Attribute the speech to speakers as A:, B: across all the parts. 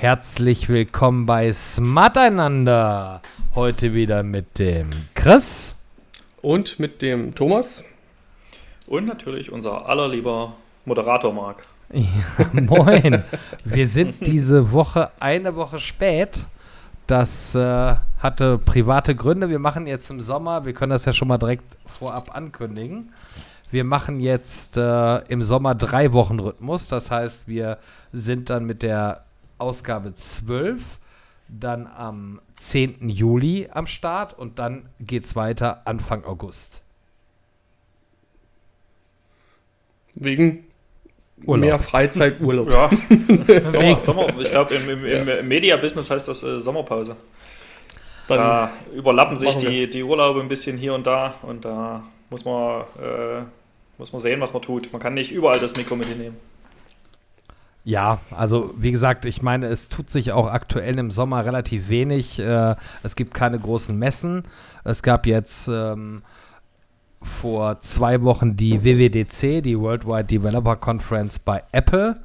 A: Herzlich willkommen bei Smarteinander. Heute wieder mit dem Chris.
B: Und mit dem Thomas.
C: Und natürlich unser allerlieber Moderator Marc.
A: Ja, moin. Wir sind diese Woche eine Woche spät. Das äh, hatte private Gründe. Wir machen jetzt im Sommer, wir können das ja schon mal direkt vorab ankündigen. Wir machen jetzt äh, im Sommer drei Wochen Rhythmus. Das heißt, wir sind dann mit der Ausgabe 12 dann am 10. Juli am Start und dann geht es weiter Anfang August.
B: Wegen Urlaub. mehr Freizeiturlaub.
C: Ja, Sommer, Sommer, ich glaube, im, im, im ja. Media-Business heißt das äh, Sommerpause. Dann da überlappen sich die, die Urlaube ein bisschen hier und da und da muss man äh, muss man sehen, was man tut. Man kann nicht überall das Mikro mitnehmen.
A: Ja, also wie gesagt, ich meine, es tut sich auch aktuell im Sommer relativ wenig. Äh, es gibt keine großen Messen. Es gab jetzt ähm, vor zwei Wochen die WWDC, die Worldwide Developer Conference bei Apple.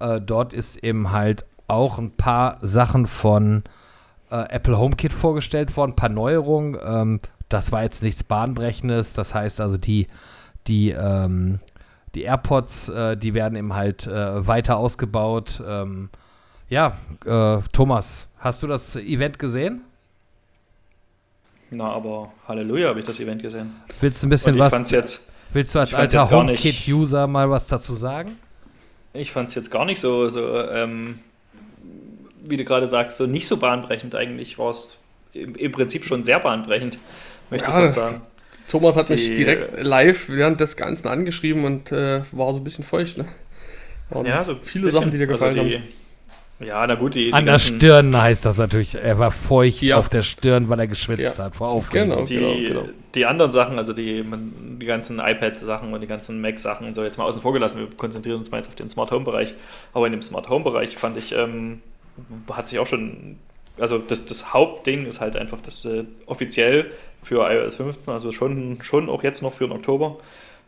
A: Äh, dort ist eben halt auch ein paar Sachen von äh, Apple HomeKit vorgestellt worden, ein paar Neuerungen. Ähm, das war jetzt nichts Bahnbrechendes. Das heißt also, die die, ähm, die AirPods, äh, die werden eben halt äh, weiter ausgebaut. Ähm, ja, äh, Thomas, hast du das Event gesehen?
C: Na, aber Halleluja, habe ich das Event gesehen.
A: Willst du ein bisschen was? Jetzt, willst du als alter HomeKit-User mal was dazu sagen?
C: Ich fand es jetzt gar nicht so, so ähm, wie du gerade sagst, so nicht so bahnbrechend. Eigentlich war es im, im, Prinzip schon sehr bahnbrechend, möchte ja, ich fast sagen.
B: Thomas hat die, mich direkt live während des Ganzen angeschrieben und äh, war so ein bisschen feucht. Ne?
C: Waren ja, so viele bisschen, Sachen, die dir also gefallen also die, haben. Ja, na gut, die,
A: An der Stirn heißt das natürlich. Er war feucht ja. auf der Stirn, weil er geschwitzt ja. hat vor Aufregung.
C: Genau, die, genau, genau. die anderen Sachen, also die, die ganzen iPad-Sachen und die ganzen Mac-Sachen und so, jetzt mal außen vor gelassen. Wir konzentrieren uns mal jetzt auf den Smart Home-Bereich. Aber in dem Smart Home-Bereich fand ich, ähm, hat sich auch schon also das, das Hauptding ist halt einfach, dass äh, offiziell für iOS 15, also schon, schon auch jetzt noch für den Oktober,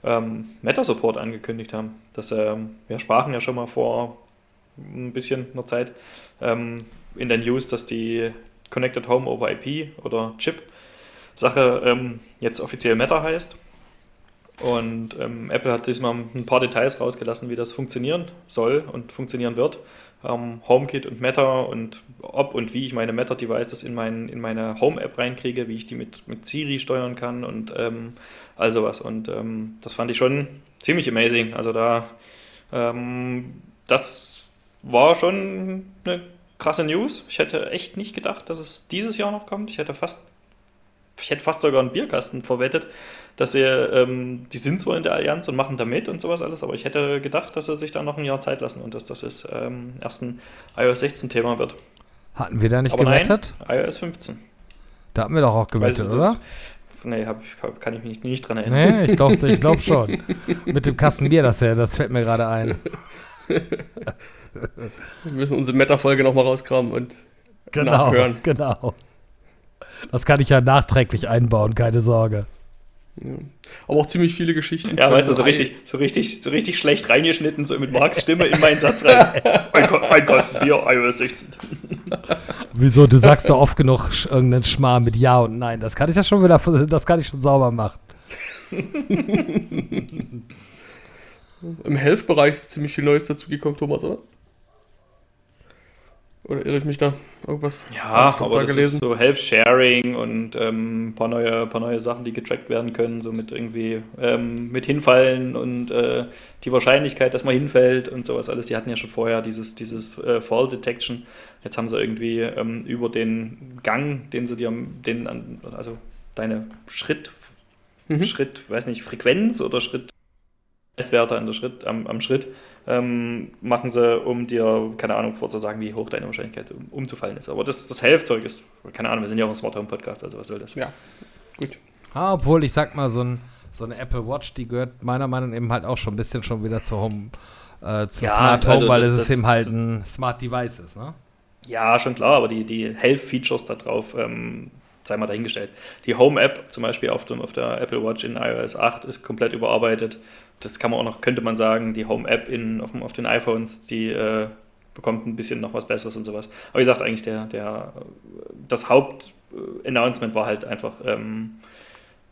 C: ähm, Meta-Support angekündigt haben. Das, ähm, wir sprachen ja schon mal vor ein bisschen einer Zeit ähm, in der News, dass die Connected Home over IP oder Chip-Sache ähm, jetzt offiziell Meta heißt. Und ähm, Apple hat diesmal ein paar Details rausgelassen, wie das funktionieren soll und funktionieren wird ähm, HomeKit und Meta und ob und wie ich meine Meta-Devices in, mein, in meine Home-App reinkriege, wie ich die mit, mit Siri steuern kann und ähm, all sowas. Und ähm, das fand ich schon ziemlich amazing. Also da, ähm, das war schon eine krasse News. Ich hätte echt nicht gedacht, dass es dieses Jahr noch kommt. Ich hätte fast, ich hätte fast sogar einen Bierkasten verwettet, dass er, ähm, die sind zwar in der Allianz und machen da mit und sowas alles, aber ich hätte gedacht, dass sie sich da noch ein Jahr Zeit lassen und dass das jetzt ähm, erst ein iOS 16 Thema wird.
A: Hatten wir da nicht aber gewettet?
C: Nein, iOS 15.
A: Da haben wir doch auch gewettet,
C: also
A: oder?
C: Nee, hab, kann ich mich nicht dran erinnern.
A: Nee, ich glaube ich glaub schon. Mit dem Kasten Bier, das, ja, das fällt mir gerade ein.
B: wir müssen unsere Meta-Folge nochmal rauskramen und
A: genau, nachhören. Genau. Das kann ich ja nachträglich einbauen, keine Sorge.
B: Ja. Aber auch ziemlich viele Geschichten.
C: Ja, weißt du, so richtig, so, richtig, so richtig schlecht reingeschnitten, so mit Marks Stimme in meinen Satz rein. ein, ein Kasten Bier, iOS 16.
A: Wieso? Du sagst doch oft genug irgendeinen Schmarrn mit Ja und Nein. Das kann ich ja schon wieder, das kann ich schon sauber machen.
B: Im Health-Bereich ist ziemlich viel Neues dazugekommen, Thomas, oder? Oder irre ich mich da? Irgendwas?
C: Ja, aber das gelesen? ist so Health Sharing und ähm, ein paar neue, paar neue Sachen, die getrackt werden können, so mit irgendwie ähm, mit hinfallen und äh, die Wahrscheinlichkeit, dass man hinfällt und sowas alles. Die hatten ja schon vorher dieses, dieses äh, Fall Detection. Jetzt haben sie irgendwie ähm, über den Gang, den sie dir, den, also deine Schritt, mhm. Schritt, weiß nicht, Frequenz oder Schritt Messwerte an der Schritt, am, am Schritt ähm, machen sie, um dir, keine Ahnung, vorzusagen, wie hoch deine Wahrscheinlichkeit um, umzufallen ist. Aber das, das Helfzeug ist, keine Ahnung, wir sind ja auch ein Smart Home Podcast, also was soll das?
B: Ja, gut.
A: Ah, obwohl, ich sag mal, so, ein, so eine Apple Watch, die gehört meiner Meinung nach eben halt auch schon ein bisschen schon wieder zu Home, äh, zu ja, Smart Home, also weil das, es eben halt ein Smart Device ist, ne?
C: Ja, schon klar, aber die, die Health-Features da drauf, ähm, sei mal dahingestellt. Die Home-App zum Beispiel auf, dem, auf der Apple Watch in iOS 8 ist komplett überarbeitet das kann man auch noch, könnte man sagen, die Home-App auf, auf den iPhones, die äh, bekommt ein bisschen noch was Besseres und sowas. Aber wie gesagt, eigentlich der, der, das Haupt-Announcement war halt einfach, ähm,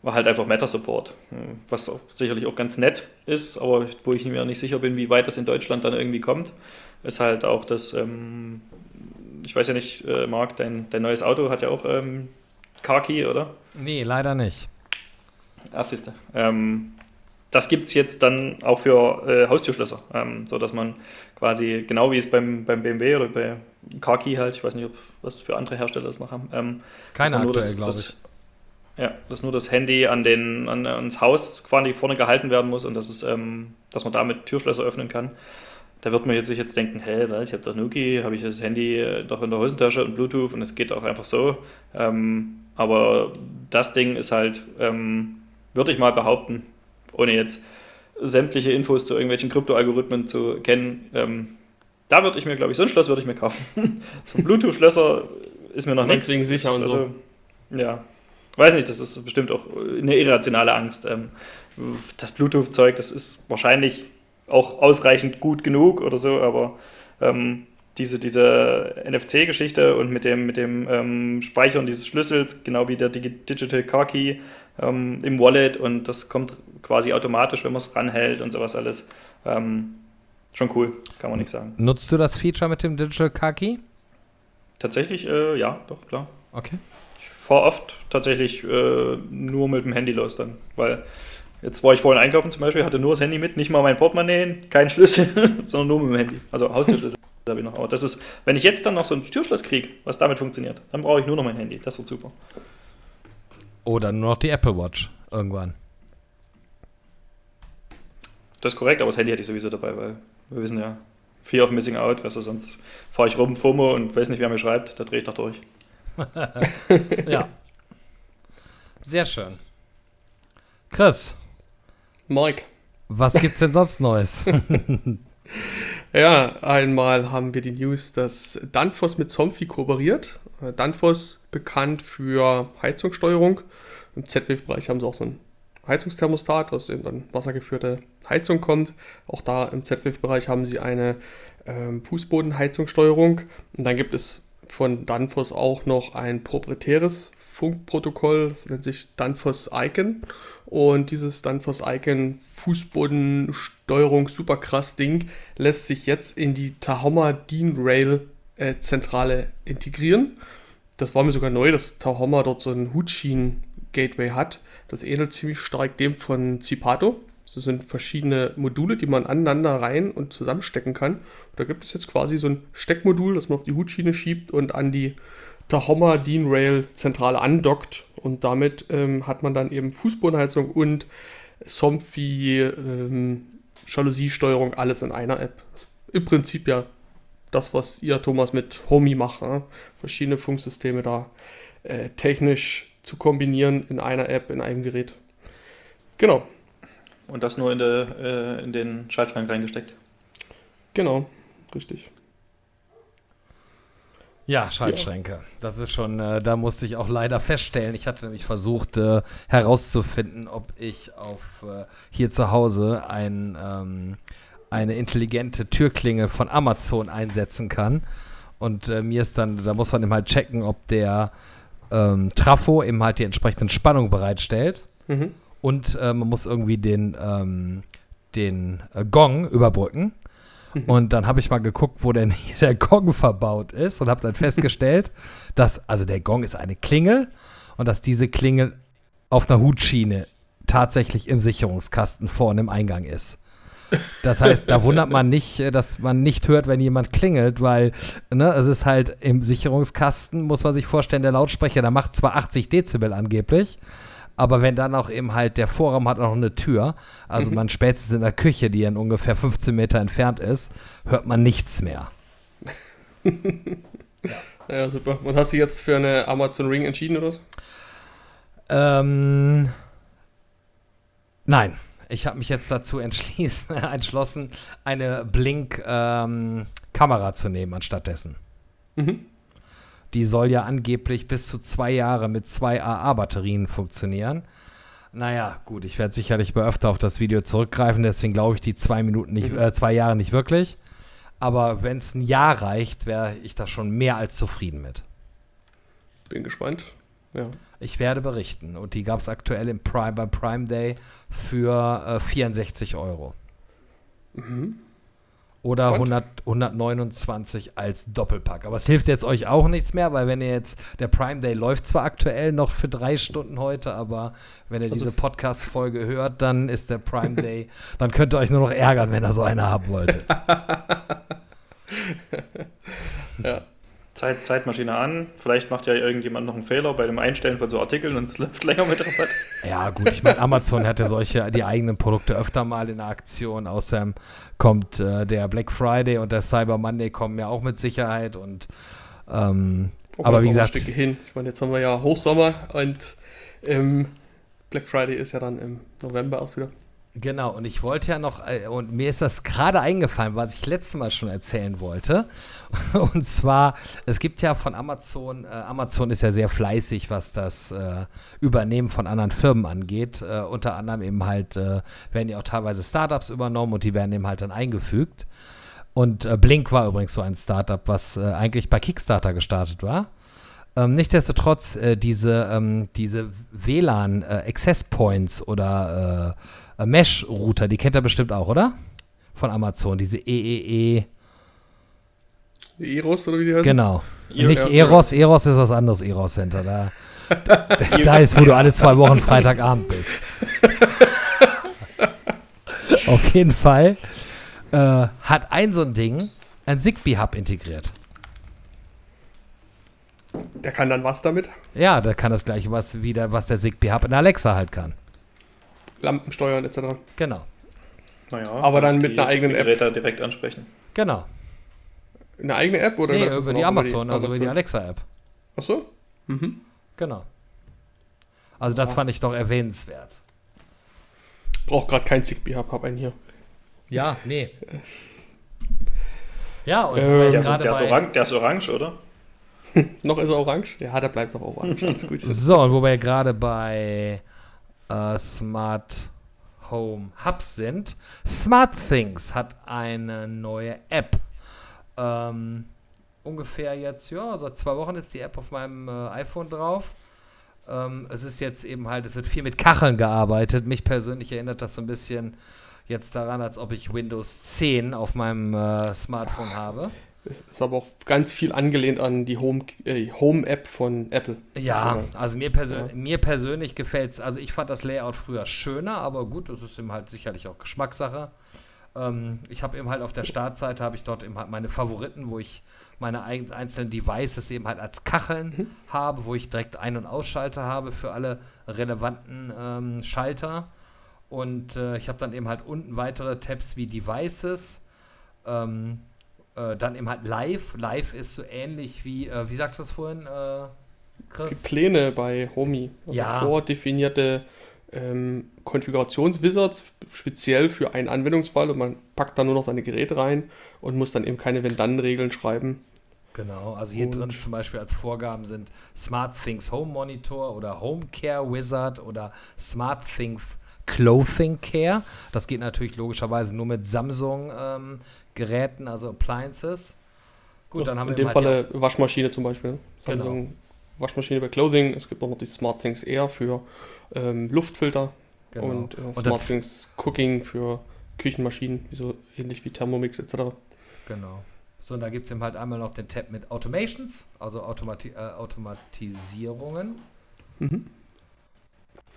C: war halt einfach Meta-Support, was auch sicherlich auch ganz nett ist, aber wo ich mir nicht sicher bin, wie weit das in Deutschland dann irgendwie kommt, ist halt auch das, ähm, ich weiß ja nicht, äh, Marc, dein, dein neues Auto hat ja auch ähm, Car Key, oder?
A: Nee, leider nicht.
C: Ach, siehste. Ähm, das gibt es jetzt dann auch für äh, Haustürschlösser, ähm, sodass man quasi, genau wie es beim, beim BMW oder bei Kaki halt, ich weiß nicht, ob was für andere Hersteller das noch haben. Ähm,
A: Keine aktuell, glaube ich.
C: Ja, dass nur das Handy an den, an, ans Haus quasi vorne gehalten werden muss und dass, es, ähm, dass man damit Türschlösser öffnen kann. Da wird man jetzt sich jetzt denken, hä, ich habe doch Nuki, habe ich das Handy äh, doch in der Hosentasche und Bluetooth und es geht auch einfach so. Ähm, aber das Ding ist halt, ähm, würde ich mal behaupten, ohne jetzt sämtliche Infos zu irgendwelchen Krypto-Algorithmen zu kennen, ähm, da würde ich mir, glaube ich, so ein Schloss würde ich mir kaufen. so ein Bluetooth-Schlösser ist mir noch nichts.
B: Deswegen sicher und also,
C: so. Ja, weiß nicht, das ist bestimmt auch eine irrationale Angst. Ähm, das Bluetooth-Zeug, das ist wahrscheinlich auch ausreichend gut genug oder so, aber ähm, diese, diese NFC-Geschichte und mit dem, mit dem ähm, Speichern dieses Schlüssels, genau wie der Digital Car Key ähm, im Wallet und das kommt quasi automatisch, wenn man es ranhält und sowas alles. Ähm, schon cool, kann man nichts sagen.
A: Nutzt du das Feature mit dem Digital Key?
C: Tatsächlich, äh, ja, doch, klar.
A: Okay.
C: Ich fahre oft tatsächlich äh, nur mit dem Handy los dann, weil Jetzt war ich vorhin einkaufen zum Beispiel, hatte nur das Handy mit, nicht mal mein Portemonnaie, kein Schlüssel, sondern nur mit dem Handy. Also Haustürschlüssel habe ich noch. Aber das ist, wenn ich jetzt dann noch so ein Türschloss kriege, was damit funktioniert, dann brauche ich nur noch mein Handy. Das wird super.
A: Oder nur noch die Apple Watch irgendwann.
C: Das ist korrekt, aber das Handy hätte ich sowieso dabei, weil wir wissen ja, Fear of Missing Out, weißt du, sonst fahre ich rum, FOMO und weiß nicht, wer mir schreibt, da drehe ich doch durch.
A: ja. Sehr schön. Chris.
B: Mike.
A: Was gibt's denn sonst Neues?
B: ja, einmal haben wir die News, dass Danfoss mit Somfy kooperiert. Äh, Danfoss bekannt für Heizungssteuerung. Im Z-Wave-Bereich haben sie auch so ein Heizungsthermostat, aus dem dann wassergeführte Heizung kommt. Auch da im Z-Wave-Bereich haben sie eine ähm, Fußbodenheizungssteuerung. Und dann gibt es von Danfoss auch noch ein proprietäres Funkprotokoll, das nennt sich Danfoss Icon. Und dieses Danfoss Icon Fußbodensteuerung super krass Ding lässt sich jetzt in die Tahoma Dean Rail äh, Zentrale integrieren. Das war mir sogar neu, dass Tahoma dort so ein Hutschienen Gateway hat. Das ähnelt ziemlich stark dem von Zipato. Das sind verschiedene Module, die man aneinander rein und zusammenstecken kann. Und da gibt es jetzt quasi so ein Steckmodul, das man auf die Hutschiene schiebt und an die Tahoma Dean Rail Zentrale andockt und damit ähm, hat man dann eben Fußbodenheizung und Somfy ähm, Jalousiesteuerung alles in einer App. Im Prinzip ja das, was ihr Thomas mit Homey macht. Ne? Verschiedene Funksysteme da äh, technisch zu kombinieren in einer App, in einem Gerät. Genau.
C: Und das nur in, de, äh, in den Schaltschrank reingesteckt.
B: Genau, richtig.
A: Ja, Schaltschränke. Ja. Das ist schon, äh, da musste ich auch leider feststellen. Ich hatte nämlich versucht äh, herauszufinden, ob ich auf äh, hier zu Hause ein, ähm, eine intelligente Türklinge von Amazon einsetzen kann. Und äh, mir ist dann, da muss man eben halt checken, ob der ähm, Trafo eben halt die entsprechenden Spannung bereitstellt. Mhm. Und äh, man muss irgendwie den, ähm, den äh, Gong überbrücken. Mhm. Und dann habe ich mal geguckt, wo denn hier der Gong verbaut ist und habe dann festgestellt, dass, also der Gong ist eine Klingel und dass diese Klingel auf einer Hutschiene tatsächlich im Sicherungskasten vorne im Eingang ist. Das heißt, da wundert man nicht, äh, dass man nicht hört, wenn jemand klingelt, weil ne, es ist halt im Sicherungskasten, muss man sich vorstellen, der Lautsprecher, der macht zwar 80 Dezibel angeblich, aber wenn dann auch eben halt der Vorraum hat auch eine Tür, also mhm. man spätestens in der Küche, die dann ungefähr 15 Meter entfernt ist, hört man nichts mehr.
B: ja. ja, super. Und hast du jetzt für eine Amazon Ring entschieden oder was?
A: Ähm, nein. Ich habe mich jetzt dazu entschlossen, eine Blink-Kamera ähm, zu nehmen anstattdessen. Mhm. Die soll ja angeblich bis zu zwei Jahre mit zwei AA-Batterien funktionieren. Naja, gut, ich werde sicherlich mal öfter auf das Video zurückgreifen, deswegen glaube ich die zwei Minuten nicht, mhm. äh, zwei Jahre nicht wirklich. Aber wenn es ein Jahr reicht, wäre ich da schon mehr als zufrieden mit.
B: Bin gespannt. Ja.
A: Ich werde berichten. Und die gab es aktuell im Prime, beim Prime Day für äh, 64 Euro.
B: Mhm.
A: Oder
B: Spannend.
A: 100, 129 als Doppelpack. Aber es hilft jetzt euch auch nichts mehr, weil wenn ihr jetzt, der Prime Day läuft zwar aktuell noch für drei Stunden heute, aber wenn ihr
B: Also
A: diese Podcast-Folge hört, dann ist der Prime Day, dann könnt ihr euch nur noch ärgern, wenn ihr so eine haben wolltet.
B: ja.
C: Zeit, Zeitmaschine an. Vielleicht macht ja irgendjemand noch einen Fehler bei dem Einstellen von so Artikeln und es läuft länger mit Rabatt.
A: Ja, gut, ich meine, Amazon hat ja solche, die eigenen Produkte öfter mal in der Aktion. Außerdem kommt äh, der Black Friday und der Cyber Monday kommen ja auch mit Sicherheit und ähm,
B: Auch
A: Aber wie gesagt-
B: Stücke hin. Ich meine, jetzt haben wir ja Hochsommer und ähm, Black Friday ist ja dann im November erst wieder.
A: Genau, und ich wollte ja noch, äh, und mir ist das gerade eingefallen, was ich letztes Mal schon erzählen wollte. Und zwar, es gibt ja von Amazon, äh, Amazon ist ja sehr fleißig, was das äh, Übernehmen von anderen Firmen angeht. Äh, unter anderem eben halt, äh, werden ja auch teilweise Startups übernommen und die werden eben halt dann eingefügt. Und äh, Blink war übrigens so ein Startup, was eigentlich bei Kickstarter gestartet war. Ähm, nichtsdestotrotz, äh, diese, ähm, diese WLAN äh, Access Points oder äh, äh, Mesh-Router, die kennt ihr bestimmt auch, oder? Von Amazon, diese E EEE.
B: Eros oder wie die heißen?
A: Genau.
C: Ihr-
A: Nicht
B: ja,
A: Eros, Eros ist was anderes, Eros Center. Da, da, da ist, wo du alle zwei Wochen Freitagabend bist. Auf jeden Fall äh, hat ein so ein Ding ein Zigbee-Hub integriert.
B: Der kann dann was damit?
A: Ja, da kann das gleiche was wieder, was der Zigbee-Hub in Alexa halt kann.
B: Lampen steuern etc.
A: Genau.
C: Naja,
B: Aber dann mit einer eigenen App.
C: Geräte direkt ansprechen.
A: Genau.
B: Eine eigene App oder
A: Nee, über die Amazon, also über die Alexa-App.
B: Achso? Mhm.
A: Genau. Also das fand ich doch erwähnenswert.
B: Braucht gerade kein Zigbee-Hub, hab einen hier.
A: Ja, nee. Ja, und
B: Äh,
A: jetzt
C: Der, ist, der, ist orange, der ist orange, oder?
B: Noch ist er orange? Ja, der bleibt noch orange. Alles gut.
A: So, und wo wir gerade bei äh, Smart Home Hubs sind. Smart Things hat eine neue App. Ähm, ungefähr jetzt, ja, seit zwei Wochen ist die App auf meinem äh, iPhone drauf. Ähm, es ist jetzt eben halt, es wird viel mit Kacheln gearbeitet. Mich persönlich erinnert das so ein bisschen jetzt daran, als ob ich Windows 10 auf meinem äh, Smartphone habe.
B: Es ist aber auch ganz viel angelehnt an die Home, äh, Home-App von Apple.
A: Ja,
B: Ja.
A: also mir, persö
B: Ja.
A: mir persönlich gefällt es. Also ich fand das Layout früher schöner, aber gut, das ist eben halt sicherlich auch Geschmackssache. Ähm, ich habe eben halt auf der Startseite habe ich dort eben halt meine Favoriten, wo ich meine einzelnen Devices eben halt als Kacheln habe, wo ich direkt Ein- und Ausschalter habe für alle relevanten ähm, Schalter. Und äh, ich habe dann eben halt unten weitere Tabs wie Devices. Ähm, äh, dann eben halt Live. Live ist so ähnlich wie, äh, wie sagst du das vorhin, äh,
B: Die
A: Chris?
B: Pläne bei Homey. Also
A: Ja.
B: vordefinierte ähm, Konfigurationswizards speziell für einen Anwendungsfall und man packt dann nur noch seine Geräte rein und muss dann eben keine Wenn-Dann-Regeln schreiben.
A: Genau, also hier
B: Und-
A: drin zum Beispiel als Vorgaben sind Smart Things Home Monitor oder Home Care Wizard oder Smart Things Clothing Care. Das geht natürlich logischerweise nur mit Samsung-Geräten, also Appliances. Gut, dann haben
B: In
A: wir
B: dem
A: eben halt
B: Falle Waschmaschine zum Beispiel.
A: Genau.
B: Samsung Waschmaschine bei Clothing. Es gibt auch noch die Smart Things Air für ähm, Luftfilter
A: genau.
B: und, äh,
A: Und
B: Smart
A: das-
B: Things Cooking für Küchenmaschinen, so ähnlich wie Thermomix etc.
A: Genau. So, und da gibt es eben halt einmal noch den Tab mit Automations, also Automati äh, Automatisierungen.
B: Mhm.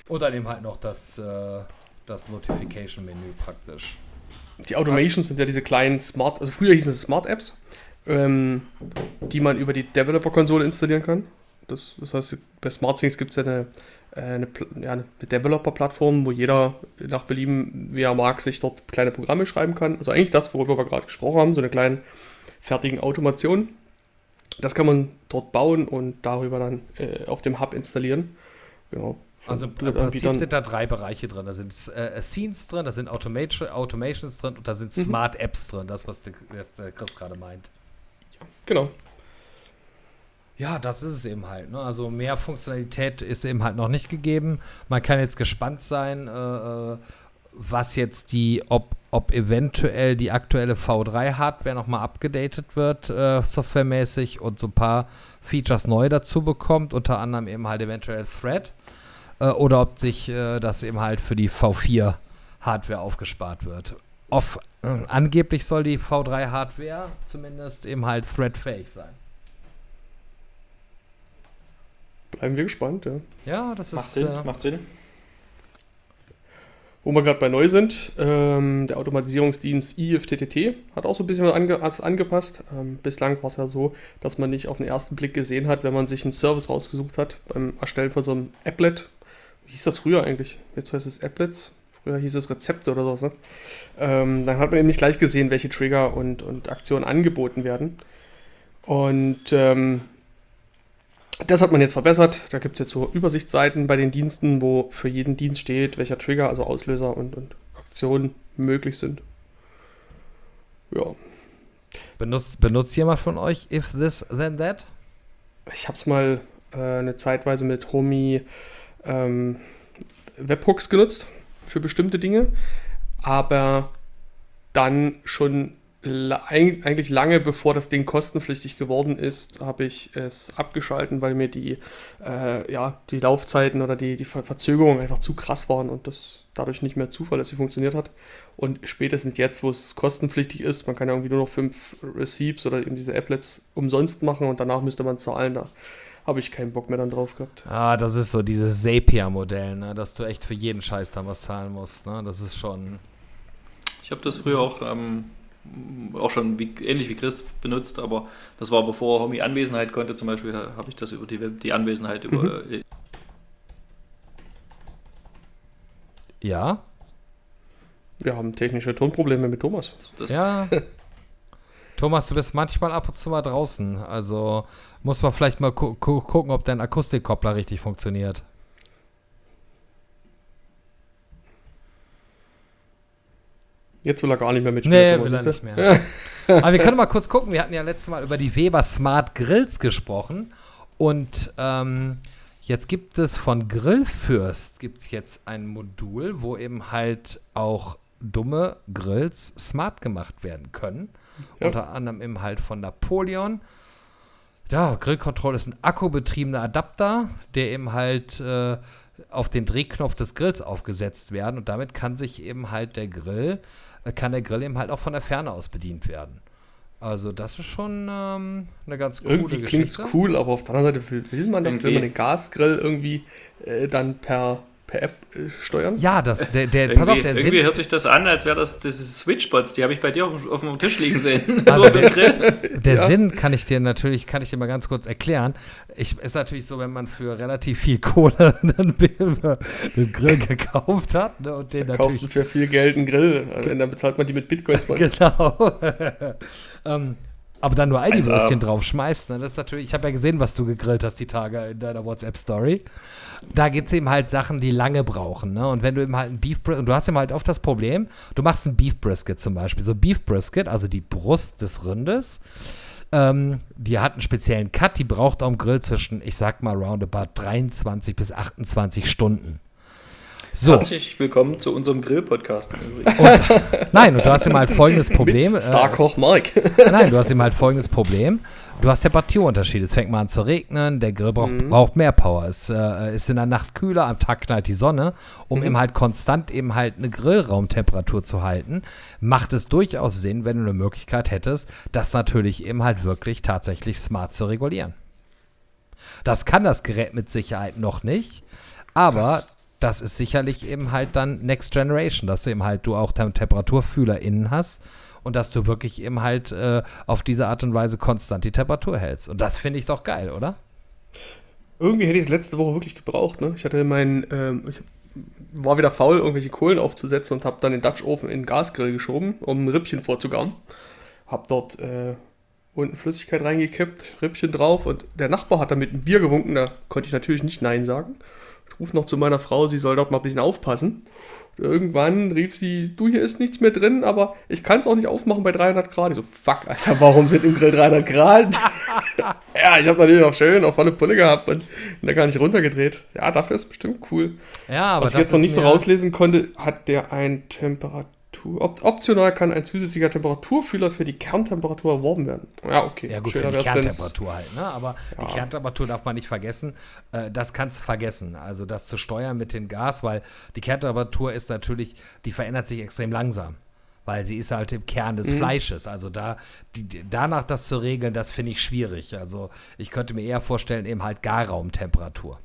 A: Und dann eben halt noch das, äh, das Notification-Menü praktisch.
B: Die Automations sind ja diese kleinen Smart, also früher hießen es Smart Apps, ähm, die man über die Developer-Konsole installieren kann. Das, das heißt, bei SmartThings gibt es ja eine, äh, eine, ja, eine Developer-Plattform, wo jeder nach Belieben, wie er mag, sich dort kleine Programme schreiben kann. Also eigentlich das, worüber wir gerade gesprochen haben, so eine kleinen fertigen Automation. Das kann man dort bauen und darüber dann äh, auf dem Hub installieren. Genau.
A: Also im Prinzip sind da drei Bereiche drin. Da sind äh, Scenes drin, da sind Automation, Automations drin und da sind
B: Mhm.
A: Smart Apps drin, das, was der, was der Chris gerade meint.
B: Genau.
A: Ja, das ist es eben halt. Ne? Also mehr Funktionalität ist eben halt noch nicht gegeben. Man kann jetzt gespannt sein, äh, äh, was jetzt die, ob, ob eventuell die aktuelle V3-Hardware nochmal abgedatet wird, äh, softwaremäßig und so ein paar Features neu dazu bekommt, unter anderem eben halt eventuell Thread, äh, oder ob sich äh, das eben halt für die V4-Hardware aufgespart wird. Off, äh, angeblich soll die V3-Hardware zumindest eben halt threadfähig sein.
B: Bleiben wir gespannt, ja.
A: Ja, das
C: Macht
A: ist.
C: Sinn,
A: äh,
C: macht Sinn.
B: Wo wir gerade bei neu sind, ähm, der Automatisierungsdienst IFTTT hat auch so ein bisschen was, ange was angepasst. Ähm, bislang war es ja so, dass man nicht auf den ersten Blick gesehen hat, wenn man sich einen Service rausgesucht hat beim Erstellen von so einem Applet. Wie hieß das früher eigentlich? Jetzt heißt es Applets. Früher hieß es Rezepte oder sowas. Ne? Ähm, dann hat man eben nicht gleich gesehen, welche Trigger und, und Aktionen angeboten werden. Und ähm, das hat man jetzt verbessert. Da gibt es jetzt so Übersichtsseiten bei den Diensten, wo für jeden Dienst steht, welcher Trigger, also Auslöser und, und Aktionen möglich sind. Ja,
A: benutzt, benutzt jemand von euch If This Then That?
B: ich habe es mal äh, eine Zeitweise mit Homey ähm, Webhooks genutzt für bestimmte Dinge, aber dann schon eigentlich lange bevor das Ding kostenpflichtig geworden ist, habe ich es abgeschalten, weil mir die, äh, ja, die Laufzeiten oder die, die Ver Verzögerungen einfach zu krass waren und das dadurch nicht mehr zuverlässig funktioniert hat. Und spätestens jetzt, wo es kostenpflichtig ist, man kann ja irgendwie nur noch fünf Receipts oder eben diese Applets umsonst machen und danach müsste man zahlen, da habe ich keinen Bock mehr dann drauf gehabt.
A: Ah, das ist so dieses Zapier-Modell, ne? dass du echt für jeden Scheiß dann was zahlen musst. Ne? Das ist schon.
C: Ich habe das früher auch, ähm, auch schon wie, ähnlich wie Chris benutzt, aber das war bevor Homie Anwesenheit konnte. Zum Beispiel habe ich das über die, Web- die Anwesenheit über. Äh,
A: Ja,
B: Wir haben technische Tonprobleme mit Thomas.
C: das,
A: ja. Thomas, du bist manchmal ab und zu mal draußen. Also muss man vielleicht mal gu gu gucken, ob dein Akustikkoppler richtig funktioniert.
B: Jetzt will er gar nicht mehr mitspielen.
A: Nee, will er nicht mehr. Aber wir können mal kurz gucken. Wir hatten ja letztes Mal über die Weber Smart Grills gesprochen. Und ähm, jetzt gibt es von Grillfürst gibt es jetzt ein Modul, wo eben halt auch dumme Grills smart gemacht werden können.
B: Ja.
A: Unter anderem eben halt von Napoleon. Ja, Grillkontrolle ist ein akkubetriebener Adapter, der eben halt äh, auf den Drehknopf des Grills aufgesetzt werden und damit kann sich eben halt der Grill, äh, kann der Grill eben halt auch von der Ferne aus bedient werden. Also das ist schon ähm, eine ganz coole
B: Irgendwie klingt es
A: Geschichte.
B: cool, aber auf der anderen Seite will, will man das, will
C: Irgendwie-
B: man den Gasgrill irgendwie äh, dann per, per App äh, steuern?
A: Ja, das, der, der, pass
C: irgendwie,
A: auf, der
C: irgendwie
A: Sinn,
C: hört sich das an, als wäre das diese Switchbots, die habe ich bei dir auf, auf dem Tisch liegen sehen.
A: Also
C: Grill.
A: Der
B: Ja.
A: Sinn kann ich dir natürlich, kann ich dir mal ganz kurz erklären. Ich, ist natürlich so, wenn man für relativ viel Kohle einen, einen Grill gekauft hat ne, und den
B: Kauft
A: natürlich
B: für viel Geld einen Grill, dann bezahlt man die mit Bitcoins. mal.
A: Genau. ähm, aber dann nur Aldi-Würstchen
C: 1A.
A: drauf schmeißt. Ne? Das ist natürlich, ich habe ja gesehen, was du gegrillt hast die Tage in deiner WhatsApp-Story. Da gibt es eben halt Sachen, die lange brauchen. Ne? Und wenn du eben halt ein Beef Brisket, und du hast eben halt oft das Problem, du machst ein Beef Brisket zum Beispiel. So Beef Brisket, also die Brust des Rindes, ähm, die hat einen speziellen Cut, die braucht am Grill zwischen, ich sag mal, roundabout 23 bis 28 Stunden. So.
C: Herzlich willkommen zu unserem Grill-Podcast.
A: Nein, und du hast eben halt folgendes Problem. Äh,
B: Starkoch Mark.
A: Nein, du hast eben halt folgendes Problem. Du hast Temperaturunterschiede. Es fängt mal an zu regnen, der Grill braucht, braucht mehr Power. Es äh, ist in der Nacht kühler, am Tag knallt die Sonne. Um eben halt konstant eben halt eine Grillraumtemperatur zu halten, macht es durchaus Sinn, wenn du eine Möglichkeit hättest, das natürlich eben halt wirklich tatsächlich smart zu regulieren. Das kann das Gerät mit Sicherheit noch nicht, aber
B: Das-
A: das ist sicherlich eben halt dann Next Generation, dass du eben halt du auch Tem Temperaturfühler innen hast und dass du wirklich eben halt äh, auf diese Art und Weise konstant die Temperatur hältst. Und das finde ich doch geil, oder?
B: Irgendwie hätte ich es letzte Woche wirklich gebraucht. Ne? Ich hatte mein, ähm, ich war wieder faul, irgendwelche Kohlen aufzusetzen und habe dann den Dutch Ofen in den Gasgrill geschoben, um ein Rippchen vorzugaren. Hab dort äh, unten Flüssigkeit reingekippt, Rippchen drauf und der Nachbar hat damit ein Bier gewunken. Da konnte ich natürlich nicht Nein sagen. Ich rufe noch zu meiner Frau, sie soll dort mal ein bisschen aufpassen. Irgendwann rief sie, du, hier ist nichts mehr drin, aber ich kann es auch nicht aufmachen bei 300 Grad. Ich so, fuck, Alter, warum sind im Grill 300 Grad? ja, ich habe natürlich noch schön auf volle Pulle gehabt und, und da gar nicht runtergedreht. Ja, dafür ist es bestimmt cool.
A: Ja, aber
B: Was ich jetzt noch nicht so rauslesen konnte, hat der ein Temperatur optional kann ein zusätzlicher Temperaturfühler für die Kerntemperatur erworben werden. Ja, okay.
A: Ja, gut,
B: Schöner
A: für die Kerntemperatur halt, ne? Aber die Kerntemperatur darf man nicht vergessen. Äh, das kannst du vergessen. Also das zu steuern mit dem Gas, weil die Kerntemperatur ist natürlich, die verändert sich extrem langsam. Weil sie ist halt im Kern
B: Mhm.
A: des Fleisches. Also da, die- danach das zu regeln, das finde ich schwierig. Also ich könnte mir eher vorstellen, eben halt Garraumtemperatur.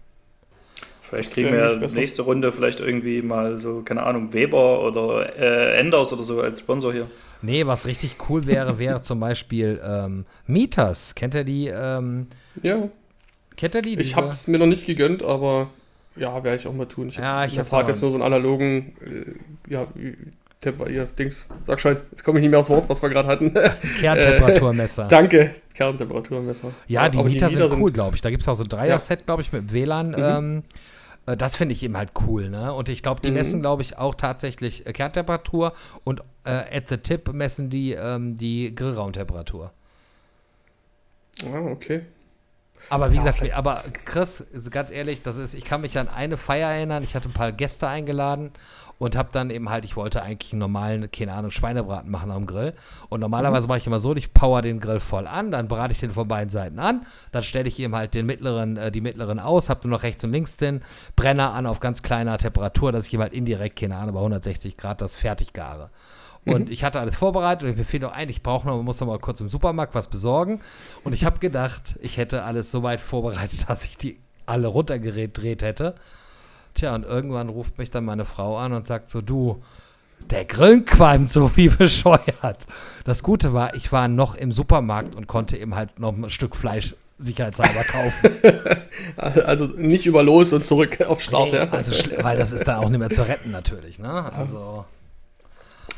C: Vielleicht kriegen wir nächste Runde vielleicht irgendwie mal so, keine Ahnung, Weber oder äh, Enders oder so als Sponsor hier.
A: Nee, was richtig cool wäre, wäre zum Beispiel ähm, Mieters. Kennt ihr die? Ähm,
B: Ja,
A: kennt ihr die?
B: ich
A: Diese-
B: habe es mir noch nicht gegönnt, aber ja, werde ich auch mal tun. Ich
A: Ja, ich auch.
B: jetzt nur so einen analogen, äh, ja, Temper, ja, Dings. Sag schon, jetzt komme ich nicht mehr aufs Wort, was wir gerade hatten.
A: Kerntemperaturmesser.
B: Danke, Kerntemperaturmesser.
A: Ja, die Mieter
B: Mieter
A: sind cool, glaube ich. Da gibt es auch so ein Dreier-Set, glaube ich, mit WLAN.
B: Mhm.
A: Ähm, äh, das finde ich eben halt cool, ne? Und ich glaube, die
B: Mhm.
A: messen, glaube ich, auch tatsächlich äh, Kerntemperatur und äh, at the tip messen die ähm, die Grillraumtemperatur.
B: Ah, okay.
A: Aber wie
B: Ja,
A: gesagt,
B: vielleicht-
A: aber Chris, ganz ehrlich, das ist, ich kann mich an eine Feier erinnern. Ich hatte ein paar Gäste eingeladen und habe dann eben halt, ich wollte eigentlich einen normalen, keine Ahnung, Schweinebraten machen am Grill. Und normalerweise mache ich immer so, ich power den Grill voll an, dann brate ich den von beiden Seiten an, dann stelle ich eben halt den mittleren, äh, die mittleren aus, habe nur noch rechts und links den Brenner an auf ganz kleiner Temperatur, dass ich eben halt indirekt, keine Ahnung, bei 160 Grad das fertig gare. Und ich hatte alles vorbereitet und mir fiel noch ein, ich brauche noch, muss noch mal kurz im Supermarkt was besorgen. Und ich habe gedacht, ich hätte alles so weit vorbereitet, dass ich die alle runtergedreht hätte. Tja, und irgendwann ruft mich dann meine Frau an und sagt so, du, der Grillen qualmt so wie bescheuert. Das Gute war, ich war noch im Supermarkt und konnte eben halt noch ein Stück Fleisch sicherheitshalber kaufen.
B: Also nicht über los und zurück auf Start,
A: Nee,
B: ja.
A: also, weil das ist dann auch nicht mehr zu retten natürlich, ne? Also,
B: Ah,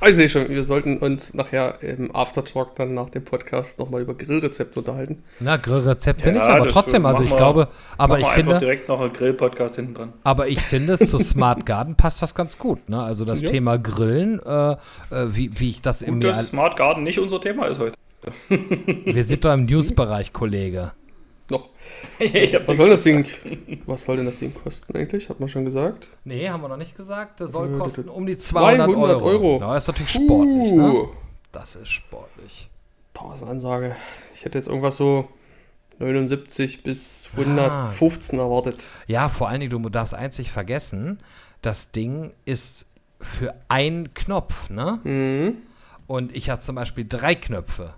B: Ich sehe schon, wir sollten uns nachher im Aftertalk dann nach dem Podcast nochmal über Grillrezepte unterhalten.
A: na, Grillrezepte
C: Ja,
A: nicht, aber trotzdem, also ich
C: wir-
A: glaube, aber ich
C: wir
A: finde,
C: direkt noch einen Grill-Podcast hinten dran.
A: Aber ich finde, zu Smart Garden passt das ganz gut. Ne? Also das
B: Ja.
A: Thema Grillen, äh, äh, wie, wie ich das im
C: Gut, dass Smart Garden nicht unser Thema ist heute.
A: Wir sind doch im News-Bereich, Kollege.
B: Noch. Was soll das Ding? Was soll denn das Ding kosten eigentlich? Hat man schon gesagt.
A: Nee, haben wir noch nicht gesagt. Das soll
B: Äh,
A: kosten
B: das-
A: um die 200,
B: 200
A: Euro.
B: Euro.
A: Ja, ist natürlich sportlich, ne?
B: Uh,
A: Das ist sportlich.
B: Pausenansage. Ich hätte jetzt irgendwas so 79 bis 115 erwartet.
A: Ja, vor allen Dingen, du darfst einzig vergessen, das Ding ist für einen Knopf, ne?
B: Mhm.
A: Und ich habe zum Beispiel drei Knöpfe.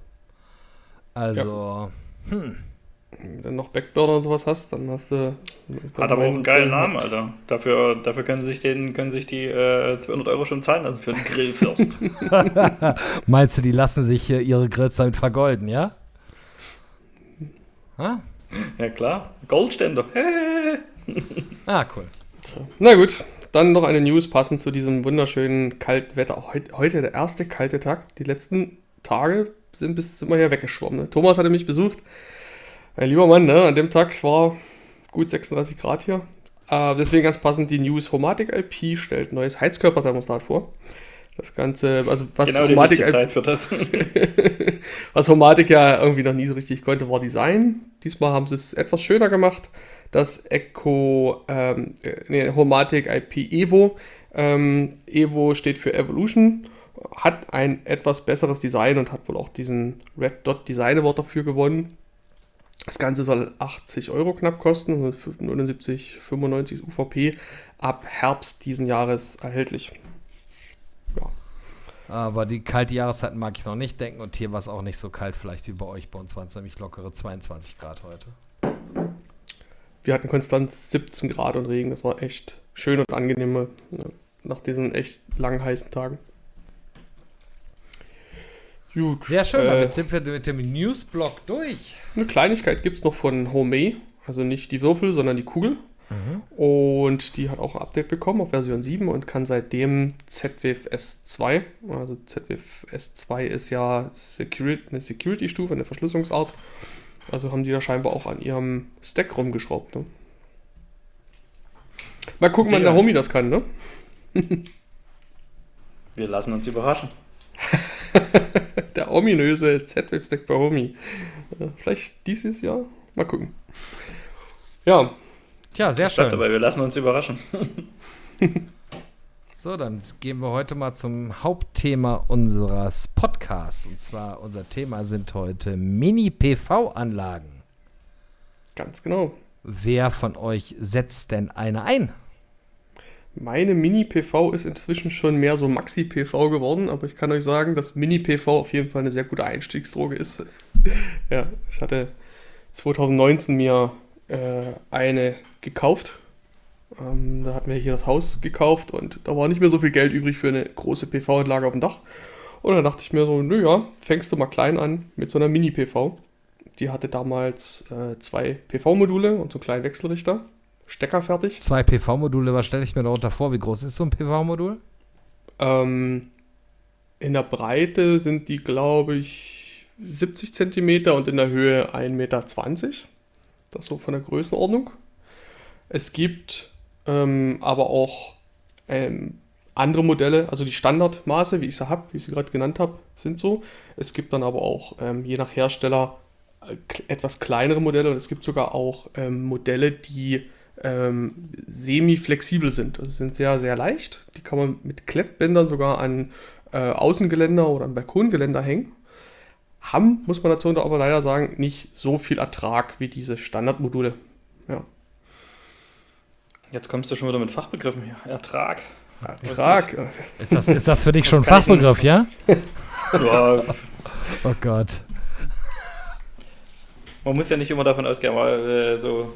A: Also,
B: Wenn du noch Backburner und sowas hast, dann hast du.
C: Hat aber auch einen geilen Namen, Alter. Dafür, dafür können sich, den, können sich die äh, 200 Euro schon zahlen lassen für einen Grillfürst.
A: meinst du, die lassen sich äh, ihre Grills damit vergolden, ja? Ah,
C: ja klar, Goldständer.
A: ah cool.
B: Na gut, dann noch eine News passend zu diesem wunderschönen kalten Wetter. Heut, heute der erste kalte Tag. Die letzten Tage sind bis immer hier weggeschwommen. Ne? Thomas hatte mich besucht. Mein lieber Mann, ne? an dem Tag war gut 36 Grad hier. Äh, deswegen ganz passend die News. Homatic IP stellt neues Heizkörperthermostat vor. Das Ganze, also was
C: genau die
B: Homatic IP
C: Zeit für das.
B: Was Homatic ja irgendwie noch nie so richtig konnte, war Design. Diesmal haben sie es etwas schöner gemacht. Das Echo, ähm, äh, nee, Homatic IP Evo. Ähm, Evo steht für Evolution, hat ein etwas besseres Design und hat wohl auch diesen Red Dot Design Award dafür gewonnen. Das Ganze soll 80 Euro knapp kosten, also 79, 95 UVP, ab Herbst diesen Jahres erhältlich.
A: Aber die kalte Jahreszeit mag ich noch nicht denken und hier war es auch nicht so kalt, vielleicht wie bei euch. Bei uns waren es nämlich lockere 22 Grad heute.
B: Wir hatten konstant 17 Grad und Regen. Das war echt schön und angenehm ja, nach diesen echt langen heißen Tagen. Gut.
A: Sehr schön,
B: äh,
A: damit sind wir mit dem Newsblock durch.
B: Eine Kleinigkeit gibt es noch von Homey. Also nicht die Würfel, sondern die Kugel. Und die hat auch ein Update bekommen auf Version 7 und kann seitdem ZWF S2. Also ZWF S2 ist ja Security, eine Security-Stufe, eine Verschlüsselungsart. Also haben die da scheinbar auch an ihrem Stack rumgeschraubt. Ne? Mal gucken, wann der. Homie das kann, ne?
C: Wir lassen uns überraschen.
B: Der ominöse Z-Wave-Stack bei Homie. Vielleicht dieses Jahr? Mal gucken. Ja.
A: Tja, sehr schön.
C: Dabei, wir lassen uns überraschen.
A: so, dann gehen wir heute mal zum Hauptthema unseres Podcasts. Und zwar unser Thema sind heute Mini-PV-Anlagen.
B: Ganz genau.
A: Wer von euch setzt denn eine ein?
B: Meine Mini-PV ist inzwischen schon mehr so Maxi-PV geworden, aber ich kann euch sagen, dass Mini-PV auf jeden Fall eine sehr gute Einstiegsdroge ist. ja, ich hatte 2019 mir äh, eine gekauft. Ähm, da hatten wir hier das Haus gekauft und da war nicht mehr so viel Geld übrig für eine große PV-Anlage auf dem Dach. Und dann dachte ich mir so, naja, fängst du mal klein an mit so einer Mini-PV. Die hatte damals äh, zwei PV-Module und so einen kleinen Wechselrichter. Stecker fertig.
A: Zwei PV-Module, was stelle ich mir darunter vor? Wie groß ist so ein PV-Modul?
B: Ähm, in der Breite sind die, glaube ich, 70 cm und in der Höhe 1,20 Meter. Das so von der Größenordnung. Es gibt ähm, aber auch ähm, andere Modelle, also die Standardmaße, wie ich sie habe, wie ich sie gerade genannt habe, sind so. Es gibt dann aber auch ähm, je nach Hersteller äh, etwas kleinere Modelle und es gibt sogar auch ähm, Modelle, die ähm, semi-flexibel sind. Also sind sehr, sehr leicht. Die kann man mit Klettbändern sogar an äh, Außengeländer oder an Balkongeländer hängen. Haben, muss man dazu aber leider sagen, nicht so viel Ertrag wie diese Standardmodule. Ja.
C: Jetzt kommst du schon wieder mit Fachbegriffen hier. Ertrag.
B: Ertrag.
A: Ist das, ist das für dich schon ein Fachbegriff, ja? ja? Oh Gott.
C: Man muss ja nicht immer davon ausgehen, aber, äh, so,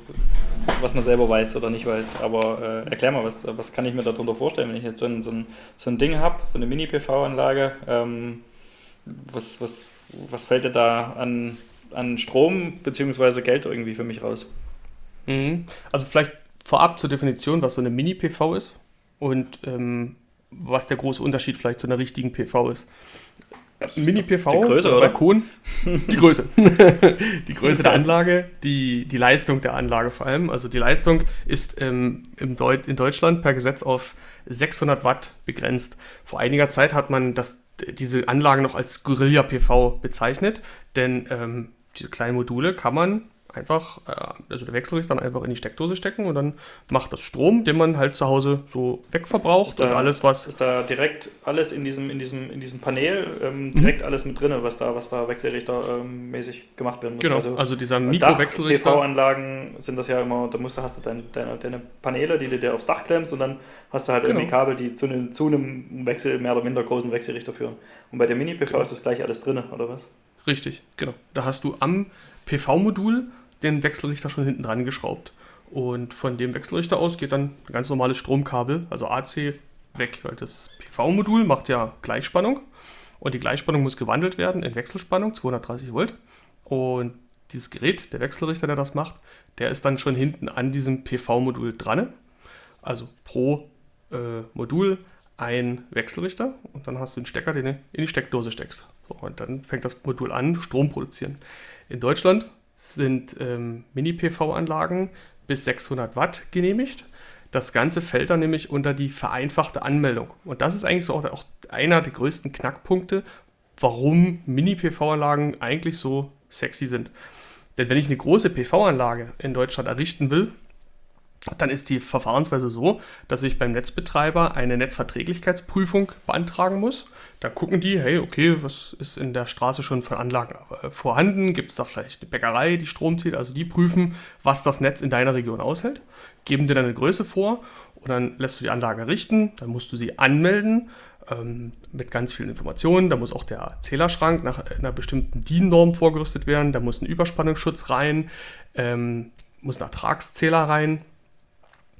C: was man selber weiß oder nicht weiß. Aber äh, erklär mal, was, was kann ich mir darunter vorstellen, wenn ich jetzt so ein, so ein, so ein Ding habe, so eine Mini-PV-Anlage? Ähm, was, was, was fällt dir da an, an Strom bzw. Geld irgendwie für mich raus?
B: Mhm. Also vielleicht vorab zur Definition, was so eine Mini-PV ist und ähm, was der große Unterschied vielleicht zu einer richtigen PV ist. Mini-PV,
C: die Größe, oder?
B: Balkon, die Größe. die Größe der Anlage, die, die Leistung der Anlage vor allem. Also die Leistung ist ähm, im Deut in Deutschland per Gesetz auf 600 Watt begrenzt. Vor einiger Zeit hat man das, diese Anlage noch als Guerilla-PV bezeichnet, denn ähm, diese kleinen Module kann man einfach, äh, also der Wechselrichter dann einfach in die Steckdose stecken und dann macht das Strom, den man halt zu Hause so wegverbraucht
C: ist da, und alles was. Ist da direkt alles in diesem, in diesem, in diesem Panel, ähm, direkt mhm. alles mit drin, was da, was da Wechselrichter ähm, mäßig gemacht werden muss.
B: Genau, also, also dieser Mikrowechselrichter.
C: PV-Anlagen sind das ja immer, da musst du, hast du dein, deine, deine Paneele, die du dir aufs Dach klemmst und dann hast du halt genau. irgendwie Kabel, die zu einem, zu einem Wechsel, mehr oder minder großen Wechselrichter führen. Und bei der Mini-PV genau. ist das gleich alles drin, oder was?
B: Richtig, genau. Da hast du am PV-Modul den Wechselrichter schon hinten dran geschraubt. Und von dem Wechselrichter aus geht dann ein ganz normales Stromkabel, also AC, weg. Weil das PV-Modul macht ja Gleichspannung und die Gleichspannung muss gewandelt werden in Wechselspannung, 230 Volt. Und dieses Gerät, der Wechselrichter, der das macht, der ist dann schon hinten an diesem PV-Modul dran. Also pro äh, Modul ein Wechselrichter und dann hast du einen Stecker, den du in die Steckdose steckst. So, und dann fängt das Modul an, Strom produzieren. In Deutschland sind ähm, Mini-PV-Anlagen bis 600 Watt genehmigt. Das Ganze fällt dann nämlich unter die vereinfachte Anmeldung. Und das ist eigentlich so auch, auch einer der größten Knackpunkte, warum Mini-PV-Anlagen eigentlich so sexy sind. Denn wenn ich eine große PV-Anlage in Deutschland errichten will, dann ist die Verfahrensweise so, dass ich beim Netzbetreiber eine Netzverträglichkeitsprüfung beantragen muss. Da gucken die, hey, okay, was ist in der Straße schon von Anlagen äh, vorhanden? Gibt es da vielleicht eine Bäckerei, die Strom zieht? Also die prüfen, was das Netz in deiner Region aushält, geben dir dann eine Größe vor und dann lässt du die Anlage errichten, dann musst du sie anmelden ähm, mit ganz vielen Informationen. Da muss auch der Zählerschrank nach einer bestimmten DIN-Norm vorgerüstet werden, da muss ein Überspannungsschutz rein, ähm, muss ein Ertragszähler rein,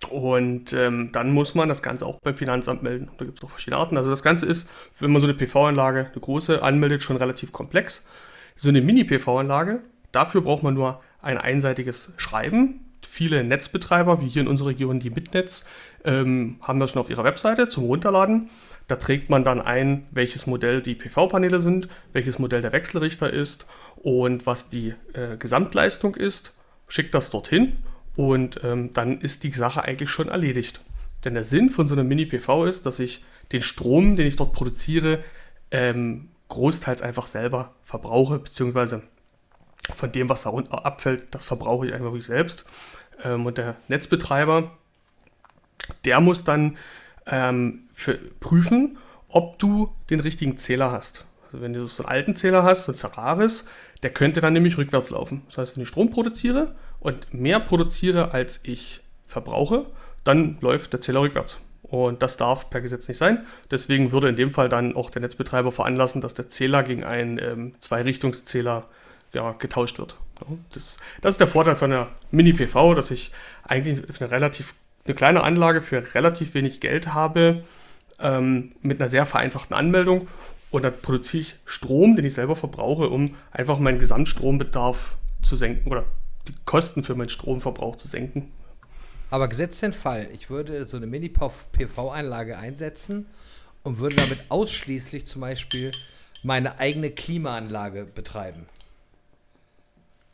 B: und ähm, dann muss man das Ganze auch beim Finanzamt melden. Da gibt es auch verschiedene Arten. Also das Ganze ist, wenn man so eine PV-Anlage, eine große, anmeldet, schon relativ komplex. So eine Mini-PV-Anlage, dafür braucht man nur ein einseitiges Schreiben. Viele Netzbetreiber, wie hier in unserer Region die Mitnetz, ähm, haben das schon auf ihrer Webseite zum Runterladen. Da trägt man dann ein, welches Modell die PV-Paneele sind, welches Modell der Wechselrichter ist und was die äh, Gesamtleistung ist, schickt das dorthin und ähm, dann ist die Sache eigentlich schon erledigt. Denn der Sinn von so einer Mini-PV ist, dass ich den Strom, den ich dort produziere, ähm, großteils einfach selber verbrauche, beziehungsweise von dem, was da abfällt, das verbrauche ich einfach wirklich selbst. Ähm, und der Netzbetreiber, der muss dann ähm, für, prüfen, ob du den richtigen Zähler hast. Also wenn du so einen alten Zähler hast, so ein Ferraris, der könnte dann nämlich rückwärts laufen. Das heißt, wenn ich Strom produziere und mehr produziere, als ich verbrauche, dann läuft der Zähler rückwärts. Und das darf per Gesetz nicht sein. Deswegen würde in dem Fall dann auch der Netzbetreiber veranlassen, dass der Zähler gegen einen ähm, Zweirichtungszähler ja, getauscht wird. Das, das, ist der Vorteil von einer Mini-PV, dass ich eigentlich eine relativ eine kleine Anlage für relativ wenig Geld habe, ähm, mit einer sehr vereinfachten Anmeldung und dann produziere ich Strom, den ich selber verbrauche, um einfach meinen Gesamtstrombedarf zu senken oder die Kosten für meinen Stromverbrauch zu senken.
A: Aber gesetzt den Fall, ich würde so eine Mini-PV-Anlage einsetzen und würde damit ausschließlich zum Beispiel meine eigene Klimaanlage betreiben.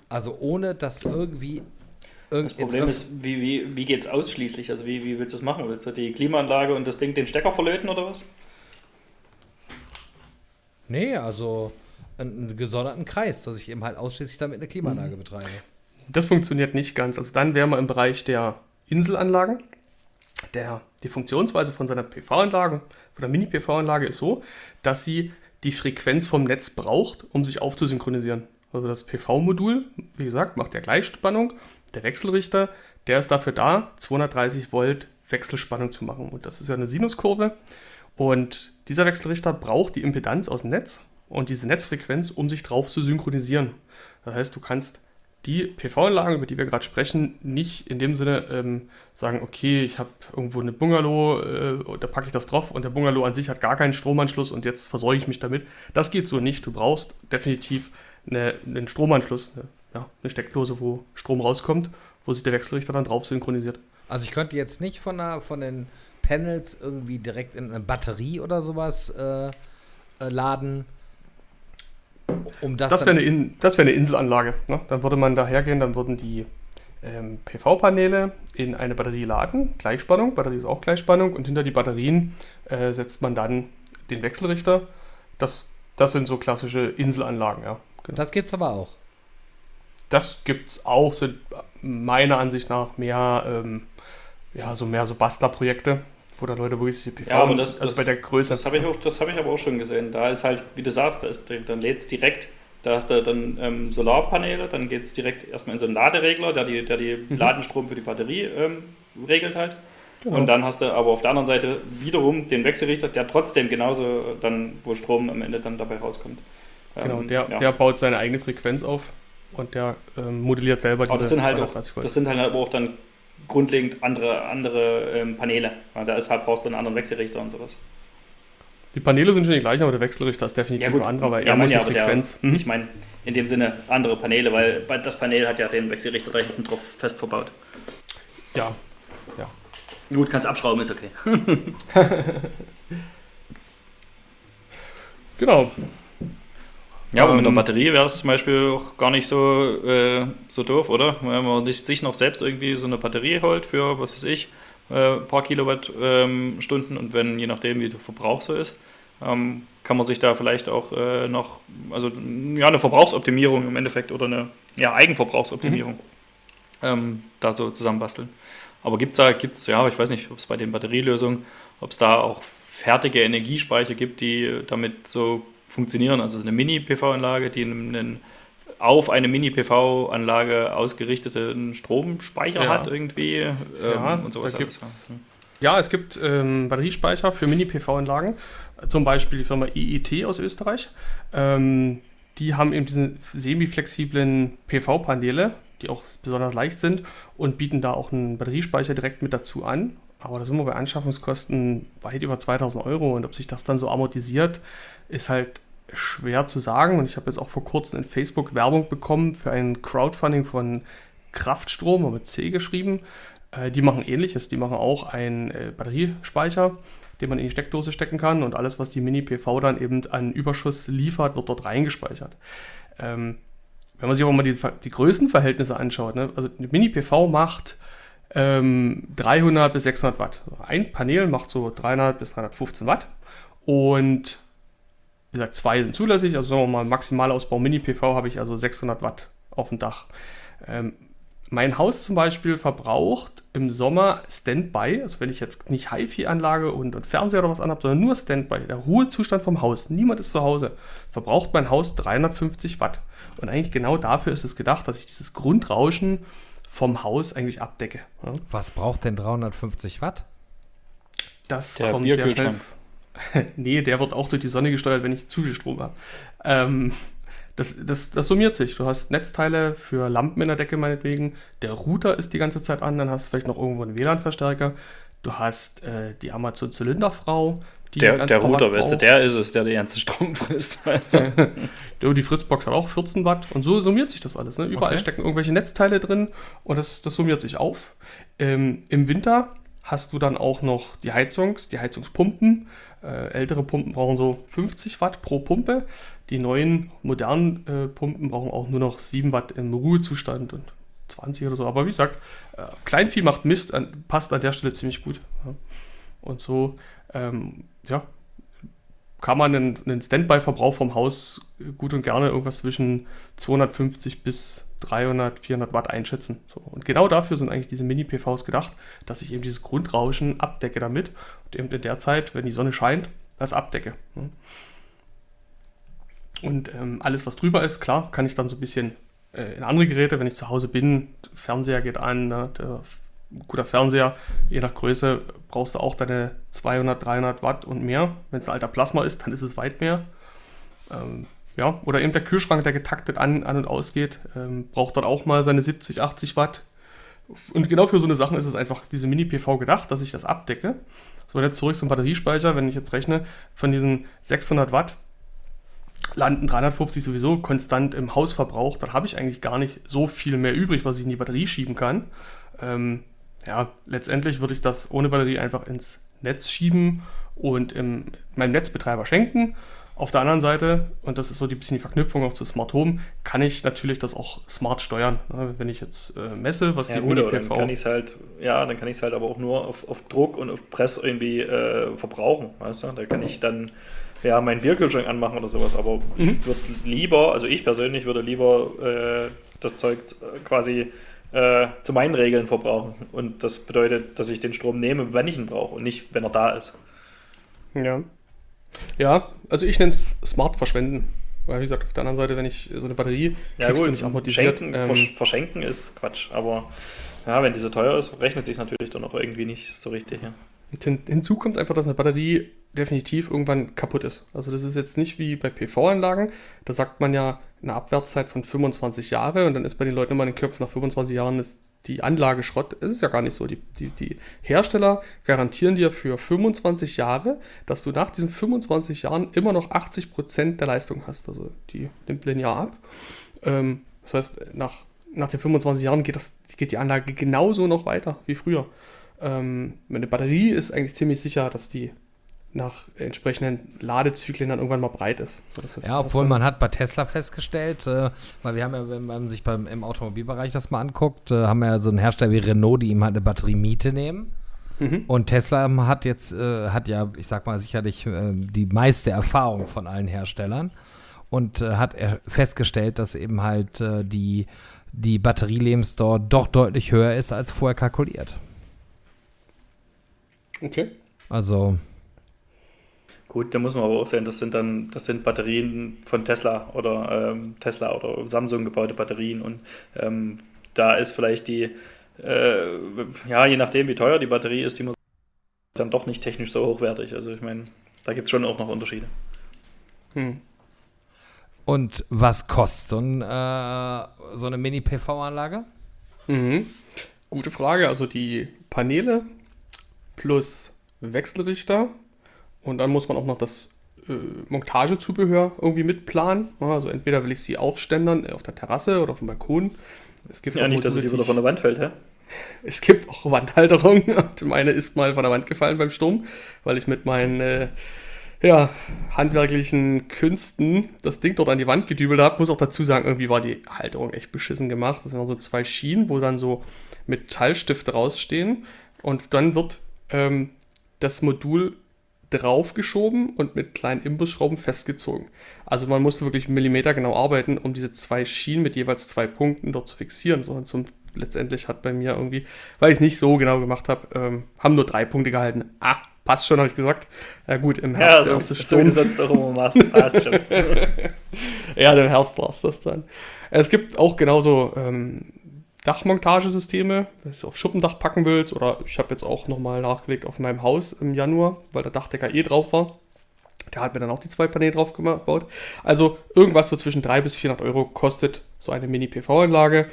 A: Also ohne dass irgendwie
C: das Problem ist, wie, wie, wie geht es ausschließlich? Also wie, wie willst du das machen? Willst du die Klimaanlage und das Ding den Stecker verlöten oder was?
A: Nee, also einen gesonderten Kreis, dass ich eben halt ausschließlich damit eine Klimaanlage mhm. betreibe.
B: Das funktioniert nicht ganz. Also dann wären wir im Bereich der Inselanlagen. Der, die Funktionsweise von seiner PV-Anlage, von der Mini-PV-Anlage ist so, dass sie die Frequenz vom Netz braucht, um sich aufzusynchronisieren. Also das PV-Modul, wie gesagt, macht ja Gleichspannung. Der Wechselrichter, der ist dafür da, 230 Volt Wechselspannung zu machen. Und das ist ja eine Sinuskurve. Und dieser Wechselrichter braucht die Impedanz aus dem Netz und diese Netzfrequenz, um sich drauf zu synchronisieren. Das heißt, du kannst die PV-Anlagen, über die wir gerade sprechen, nicht in dem Sinne ähm, sagen, okay, ich habe irgendwo eine Bungalow, äh, da packe ich das drauf und der Bungalow an sich hat gar keinen Stromanschluss und jetzt versorge ich mich damit. Das geht so nicht. Du brauchst definitiv eine, einen Stromanschluss, eine, ja, eine Steckdose, wo Strom rauskommt, wo sich der Wechselrichter dann drauf synchronisiert.
A: Also ich könnte jetzt nicht von, der, von den Panels irgendwie direkt in eine Batterie oder sowas äh, äh, laden.
B: Um das das wäre eine, In wär eine Inselanlage. Ne? Dann würde man da hergehen, dann würden die ähm, PV-Paneele in eine Batterie laden, Gleichspannung, Batterie ist auch Gleichspannung, und hinter die Batterien äh, setzt man dann den Wechselrichter. Das, das sind so klassische Inselanlagen, ja.
A: Genau. Das gibt es aber auch.
B: Das gibt es auch, sind meiner Ansicht nach mehr, ähm, ja, so mehr so Bastler-Projekte wo da Leute wirklich
C: PV ja, aber das, also das, bei der Größe. Das habe ich, auch, hab ich aber auch schon gesehen. Da ist halt, wie du sagst, da ist, dann lädt es direkt, da hast du dann ähm, Solarpaneele, dann geht es direkt erstmal in so einen Laderegler, der die, der die mhm. Ladenstrom für die Batterie ähm, regelt halt. Genau. Und dann hast du aber auf der anderen Seite wiederum den Wechselrichter, der trotzdem genauso dann, wo Strom am Ende dann dabei rauskommt.
B: Genau, ähm, der, ja. der baut seine eigene Frequenz auf und der ähm, modelliert selber
C: diese aber das sind halt auch, Das sind halt aber auch dann grundlegend andere, andere ähm, Paneele. Ja, da ist halt, brauchst du einen anderen Wechselrichter und sowas.
B: Die Paneele sind schon die gleichen, aber der Wechselrichter ist definitiv ja, ein anderer, weil
C: ja, er muss ja, Frequenz. Der, mhm. Ich meine, in dem Sinne andere Paneele, weil das Panel hat ja den Wechselrichter da hinten drauf fest verbaut.
B: Ja, ja.
C: Gut, kannst abschrauben, ist okay.
B: genau.
C: Ja, aber mit einer ähm, Batterie wäre es zum Beispiel auch gar nicht so, äh, so doof, oder? Wenn man sich noch selbst irgendwie so eine Batterie holt für, was weiß ich, äh, ein paar Kilowattstunden ähm, und wenn, je nachdem, wie der Verbrauch so ist, ähm, kann man sich da vielleicht auch äh, noch, also ja, eine Verbrauchsoptimierung im Endeffekt oder eine ja, Eigenverbrauchsoptimierung mhm. ähm, da so zusammenbasteln. Aber gibt es da, gibt's, ja, ich weiß nicht, ob es bei den Batterielösungen, ob es da auch fertige Energiespeicher gibt, die damit so funktionieren. Also eine Mini-PV-Anlage, die einen auf eine Mini-PV-Anlage ausgerichteten Stromspeicher ja. hat irgendwie ähm,
B: ja, und sowas. Alles. Ja, es gibt ähm, Batteriespeicher für Mini-PV-Anlagen, zum Beispiel die Firma IET aus Österreich. Ähm, die haben eben diese semi-flexiblen PV-Paneele, die auch besonders leicht sind und bieten da auch einen Batteriespeicher direkt mit dazu an. Aber da sind wir bei Anschaffungskosten weit über 2000 Euro und ob sich das dann so amortisiert, ist halt schwer zu sagen. Und ich habe jetzt auch vor kurzem in Facebook Werbung bekommen für ein Crowdfunding von Kraftstrom, mit C geschrieben. Äh, die machen ähnliches. Die machen auch einen äh, Batteriespeicher, den man in die Steckdose stecken kann. Und alles, was die Mini-PV dann eben an Überschuss liefert, wird dort reingespeichert. Ähm, wenn man sich aber mal die, die Größenverhältnisse anschaut, ne? also eine Mini-PV macht ähm, 300 bis 600 Watt. Ein Panel macht so 300 bis 315 Watt und wie gesagt, zwei sind zulässig, also sagen wir mal Maximalausbau Mini-PV habe ich also 600 Watt auf dem Dach. Ähm, mein Haus zum Beispiel verbraucht im Sommer Standby, also wenn ich jetzt nicht HiFi-Anlage und, und, Fernseher oder was anhabe, sondern nur Standby, der Ruhezustand vom Haus, niemand ist zu Hause, verbraucht mein Haus 350 Watt. Und eigentlich genau dafür ist es gedacht, dass ich dieses Grundrauschen vom Haus eigentlich abdecke.
A: Ja. Was braucht denn 350 Watt?
B: Das der kommt sehr schnell. nee, der wird auch durch die Sonne gesteuert, wenn ich zu viel Strom habe. Ähm, das, das, das summiert sich. Du hast Netzteile für Lampen in der Decke meinetwegen. Der Router ist die ganze Zeit an. Dann hast du vielleicht noch irgendwo einen WLAN-Verstärker. Du hast äh, die Amazon-Zylinderfrau.
C: Der, der Router, weißt du, der ist es, der den ganzen Strom frisst, weißt
B: du. die Fritzbox hat auch 14 Watt und so summiert sich das alles. Ne? Überall okay. stecken irgendwelche Netzteile drin und das, das summiert sich auf. Ähm, Im Winter hast du dann auch noch die Heizungs, die Heizungspumpen. Äh, ältere Pumpen brauchen so 50 Watt pro Pumpe. Die neuen modernen äh, Pumpen brauchen auch nur noch 7 Watt im Ruhezustand und 20 oder so. Aber wie gesagt, äh, Kleinvieh macht Mist, an, passt an der Stelle ziemlich gut. Ja. Und so, ähm, ja, kann man einen, einen Standby-Verbrauch vom Haus gut und gerne irgendwas zwischen 250 bis 300, 400 Watt einschätzen. So. Und genau dafür sind eigentlich diese Mini-PVs gedacht, dass ich eben dieses Grundrauschen abdecke damit und eben in der Zeit, wenn die Sonne scheint, das abdecke. Und ähm, alles, was drüber ist, klar, kann ich dann so ein bisschen äh, in andere Geräte, wenn ich zu Hause bin, Fernseher geht an, ne, der, guter Fernseher, je nach Größe brauchst du auch deine 200, 300 Watt und mehr. Wenn es ein alter Plasma ist, dann ist es weit mehr. Ähm, ja, oder eben der Kühlschrank, der getaktet an, an und ausgeht, ähm, braucht dann auch mal seine 70, 80 Watt. Und genau für so eine Sachen ist es einfach diese Mini-PV gedacht, dass ich das abdecke. So, jetzt zurück zum Batteriespeicher, wenn ich jetzt rechne, von diesen 600 Watt landen 350 sowieso konstant im Hausverbrauch, dann habe ich eigentlich gar nicht so viel mehr übrig, was ich in die Batterie schieben kann. Ähm, ja, letztendlich würde ich das ohne Batterie einfach ins Netz schieben und im, meinem Netzbetreiber schenken. Auf der anderen Seite, und das ist so ein bisschen die Verknüpfung auch zu Smart Home, kann ich natürlich das auch smart steuern. Ne? Wenn ich jetzt äh, messe, was
C: ja, die gut, Uni-PV... Dann kann ich halt, ja, dann kann ich es halt aber auch nur auf, auf Druck und auf Press irgendwie äh, verbrauchen, weißt du? Da kann ich dann ja, meinen Bierkühlschrank anmachen oder sowas, aber mhm. ich würde lieber, also ich persönlich würde lieber äh, das Zeug äh, quasi äh, zu meinen Regeln verbrauchen. Und das bedeutet, dass ich den Strom nehme, wenn ich ihn brauche und nicht, wenn er da ist.
B: Ja. Ja, also ich nenne es smart verschwenden. Weil, wie gesagt, auf der anderen Seite, wenn ich so eine Batterie
C: ja, gut, nicht amortisiert. Schenken, ähm, verschenken ist Quatsch, aber ja, wenn die so teuer ist, rechnet sich natürlich dann auch irgendwie nicht so richtig. Ja.
B: Hin, hinzu kommt einfach, dass eine Batterie definitiv irgendwann kaputt ist. Also das ist jetzt nicht wie bei PV-Anlagen. Da sagt man ja eine Abwärtszeit von 25 Jahre und dann ist bei den Leuten immer in den Köpfen, nach 25 Jahren ist die Anlage Schrott. Es ist ja gar nicht so. Die, die, die Hersteller garantieren dir für 25 Jahre, dass du nach diesen 25 Jahren immer noch 80% der Leistung hast. Also die nimmt linear ab. Ähm, das heißt, nach, nach den 25 Jahren geht, das, geht die Anlage genauso noch weiter wie früher. Ähm, eine Batterie ist eigentlich ziemlich sicher, dass die nach entsprechenden Ladezyklen dann irgendwann mal breit ist.
A: So, ja, obwohl man hat bei Tesla festgestellt, äh, weil wir haben ja, wenn man sich beim, im Automobilbereich das mal anguckt, äh, haben wir ja so einen Hersteller wie Renault, die ihm halt eine Batteriemiete nehmen. Mhm. Und Tesla hat jetzt, äh, hat ja, ich sag mal, sicherlich äh, die meiste Erfahrung von allen Herstellern und äh, hat festgestellt, dass eben halt äh, die, die Batterielebensdauer doch deutlich höher ist als vorher kalkuliert.
B: Okay.
A: Also.
C: Gut, da muss man aber auch sehen, das sind dann, das sind Batterien von Tesla oder ähm, Tesla oder Samsung gebaute Batterien und ähm, da ist vielleicht die, äh, ja, je nachdem wie teuer die Batterie ist, die muss dann doch nicht technisch so hochwertig. Also ich meine, da gibt es schon auch noch Unterschiede. Hm.
A: Und was kostet so, ein, äh, so eine Mini-PV-Anlage?
B: Mhm. Gute Frage. Also die Paneele plus Wechselrichter und dann muss man auch noch das äh, Montagezubehör irgendwie mitplanen. Also entweder will ich sie aufständern auf der Terrasse oder auf dem Balkon.
C: Es gibt ja, nicht, dass sie die wieder von der Wand fällt, hä?
B: Es gibt auch Wandhalterungen. Meine ist mal von der Wand gefallen beim Sturm, weil ich mit meinen äh, ja, handwerklichen Künsten das Ding dort an die Wand gedübelt habe. Muss auch dazu sagen, irgendwie war die Halterung echt beschissen gemacht. Das sind so zwei Schienen, wo dann so Metallstifte rausstehen. Und dann wird ähm, das Modul draufgeschoben und mit kleinen Imbusschrauben festgezogen. Also man musste wirklich Millimeter genau arbeiten, um diese zwei Schienen mit jeweils zwei Punkten dort zu fixieren. So, und zum, letztendlich hat bei mir irgendwie, weil ich es nicht so genau gemacht habe, ähm, haben nur drei Punkte gehalten. Ah, passt schon, habe ich gesagt. Ja gut, im Herbst
C: ja, so, so wie du sonst auch immer machst, passt schon.
B: ja, im Herbst war es das dann. Es gibt auch genauso ähm, Dachmontagesysteme, wenn du auf Schuppendach packen willst, oder ich habe jetzt auch nochmal nachgelegt auf meinem Haus im Januar, weil der Dachdecker eh drauf war. Der hat mir dann auch die zwei Paneele drauf gebaut. Also irgendwas so zwischen 300 bis 400 Euro kostet so eine Mini-PV-Anlage.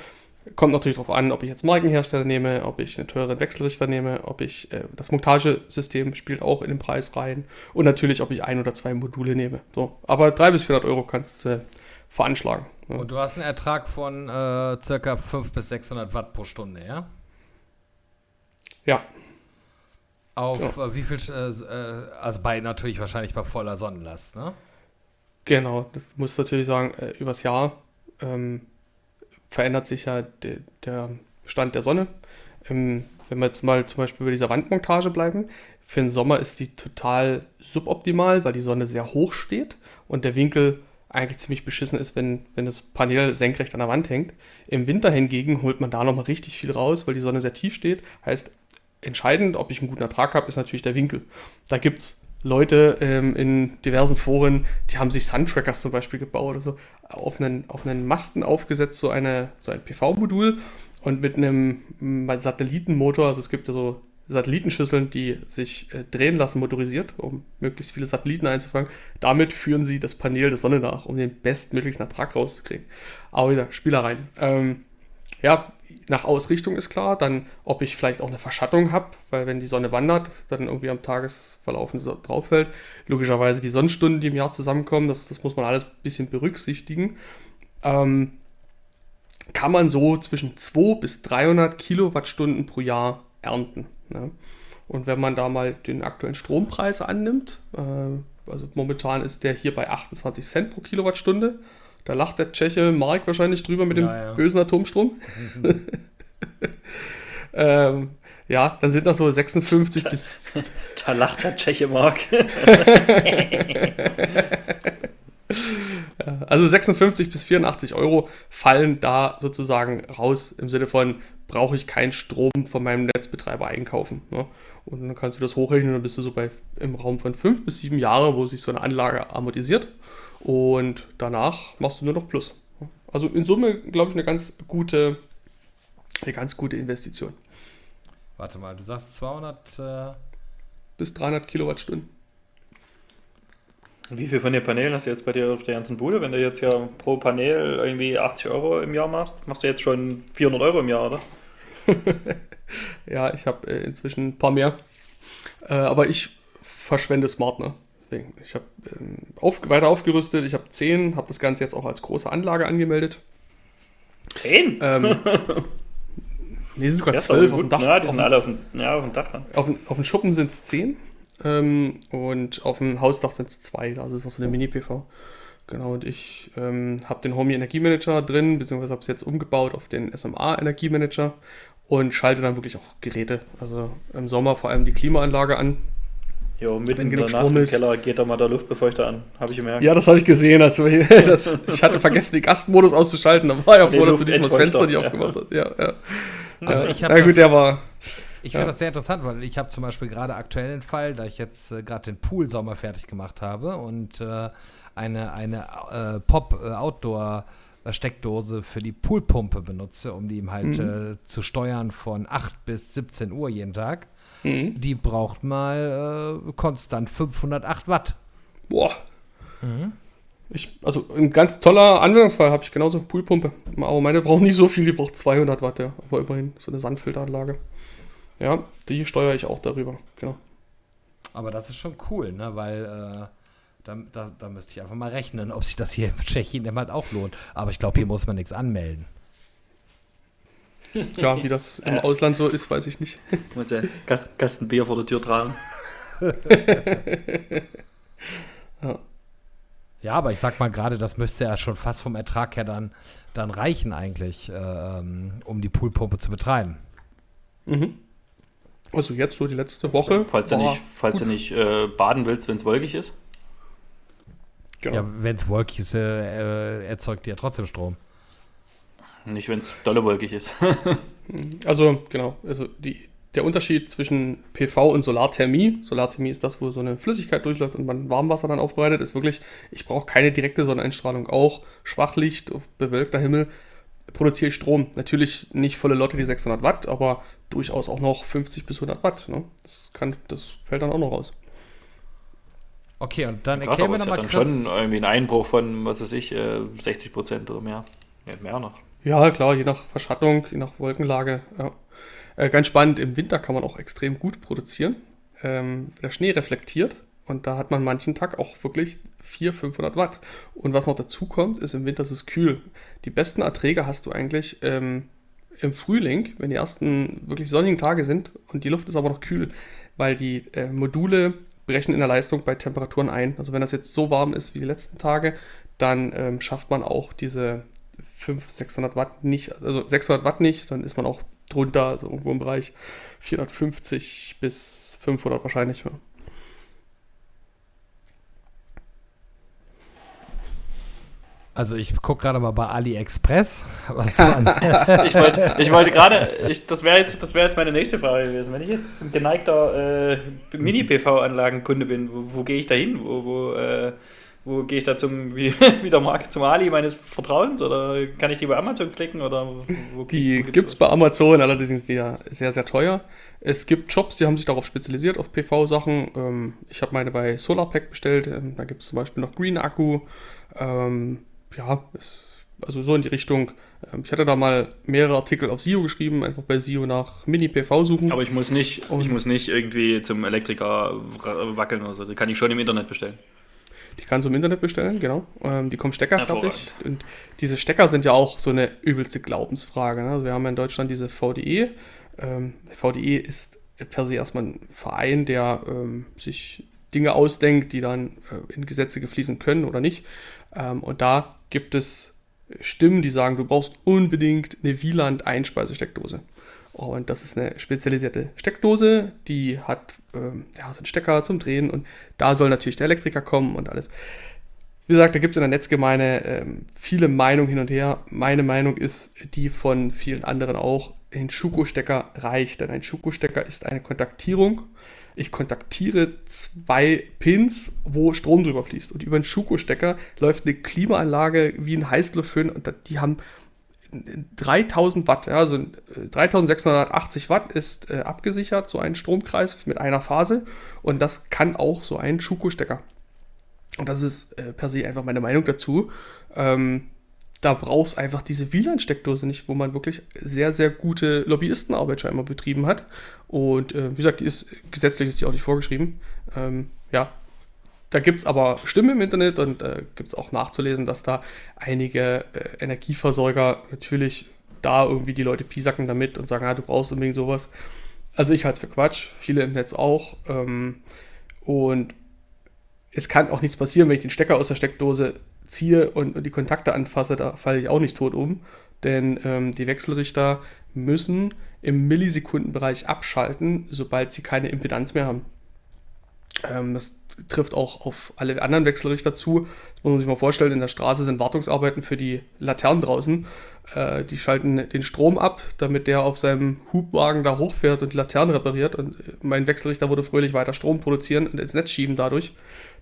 B: Kommt natürlich darauf an, ob ich jetzt Markenhersteller nehme, ob ich einen teuren Wechselrichter nehme, ob ich äh, das Montagesystem spielt auch in den Preis rein und natürlich, ob ich ein oder zwei Module nehme. So, aber 300 bis 400 Euro kannst du äh, veranschlagen.
A: Ja. Und du hast einen Ertrag von äh, circa 500 bis 600 Watt pro Stunde, ja?
B: Ja.
A: Auf genau. wie viel, äh, also bei natürlich wahrscheinlich bei voller Sonnenlast, ne?
B: Genau, du musst natürlich sagen, äh, übers Jahr ähm, verändert sich ja de, der Stand der Sonne. Ähm, wenn wir jetzt mal zum Beispiel bei dieser Wandmontage bleiben, für den Sommer ist die total suboptimal, weil die Sonne sehr hoch steht und der Winkel eigentlich ziemlich beschissen ist, wenn, wenn das Panel senkrecht an der Wand hängt. Im Winter hingegen holt man da nochmal richtig viel raus, weil die Sonne sehr tief steht. Heißt, entscheidend, ob ich einen guten Ertrag habe, ist natürlich der Winkel. Da gibt es Leute ähm, in diversen Foren, die haben sich Suntrackers zum Beispiel gebaut oder so, auf einen, auf einen Masten aufgesetzt, so, eine, so ein PV-Modul und mit einem Satellitenmotor, also es gibt ja so Satellitenschüsseln, die sich äh, drehen lassen, motorisiert, um möglichst viele Satelliten einzufangen. Damit führen sie das Panel der Sonne nach, um den bestmöglichen Ertrag rauszukriegen. Aber wieder Spielereien. Ähm, ja, nach Ausrichtung ist klar, dann ob ich vielleicht auch eine Verschattung habe, weil wenn die Sonne wandert, dann irgendwie am Tagesverlauf drauf fällt. Logischerweise die Sonnenstunden, die im Jahr zusammenkommen, das, das muss man alles ein bisschen berücksichtigen. Ähm, kann man so zwischen 200 bis 300 Kilowattstunden pro Jahr ernten. Ne? Und wenn man da mal den aktuellen Strompreis annimmt, äh, also momentan ist der hier bei 28 Cent pro Kilowattstunde. Da lacht der Tscheche Mark wahrscheinlich drüber mit dem ja. bösen Atomstrom. ähm, ja, dann sind das so 56
C: da,
B: bis.
C: Da lacht der Tscheche Mark.
B: also 56 bis 84 Euro fallen da sozusagen raus im Sinne von brauche ich keinen Strom von meinem Netzbetreiber einkaufen. Ne? Und dann kannst du das hochrechnen, dann bist du so bei im Raum von fünf bis sieben Jahre, wo sich so eine Anlage amortisiert. Und danach machst du nur noch Plus. Also in Summe, glaube ich, eine ganz gute, eine ganz gute Investition.
A: Warte mal, du sagst 200 äh
B: bis 300 Kilowattstunden.
C: Wie viel von den Paneelen hast du jetzt bei dir auf der ganzen Bude? Wenn du jetzt ja pro Panel irgendwie 80 Euro im Jahr machst, machst du jetzt schon 400 Euro im Jahr, oder?
B: ja, ich habe äh, inzwischen ein paar mehr. Äh, aber ich verschwende smart, ne? Deswegen, ich habe ähm, auf, weiter aufgerüstet, ich habe 10, habe das Ganze jetzt auch als große Anlage angemeldet.
C: 10? Ähm,
B: nee, sind sogar ja, 12 auf dem Dach.
C: Ja, die sind alle auf dem, ja, auf dem Dach dann.
B: Auf, auf dem Schuppen sind es 10 ähm, und auf dem Hausdach sind es 2, also ist noch so eine Mini-PV. Genau, und ich ähm, habe den Homey Energiemanager drin, beziehungsweise habe es jetzt umgebaut auf den SMA Energiemanager und schalte dann wirklich auch Geräte. Also im Sommer vor allem die Klimaanlage an.
C: Jo, mitten in der Nacht im Keller geht da mal der Luftbefeuchter an, habe ich gemerkt.
B: Ja, das habe ich gesehen. Also, das, ich hatte vergessen, den Gastmodus auszuschalten. Da war ja froh, dass du diesmal das Fenster nicht ja. aufgemacht hast. Ja, ja. Also
A: ich habe.
B: Ja, gut, der war.
A: Ich finde ja. das sehr interessant, weil ich habe zum Beispiel gerade aktuell den Fall, da ich jetzt äh, gerade den Pool-Sommer fertig gemacht habe und äh, eine, eine äh, Pop-Outdoor- äh, Steckdose für die Poolpumpe benutze, um die eben halt mhm. äh, zu steuern von 8 bis 17 Uhr jeden Tag. Mhm. Die braucht mal äh, konstant 508 Watt.
B: Boah. Mhm. Ich, also ein ganz toller Anwendungsfall habe ich genauso Poolpumpe. Aber meine braucht nicht so viel, die braucht 200 Watt, ja. Aber immerhin so eine Sandfilteranlage. Ja, die steuere ich auch darüber, genau.
A: Aber das ist schon cool, ne? Weil äh, da, da, da, müsste ich einfach mal rechnen, ob sich das hier in Tschechien immer halt auch lohnt. Aber ich glaube, hier muss man nichts anmelden.
B: Ja, wie das im Ausland so ist, weiß ich nicht.
C: Muss ja Kasten Bier vor der Tür tragen.
A: ja. ja, aber ich sag mal gerade, das müsste ja schon fast vom Ertrag her dann, dann reichen eigentlich, äh, um die Poolpumpe zu betreiben.
B: Mhm. Also jetzt so die letzte Woche.
C: Falls du nicht, falls du nicht äh, baden willst, wenn es wolkig ist.
A: Genau. Ja, wenn es wolkig ist, äh, erzeugt die ja trotzdem Strom.
C: Nicht, wenn es dolle wolkig ist.
B: also, genau. Also die, der Unterschied zwischen PV und Solarthermie, Solarthermie ist das, wo so eine Flüssigkeit durchläuft und man Warmwasser dann aufbereitet, ist wirklich, ich brauche keine direkte Sonneneinstrahlung. Auch Schwachlicht, bewölkter Himmel, produziere ich Strom. Natürlich nicht volle Lotte die 600 Watt, aber durchaus auch noch 50 bis 100 Watt. Ne? Das, kann, das fällt dann auch noch raus.
A: Okay, und dann Krass, erklären wir nochmal
C: dann schon irgendwie ein Einbruch von, was weiß ich, 60 äh, Prozent oder mehr. Ja, mehr noch.
B: Ja, klar, je nach Verschattung, je nach Wolkenlage. Ja. Äh, ganz spannend, im Winter kann man auch extrem gut produzieren. Ähm, der Schnee reflektiert und da hat man manchen Tag auch wirklich 400, 500 Watt. Und was noch dazu kommt, ist im Winter ist es kühl. Die besten Erträge hast du eigentlich ähm, im Frühling, wenn die ersten wirklich sonnigen Tage sind und die Luft ist aber noch kühl, weil die äh, Module brechen in der Leistung bei Temperaturen ein. Also wenn das jetzt so warm ist wie die letzten Tage, dann ähm, schafft man auch diese 500, 600 Watt nicht, also 600 Watt nicht, dann ist man auch drunter, also irgendwo im Bereich 450 bis 500 wahrscheinlich. Ja.
A: Also ich gucke gerade mal bei AliExpress.
C: Was ich wollte ich wollt gerade, das wäre jetzt, wär jetzt meine nächste Frage gewesen. Wenn ich jetzt ein geneigter äh, Mini-PV-Anlagenkunde bin, wo, wo gehe ich da hin? Wo, wo, äh, wo gehe ich da zum, wie, wie der Markt, zum Ali meines Vertrauens? Oder kann ich die bei Amazon klicken? Oder
B: wo, die gibt es bei Amazon, allerdings sind die ja sehr, sehr teuer. Es gibt Shops, die haben sich darauf spezialisiert, auf PV-Sachen. Ähm, ich habe meine bei SolarPack bestellt. Ähm, da gibt es zum Beispiel noch Green Akku. Ähm, ja, ist, also so in die Richtung. Ähm, ich hatte da mal mehrere Artikel auf SEO geschrieben, einfach bei SEO nach Mini-PV suchen.
C: Aber ich muss nicht, Und ich muss nicht irgendwie zum Elektriker wackeln oder so. Die kann ich schon im Internet bestellen.
B: Die kannst du im Internet bestellen, genau. Ähm, die kommen steckerfertig. Und diese Stecker sind ja auch so eine übelste Glaubensfrage. Ne? Also wir haben ja in Deutschland diese VDE. Ähm, VDE ist per se erstmal ein Verein, der ähm, sich Dinge ausdenkt, die dann äh, in Gesetze gefließen können oder nicht. Und da gibt es Stimmen, die sagen, du brauchst unbedingt eine Wieland-Einspeisesteckdose. Und das ist eine spezialisierte Steckdose, die hat ähm, ja, so einen Stecker zum Drehen und da soll natürlich der Elektriker kommen und alles. Wie gesagt, da gibt es in der Netzgemeinde ähm, viele Meinungen hin und her. Meine Meinung ist die von vielen anderen auch. Ein Schuko-Stecker reicht, denn ein Schuko-Stecker ist eine Kontaktierung ich kontaktiere zwei Pins, wo Strom drüber fließt. Und über einen Schuko-Stecker läuft eine Klimaanlage wie ein Heißluftföhn und die haben 3000 Watt, also 3680 Watt ist äh, abgesichert, so ein Stromkreis mit einer Phase und das kann auch so ein Schuko-Stecker. Und das ist äh, per se einfach meine Meinung dazu. Ähm, da brauchst einfach diese WLAN-Steckdose nicht, wo man wirklich sehr, sehr gute Lobbyistenarbeit scheinbar betrieben hat. Und äh, wie gesagt, die ist gesetzlich ist die auch nicht vorgeschrieben. Ähm, ja, da gibt es aber Stimmen im Internet und äh, gibt es auch nachzulesen, dass da einige äh, Energieversorger natürlich da irgendwie die Leute piesacken damit und sagen, ah, du brauchst unbedingt sowas. Also ich halte es für Quatsch, viele im Netz auch. Ähm, und es kann auch nichts passieren, wenn ich den Stecker aus der Steckdose ziehe und, und die Kontakte anfasse, da falle ich auch nicht tot um. Denn ähm, die Wechselrichter müssen im Millisekundenbereich abschalten, sobald sie keine Impedanz mehr haben. Ähm, das trifft auch auf alle anderen Wechselrichter zu. Das muss man sich mal vorstellen, in der Straße sind Wartungsarbeiten für die Laternen draußen. Äh, die schalten den Strom ab, damit der auf seinem Hubwagen da hochfährt und die Laternen repariert. Und mein Wechselrichter würde fröhlich weiter Strom produzieren und ins Netz schieben dadurch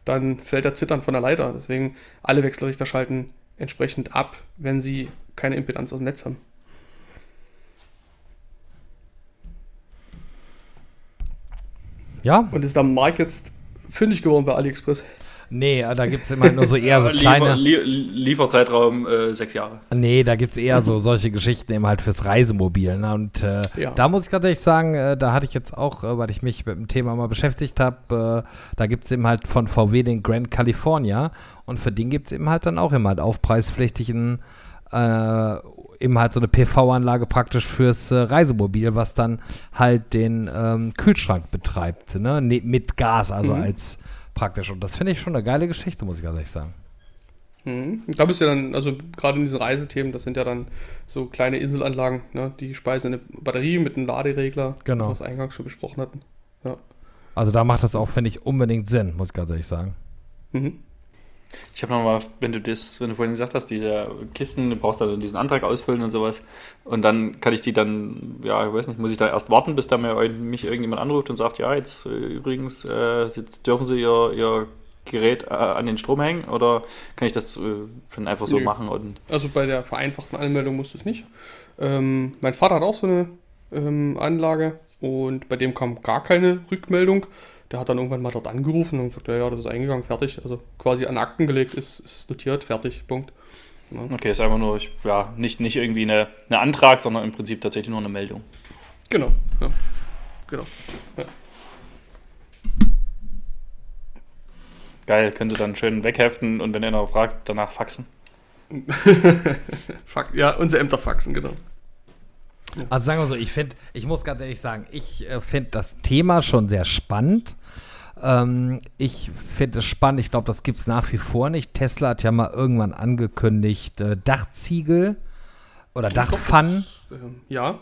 B: dann fällt er zittern von der Leiter. Deswegen alle Wechselrichter schalten entsprechend ab, wenn sie keine Impedanz aus dem Netz haben. Ja. Und ist der Markt jetzt fündig geworden bei AliExpress?
A: Nee, da gibt es immer nur so eher so kleine.
C: Liefer, Lieferzeitraum äh, sechs Jahre.
A: Nee, da gibt es eher so solche Geschichten eben halt fürs Reisemobil. Ne? Und äh, ja. da muss ich ganz ehrlich sagen, äh, da hatte ich jetzt auch, äh, weil ich mich mit dem Thema mal beschäftigt habe, äh, da gibt es eben halt von VW den Grand California. Und für den gibt es eben halt dann auch immer halt aufpreispflichtigen äh, eben halt so eine PV-Anlage praktisch fürs äh, Reisemobil, was dann halt den ähm, Kühlschrank betreibt, ne? ne mit Gas, also mhm. als praktisch. Und das finde ich schon eine geile Geschichte, muss ich ganz ehrlich sagen.
B: Mhm. Da bist du dann, also gerade in diesen Reisethemen, das sind ja dann so kleine Inselanlagen, ne? die speisen eine Batterie mit einem Laderegler,
A: Genau.
B: was wir eingangs schon besprochen hatten. Ja.
A: Also da macht das auch, finde ich, unbedingt Sinn, muss ich ganz ehrlich sagen.
B: Mhm.
C: Ich habe nochmal, wenn du das, wenn du vorhin gesagt hast, diese Kisten, du brauchst dann diesen Antrag ausfüllen und sowas. Und dann kann ich die dann, ja, ich weiß nicht, muss ich da erst warten, bis da mir, mich irgendjemand anruft und sagt, ja, jetzt äh, übrigens, äh, jetzt dürfen Sie Ihr, Ihr Gerät äh, an den Strom hängen oder kann ich das äh, dann einfach so
B: Nö.
C: machen und
B: Also bei der vereinfachten Anmeldung musst du es nicht. Ähm, mein Vater hat auch so eine ähm, Anlage und bei dem kam gar keine Rückmeldung. Der hat dann irgendwann mal dort angerufen und gesagt, ja, ja, das ist eingegangen, fertig. Also quasi an Akten gelegt, ist, ist notiert, fertig, Punkt.
C: okay, ist einfach nur, ja, nicht, nicht irgendwie eine, eine Antrag, sondern im Prinzip tatsächlich nur eine Meldung.
B: Genau, ja. Genau.
C: Geil, können Sie dann schön wegheften und wenn einer fragt, danach faxen.
B: Ja, unsere Ämter faxen, genau.
A: Also sagen wir so, ich finde, ich muss ganz ehrlich sagen, ich äh, finde das Thema schon sehr spannend. Ähm, ich finde es spannend, ich glaube, das gibt es nach wie vor nicht. Tesla hat ja mal irgendwann angekündigt, äh, Dachziegel oder Dachpfannen.
B: Ähm, ja,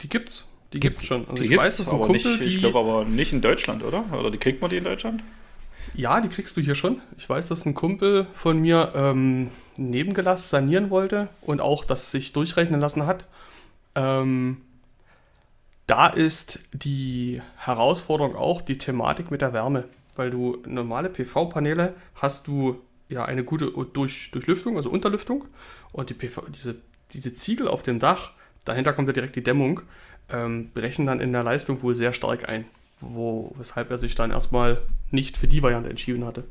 B: die gibt's. Die
A: Gibt's-
B: gibt's, schon. Also
C: Die
B: ich
C: gibt's,
B: weiß, dass ein
C: aber
B: Kumpel,
C: nicht, ich glaube aber nicht in Deutschland, oder? Oder die kriegt man die in Deutschland?
B: Ja, die kriegst du hier schon. Ich weiß, dass ein Kumpel von mir ähm, Nebengelass sanieren wollte und auch das sich durchrechnen lassen hat. Ähm, da ist die Herausforderung auch die Thematik mit der Wärme, weil du normale PV-Paneele hast du ja eine gute Durch, Durchlüftung, also Unterlüftung. Und die PV, diese, diese Ziegel auf dem Dach, dahinter kommt ja direkt die Dämmung, ähm, brechen dann in der Leistung wohl sehr stark ein, wo, weshalb er sich dann erstmal nicht für die Variante entschieden hatte.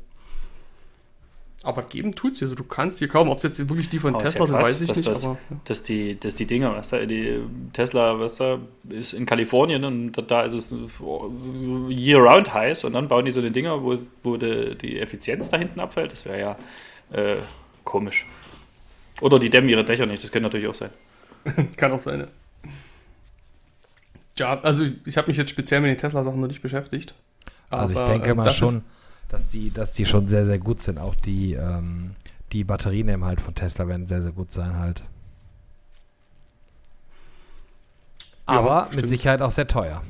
B: Aber geben tut's hier, also du kannst hier kaum, ob es jetzt wirklich die von
C: ist
B: Tesla
C: ja
B: sind, weiß ich
C: dass
B: nicht,
C: das-
B: aber
C: dass die, dass die Dinger, weißt du, die Tesla, weißt du, ist in Kalifornien und da- da ist es year-round heiß und dann bauen die so eine Dinger, wo, wo die, die Effizienz da hinten abfällt. Das wäre ja äh, komisch. Oder die dämmen ihre Dächer nicht, das könnte natürlich auch sein.
B: kann auch sein. Ja, ja also ich habe mich jetzt speziell mit den Tesla-Sachen noch nicht beschäftigt.
A: Also ich denke
B: äh,
A: mal schon,
B: ist-
A: dass die, dass die schon sehr, sehr gut sind. Auch die, ähm, die Batterien eben halt von Tesla werden sehr, sehr gut sein halt.
B: Ja,
A: Aber mit
B: stimmt.
A: Sicherheit auch sehr teuer.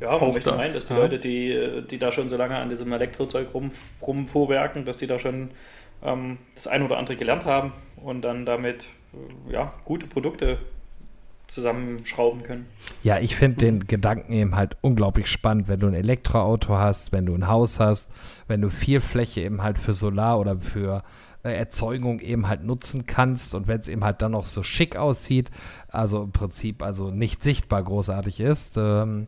C: Ja,
B: Auch
C: möchte
B: das,
C: meinen, dass die
B: ja.
C: Leute, die, die da schon so lange an diesem Elektrozeug rum, rumvorwerken, dass die da schon ähm, das ein oder andere gelernt haben und dann damit äh, ja, gute Produkte zusammenschrauben können.
A: Ja, ich finde den Gedanken eben halt unglaublich spannend, wenn du ein Elektroauto hast, wenn du ein Haus hast, wenn du viel Fläche eben halt für Solar oder für äh, Erzeugung eben halt nutzen kannst und wenn es eben halt dann noch so schick aussieht, also im Prinzip also nicht sichtbar großartig ist, ähm,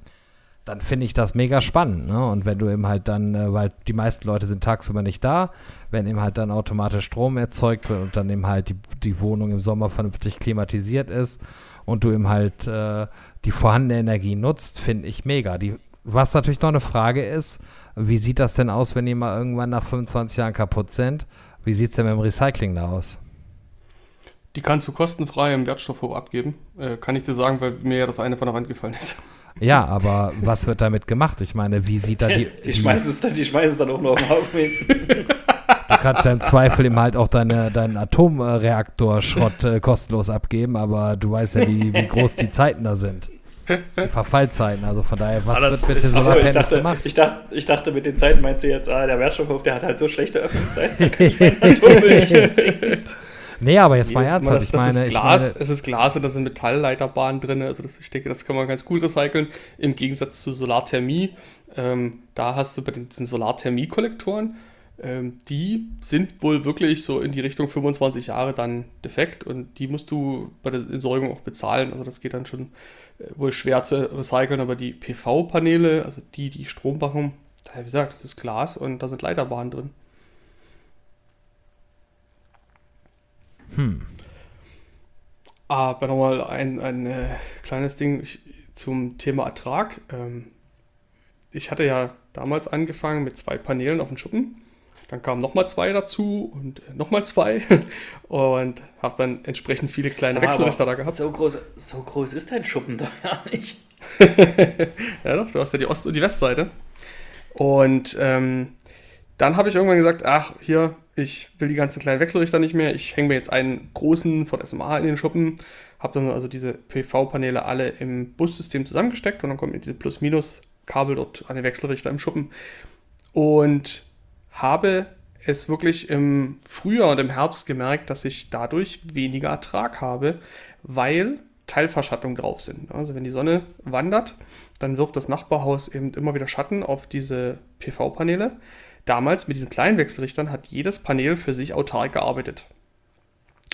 A: dann finde ich das mega spannend. Ne? Und wenn du eben halt dann, äh, weil die meisten Leute sind tagsüber nicht da, wenn eben halt dann automatisch Strom erzeugt wird und dann eben halt die, die Wohnung im Sommer vernünftig klimatisiert ist und du eben halt äh, die vorhandene Energie nutzt, finde ich mega. Die, was natürlich noch eine Frage ist, wie sieht das denn aus, wenn die mal irgendwann nach 25 Jahren kaputt sind? Wie sieht es denn mit dem Recycling da aus?
B: Die kannst du kostenfrei im Wertstoffhof abgeben. Äh, kann ich dir sagen, weil mir ja das eine von der Wand gefallen ist.
A: Ja, aber was wird damit gemacht? Ich meine, wie sieht da die.
C: Die, schmeißen es dann, die schmeißen es dann auch noch auf den Haufen hin.
A: Du kannst ja im Zweifel eben halt auch deine, deinen Atomreaktorschrott äh, kostenlos abgeben, aber du weißt ja, wie, wie groß die Zeiten da sind. Die Verfallzeiten. Also von daher, was
B: Ah,
A: wird mit den
C: ich
A: Solarpanels
C: dachte,
A: gemacht?
C: ich, dachte, ich dachte, mit den Zeiten meinst du jetzt, ah, der Wertstoffhof, der hat halt so schlechte Öffnungszeiten. ich.
A: Nee, aber jetzt mal ernsthaft.
B: das,
A: Ich
B: das
A: meine,
B: ist
A: ich
B: Glas,
A: meine,
B: es ist Glas und da sind Metallleiterbahnen drin. Also das, ich denke, das kann man ganz gut recyceln. Im Gegensatz zu Solarthermie. Ähm, da hast du bei den, diesen Solarthermie-Kollektoren, die sind wohl wirklich so in die Richtung 25 Jahre dann defekt und die musst du bei der Entsorgung auch bezahlen. Also das geht dann schon äh, wohl schwer zu recyceln, aber die PV-Paneele, also die, die Strom machen, wie gesagt, das ist Glas und da sind Leiterbahnen drin.
A: hm.
B: Aber nochmal ein, ein äh, kleines Ding zum Thema Ertrag. Ähm, ich hatte ja damals angefangen mit zwei Paneelen auf dem Schuppen. Dann kamen nochmal zwei dazu und nochmal zwei. Und habe dann entsprechend viele kleine Wechselrichter da gehabt.
C: So groß, so groß ist dein Schuppen da ja nicht.
B: ja, doch, du hast ja die Ost- und die Westseite. Und ähm, dann habe ich irgendwann gesagt, ach, hier, ich will die ganzen kleinen Wechselrichter nicht mehr. Ich hänge mir jetzt einen großen von SMA in den Schuppen. Habe dann also diese PV-Paneele alle im Bussystem zusammengesteckt und dann kommt mir diese Plus-Minus-Kabel dort an den Wechselrichter im Schuppen. Und habe es wirklich im Frühjahr und im Herbst gemerkt, dass ich dadurch weniger Ertrag habe, weil Teilverschattung drauf sind. Also wenn die Sonne wandert, dann wirft das Nachbarhaus eben immer wieder Schatten auf diese PV-Paneele. Damals mit diesen kleinen Wechselrichtern hat jedes Panel für sich autark gearbeitet.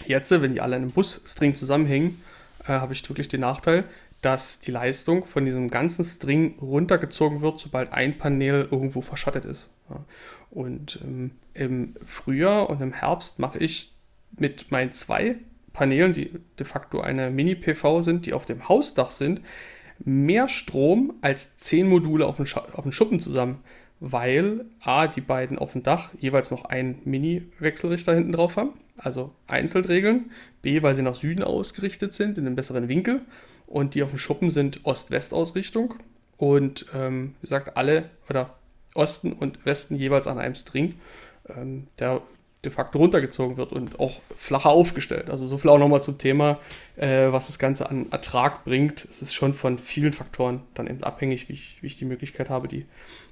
B: Jetzt, wenn die alle in einem Busstring zusammenhängen, äh, habe ich wirklich den Nachteil, dass die Leistung von diesem ganzen String runtergezogen wird, sobald ein Panel irgendwo verschattet ist. Ja. Und ähm, im Frühjahr und im Herbst mache ich mit meinen zwei Paneelen, die de facto eine Mini-PV sind, die auf dem Hausdach sind, mehr Strom als zehn Module auf den, auf den Schuppen zusammen, weil A, die beiden auf dem Dach jeweils noch einen Mini-Wechselrichter hinten drauf haben, also Einzelregeln, B, weil sie nach Süden ausgerichtet sind, in einem besseren Winkel. Und die auf dem Schuppen sind Ost-West-Ausrichtung. Und ähm, wie gesagt, alle oder Osten und Westen jeweils an einem String, ähm, der de facto runtergezogen wird und auch flacher aufgestellt. Also so viel auch nochmal zum Thema, äh, was das Ganze an Ertrag bringt. Es ist schon von vielen Faktoren dann eben abhängig, wie ich, wie ich die Möglichkeit habe, die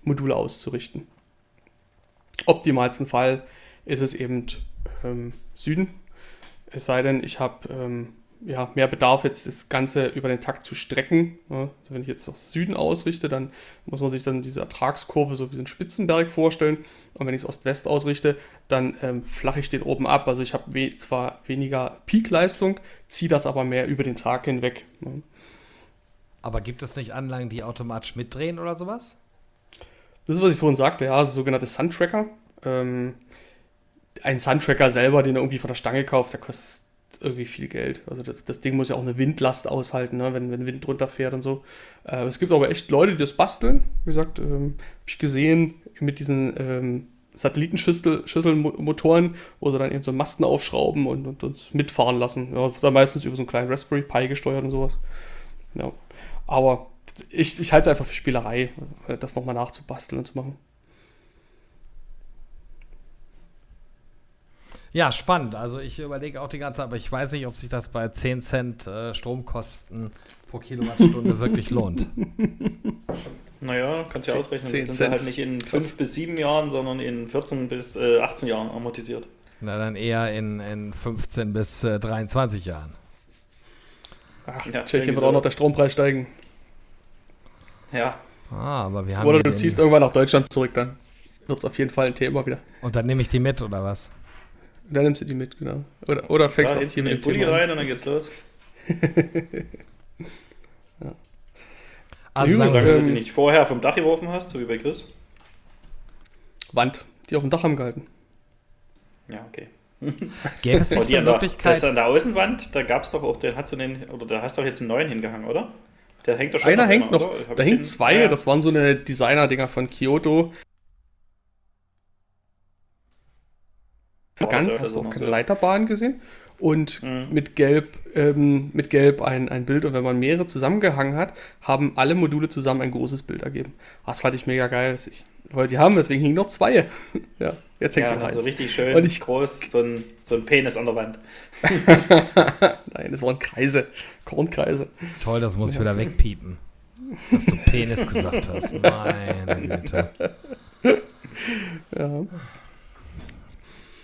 B: Module auszurichten. Optimalsten Fall ist es eben ähm, Süden. Es sei denn, ich habe ähm, ja, mehr Bedarf, jetzt das Ganze über den Takt zu strecken. Ja, also wenn ich jetzt nach Süden ausrichte, dann muss man sich dann diese Ertragskurve so wie so einen Spitzenberg vorstellen. Und wenn ich es Ost-West ausrichte, dann ähm, flache ich den oben ab. Also ich habe we zwar weniger Peakleistung, ziehe das aber mehr über den Tag hinweg. Ja.
A: Aber gibt es nicht Anlagen, die automatisch mitdrehen oder sowas?
B: Das ist, was ich vorhin sagte, ja, also sogenannte Sun-Tracker. Ähm, ein Sun-Tracker selber, den du irgendwie von der Stange kaufst, der kostet irgendwie viel Geld. Also das, das Ding muss ja auch eine Windlast aushalten, ne? wenn, wenn Wind drunter fährt und so. Äh, es gibt aber echt Leute, die das basteln. Wie gesagt, ähm, habe ich gesehen mit diesen ähm, Satellitenschüsselmotoren, wo sie dann eben so Masten aufschrauben und, und uns mitfahren lassen. Ja, dann meistens über so einen kleinen Raspberry Pi gesteuert und sowas. Ja. Aber ich, ich halte es einfach für Spielerei, äh, das nochmal nachzubasteln und zu machen.
A: Ja, spannend. Also ich überlege auch die ganze Zeit, aber ich weiß nicht, ob sich das bei 10 Cent äh, Stromkosten pro Kilowattstunde wirklich lohnt.
C: Naja, kannst du ja ausrechnen. Die sind ja halt nicht in 5 bis 7 Jahren, sondern in 14 bis äh, 18 Jahren amortisiert.
A: Na, dann eher in, in 15 bis äh, 23 Jahren.
B: Ach, ja, Tschechien wird auch noch der Strompreis steigen.
C: Ja.
A: Ah, aber wir haben
B: Oder du ziehst irgendwann nach Deutschland zurück, dann wird es auf jeden Fall ein Thema wieder.
A: Und dann nehme ich die mit, oder was?
B: Dann nimmst du die mit, genau. Oder, oder fängst
C: ja,
B: das
C: hier mit dem Pulli rein und dann geht's los.
B: ja.
C: Also sagen, dass du die nicht vorher vom Dach geworfen hast, so wie bei Chris?
B: Wand, die auf dem Dach haben gehalten.
C: Ja, okay.
A: Gäbe es nicht
C: eine Möglichkeit? Das an der Außenwand, da gab es doch auch, den hast du den, oder da hast du doch jetzt einen neuen hingehangen, oder? Der hängt doch schon
B: Einer hängt noch, da hängt zwei, ja. das waren so eine Designer-Dinger von Kyoto. Ganz, hast du auch keine. Leiterbahn gesehen. Und mhm. mit Gelb, ähm, mit Gelb ein, ein Bild. Und wenn man mehrere zusammengehangen hat, haben alle Module zusammen ein großes Bild ergeben. Das fand ich mega geil. Ich wollte die haben, deswegen hingen noch zwei. ja, jetzt hängt
C: ja,
B: noch
C: eins. so richtig schön und ich, groß, so ein, so ein Penis an der Wand.
B: Nein, das waren Kreise, Kornkreise.
A: Toll, das muss ich wieder wegpiepen. Dass du Penis gesagt hast. Meine Güte. Ja.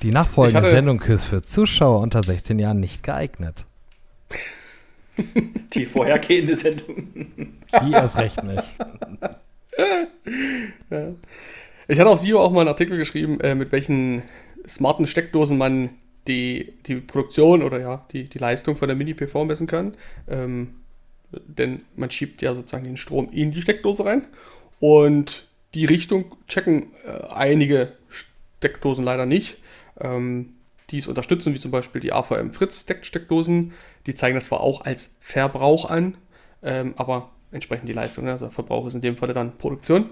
A: Die nachfolgende hatte, Sendung ist für Zuschauer unter 16 Jahren nicht geeignet.
C: Die vorhergehende Sendung.
A: Die erst recht nicht.
B: Ja. Ich hatte auf SEO auch mal einen Artikel geschrieben, äh, mit welchen smarten Steckdosen man die, die Produktion oder ja, die, die Leistung von der Mini-PV messen kann. Ähm, denn man schiebt ja sozusagen den Strom in die Steckdose rein und die Richtung checken äh, einige Steckdosen leider nicht ähm, die es unterstützen, wie zum Beispiel die AVM Fritz Steckdosen. Die zeigen das zwar auch als Verbrauch an, ähm, aber entsprechend die Leistung. Ne? Also Verbrauch ist in dem Fall dann Produktion.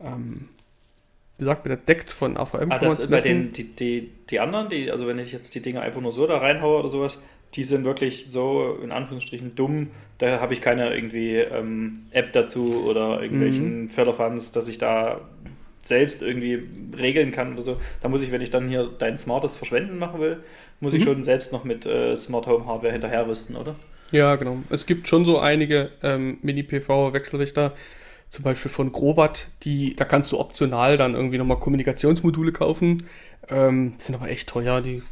B: Ähm, wie gesagt, mit der Deckt von AVM
C: ah, das bei den, die, die, die anderen, die, also wenn ich jetzt die Dinger einfach nur so da reinhaue oder sowas, die sind wirklich so in Anführungsstrichen dumm. Da habe ich keine irgendwie ähm, App dazu oder irgendwelchen mhm. Förderfunds, dass ich da selbst irgendwie regeln kann oder so. Da muss ich, wenn ich dann hier dein smartes Verschwenden machen will, muss ich
B: Mhm.
C: schon selbst noch mit äh, Smart Home Hardware hinterherrüsten, oder?
B: Ja, genau. Es gibt schon so einige ähm, Mini-PV-Wechselrichter, zum Beispiel von Growatt, die, da kannst du optional dann irgendwie nochmal Kommunikationsmodule kaufen. Ähm, sind aber echt teuer, die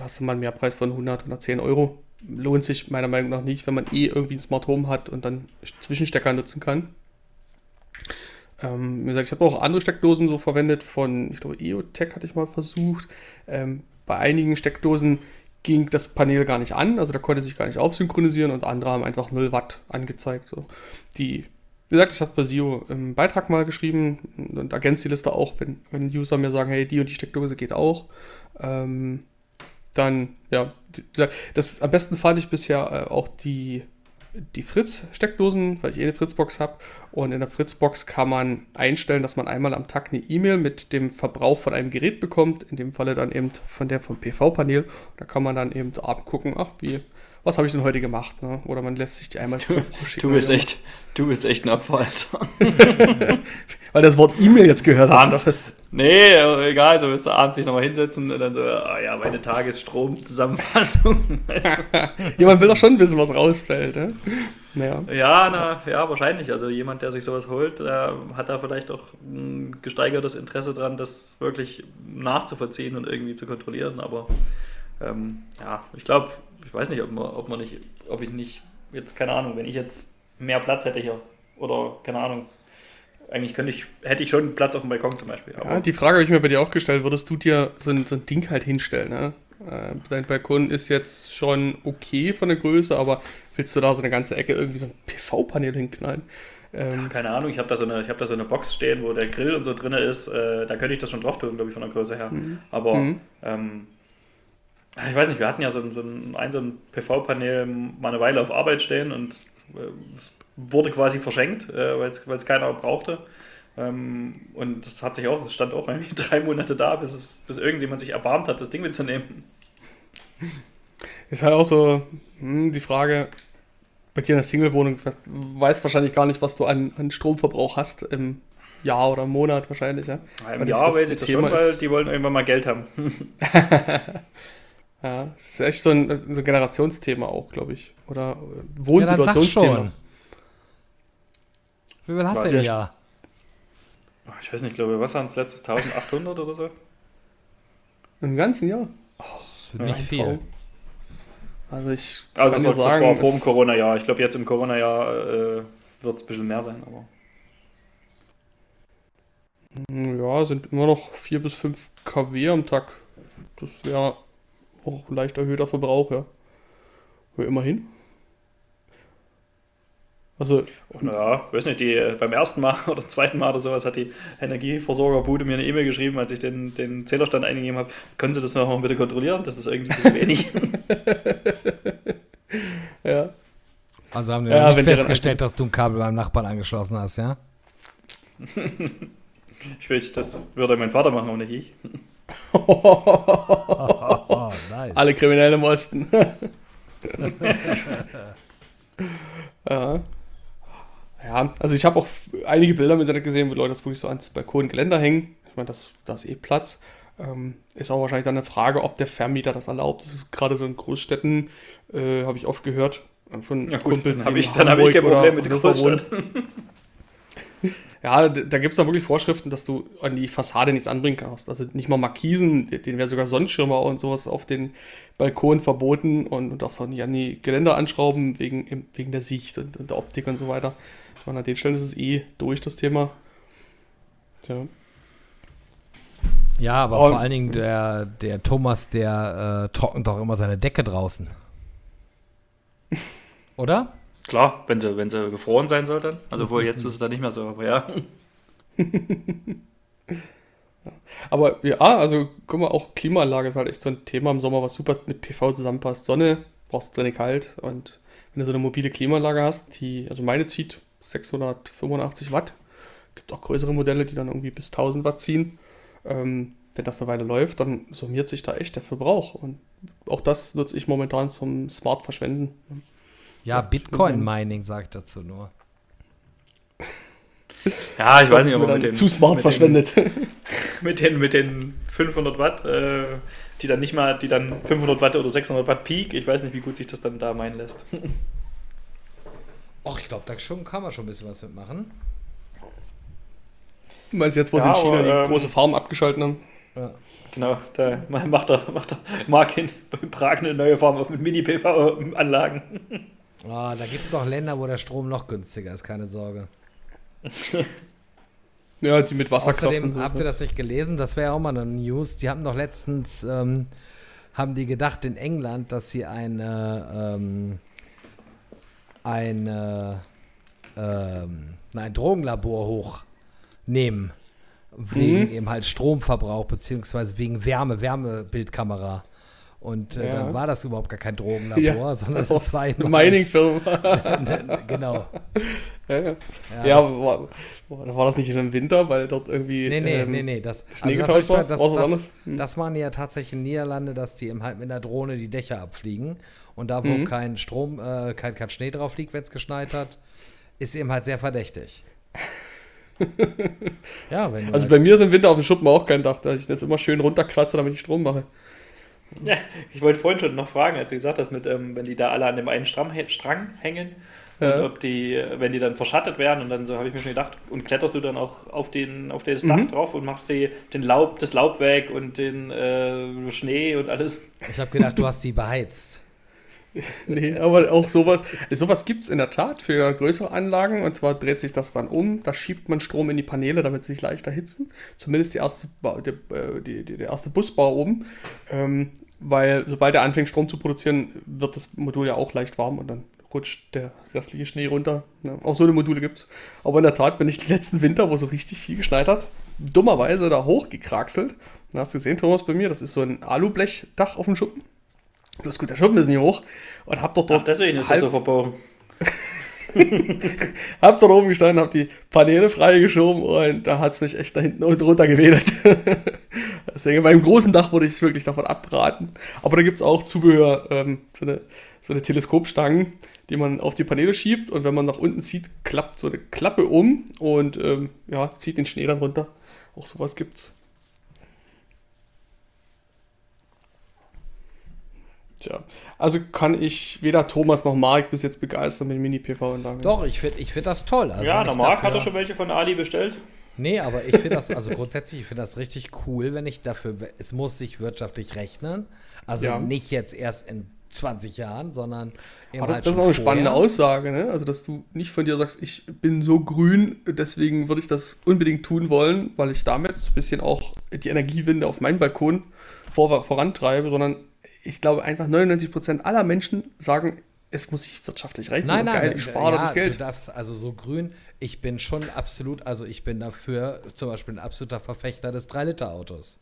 B: hast du mal einen Mehrpreis von 100, 110 Euro. Lohnt sich meiner Meinung nach nicht, wenn man eh irgendwie ein Smart Home hat und dann Zwischenstecker nutzen kann. Ähm, wie gesagt, ich habe auch andere Steckdosen so verwendet von, ich glaube, EOTech hatte ich mal versucht. Ähm, bei einigen Steckdosen ging das Panel gar nicht an, also da konnte sich gar nicht aufsynchronisieren und andere haben einfach 0 Watt angezeigt. So. Die, wie gesagt, ich habe bei SIO im Beitrag mal geschrieben und ergänzt die Liste auch, wenn, wenn User mir sagen, hey, die und die Steckdose geht auch. Ähm, dann, ja, das am besten fand ich bisher äh, auch die, die Fritz-Steckdosen, weil ich eh eine Fritzbox habe. Und in der Fritzbox kann man einstellen, dass man einmal am Tag eine E-Mail mit dem Verbrauch von einem Gerät bekommt. In dem Falle dann eben von der vom PV-Panel. Da kann man dann eben abend gucken, ach, wie, was habe ich denn heute gemacht? Ne? Oder man lässt sich die einmal schicken.
C: Du bist echt, du bist echt ein Opfer, Alter.
B: Weil das Wort E-Mail jetzt gehört hast.
C: Abends.
B: Das,
C: Nee, egal, so wirst du abends sich nochmal hinsetzen und dann so, ah ja, meine Tagesstromzusammenfassung. Weißt
B: jemand will doch schon wissen, was rausfällt. Ne? Naja.
C: du? Ja, na, ja, wahrscheinlich. Also jemand, der sich sowas holt, der hat da vielleicht auch ein gesteigertes Interesse dran, das wirklich nachzuvollziehen und irgendwie zu kontrollieren. Aber ähm, ja, ich glaube, ich weiß nicht, ob man, ob man nicht, ob ich nicht, jetzt, keine Ahnung, wenn ich jetzt mehr Platz hätte hier oder keine Ahnung. Eigentlich könnte ich, hätte ich schon Platz auf dem Balkon zum Beispiel.
B: Ja, die Frage habe ich mir bei dir auch gestellt. Würdest du dir so ein, so ein Ding halt hinstellen? Ne? Äh, dein Balkon ist jetzt schon okay von der Größe, aber willst du da so eine ganze Ecke irgendwie so ein PV-Panel hinknallen? Ähm,
C: Keine Ahnung, ich habe da, so eine- ich hab da so eine Box stehen, wo der Grill und so drin ist. Äh, da könnte ich das schon drauf tun, glaube ich, von der Größe her. Aber
B: Mhm.
C: ähm, ich weiß nicht, wir hatten ja so ein, so ein, ein, so ein PV-Panel mal eine Weile auf Arbeit stehen und äh, es wurde quasi verschenkt, äh, weil es keiner brauchte. Ähm, und das hat sich auch, es stand auch irgendwie drei Monate da, bis, es, bis irgendjemand sich erbarmt hat, das Ding mitzunehmen.
B: Ist halt auch so hm, die Frage, bei dir in der Single-Wohnung, du weißt wahrscheinlich gar nicht, was du an, an Stromverbrauch hast im Jahr oder im Monat wahrscheinlich, ja.
C: Im
B: das-
C: Jahr
B: das
C: weiß ich das
B: Thema
C: schon, weil die wollen irgendwann mal Geld haben.
B: Ja, das ist echt so ein, so ein Generationsthema auch, glaube ich. Oder äh,
A: Ja,
B: Wohnsituationsthema.
A: Wie viel hast du denn ja?
C: Ich weiß nicht, ich glaube, was waren es letztes 1800 oder so?
B: Im ganzen Jahr.
A: Nicht
B: Ein
A: viel.
B: Traum. Also ich
C: Also
B: kann
C: das
B: dir
C: war,
B: sagen,
C: das war vor dem Corona-Jahr. Ich glaube, jetzt im Corona-Jahr äh, wird es ein bisschen mehr sein. Aber
B: ja, sind immer noch 4 bis 5 kW am Tag. Das wäre auch leicht erhöhter Verbrauch, ja. Aber immerhin. Also,
C: ja, weiß nicht, die, beim ersten Mal oder zweiten Mal oder sowas hat die Energieversorgerbude mir eine E-Mail geschrieben, als ich den, den Zählerstand eingegeben habe. Können Sie das noch mal bitte kontrollieren? Das ist irgendwie ein bisschen wenig.
B: ja.
A: Also haben wir
B: Ja,
A: nicht festgestellt, dass du ein Kabel beim Nachbarn angeschlossen hast, ja?
C: Ich will, das würde mein Vater machen, aber nicht ich.
A: Oh, nice.
B: Alle Kriminellen im Osten. ja. Ja, also ich habe auch einige Bilder im Internet gesehen, wo Leute das wirklich so ans Balkongeländer hängen. Ich meine, das, da ist eh Platz. Ähm, ist auch wahrscheinlich dann eine Frage, ob der Vermieter das erlaubt. Das ist gerade so in Großstädten, äh, habe ich oft gehört von
C: Ja gut, dann
B: die
C: habe ich, dann hab ich kein Problem mit. Großstadt.
B: Ja, da gibt es dann wirklich Vorschriften, dass du an die Fassade nichts anbringen kannst. Also nicht mal Markisen, denen werden sogar Sonnenschirmer und sowas auf den Balkon verboten und du darfst auch nicht an die Geländer anschrauben wegen, wegen der Sicht und, und der Optik und so weiter. Ich meine, an den Stellen ist es eh durch das Thema. Tja.
A: Ja, aber
B: Und-
A: vor allen Dingen der, der Thomas, der äh, trocknet doch immer seine Decke draußen. Oder?
C: Klar, wenn sie, wenn sie gefroren sein soll dann. Also wohl jetzt ist es dann nicht mehr so, aber ja.
B: Aber ja, also guck mal, auch Klimaanlage ist halt echt so ein Thema im Sommer, was super mit PV zusammenpasst. Sonne brauchst du drin kalt und wenn du so eine mobile Klimaanlage hast, die, also meine zieht 685 Watt, gibt auch größere Modelle, die dann irgendwie bis 1000 Watt ziehen. Ähm, wenn das eine Weile läuft, dann summiert sich da echt der Verbrauch und auch das nutze ich momentan zum Smart Verschwenden.
A: Ja, Bitcoin-Mining sagt dazu nur.
C: Ja, ich
B: Das
C: weiß nicht, ob man mit den,
B: zu smart
C: mit
B: verschwendet.
C: Den, mit, den, mit den 500 Watt, äh, die dann nicht mal, die dann 500 Watt oder 600 Watt Peak, ich weiß nicht, wie gut sich das dann da meinen lässt.
A: Och, ich glaube, da schon, kann man schon ein bisschen was mitmachen.
B: Meinst du jetzt, wo sie
C: Ja,
B: in China
C: aber,
B: die
C: ähm,
B: große Farm abgeschalten haben?
A: Ja.
C: Genau, da macht er, macht er Mark in Prag eine neue Form auf mit Mini-PV-Anlagen.
A: Ah, da gibt es noch Länder, wo der Strom noch günstiger ist, keine Sorge.
B: Ja, die mit Wasserkraft
A: Außerdem
B: und so.
A: habt ihr das nicht gelesen, das wäre ja auch mal eine News. Die haben doch letztens, ähm, haben die gedacht in England, dass sie eine, ähm, eine, ähm, ein Drogenlabor hochnehmen. Wegen
B: Mhm.
A: eben halt Stromverbrauch, beziehungsweise wegen Wärme, Wärmebildkamera. Und äh,
B: Ja.
A: dann war das überhaupt gar kein Drogenlabor,
B: Ja.
A: sondern das war
B: eine Mining-Firma.
A: genau.
B: ja, ja.
A: Ja, das-
B: war, war, das nicht im Winter, weil dort irgendwie.
A: Nee, nee,
B: ähm,
A: nee, nee. Das,
B: Schnee
A: also das,
B: war?
A: das, das?
B: Hm.
A: das waren ja tatsächlich in Niederlande, dass die eben halt mit einer Drohne die Dächer abfliegen. Und da, wo
B: Mhm.
A: kein Strom, äh, kein, kein Schnee drauf liegt, wenn es geschneit hat, ist eben halt sehr verdächtig. ja, wenn
B: Also
A: halt,
B: bei mir ist im Winter auf dem Schuppen auch kein Dach, da ich das immer schön runterkratze, damit ich Strom mache.
C: Ja, ich wollte vorhin schon noch fragen, als du gesagt hast, mit, ähm, wenn die da alle an dem einen Strang, Strang hängen,
B: Ja.
C: und ob die, wenn die dann verschattet werden, und dann so habe ich mir schon gedacht, und kletterst du dann auch auf, den, auf das Dach
B: Mhm.
C: drauf und machst die, den Laub, das Laub weg und den äh, Schnee und alles.
A: ich habe gedacht, du hast die beheizt.
B: Nee, aber auch sowas. Sowas gibt es in der Tat für größere Anlagen und zwar dreht sich das dann um. Da schiebt man Strom in die Paneele, damit sie sich leichter hitzen. Zumindest die erste, die, äh, die, die, der erste Busbau oben. Ähm, weil sobald er anfängt, Strom zu produzieren, wird das Modul ja auch leicht warm und dann rutscht der restliche Schnee runter. Ja, auch so eine Module gibt es. Aber in der Tat bin ich letzten Winter, wo so richtig viel geschneit hat, dummerweise da hochgekraxelt. Hast du gesehen, Thomas, bei mir, das ist so ein Alublechdach auf dem Schuppen. Bloß gut, der Schuppen ist nicht hoch. Und hab dort,
C: Ach, deswegen ist
B: halb,
C: das so verbogen.
B: hab dort oben gestanden, hab die Paneele freigeschoben und da hat es mich echt da hinten unten runter gewedelt. Deswegen beim großen Dach würde ich wirklich davon abraten. Aber da gibt es auch Zubehör, ähm, so, eine, so eine Teleskopstangen, die man auf die Paneele schiebt und wenn man nach unten zieht, klappt so eine Klappe um und ähm, ja, zieht den Schnee dann runter. Auch sowas gibt's. Tja, also kann ich weder Thomas noch Marek bis jetzt begeistern mit Mini-PV-Anlagen.
A: Doch, ich finde ich find das toll. Also
C: ja, der
A: dafür-
C: hat er schon welche von Ali bestellt.
A: Nee, aber ich finde das, also grundsätzlich, ich finde das richtig cool, wenn ich dafür, es muss sich wirtschaftlich rechnen. Also
B: Ja.
A: nicht jetzt erst in 20 Jahren, sondern eben
B: Aber
A: halt
B: das ist auch eine spannende
A: vorher.
B: Aussage, ne? Also, dass du nicht von dir sagst, ich bin so grün, deswegen würde ich das unbedingt tun wollen, weil ich damit ein bisschen auch die Energiewende auf meinen Balkon vor, vorantreibe, sondern ich glaube einfach 99% aller Menschen sagen, es muss sich wirtschaftlich rechnen.
A: Nein,
B: und
A: nein,
B: geil,
A: äh,
B: ich spare
A: ja,
B: dadurch
A: du
B: Geld.
A: darfst also so grün. Ich bin schon absolut, also ich bin dafür zum Beispiel ein absoluter Verfechter des 3-Liter-Autos.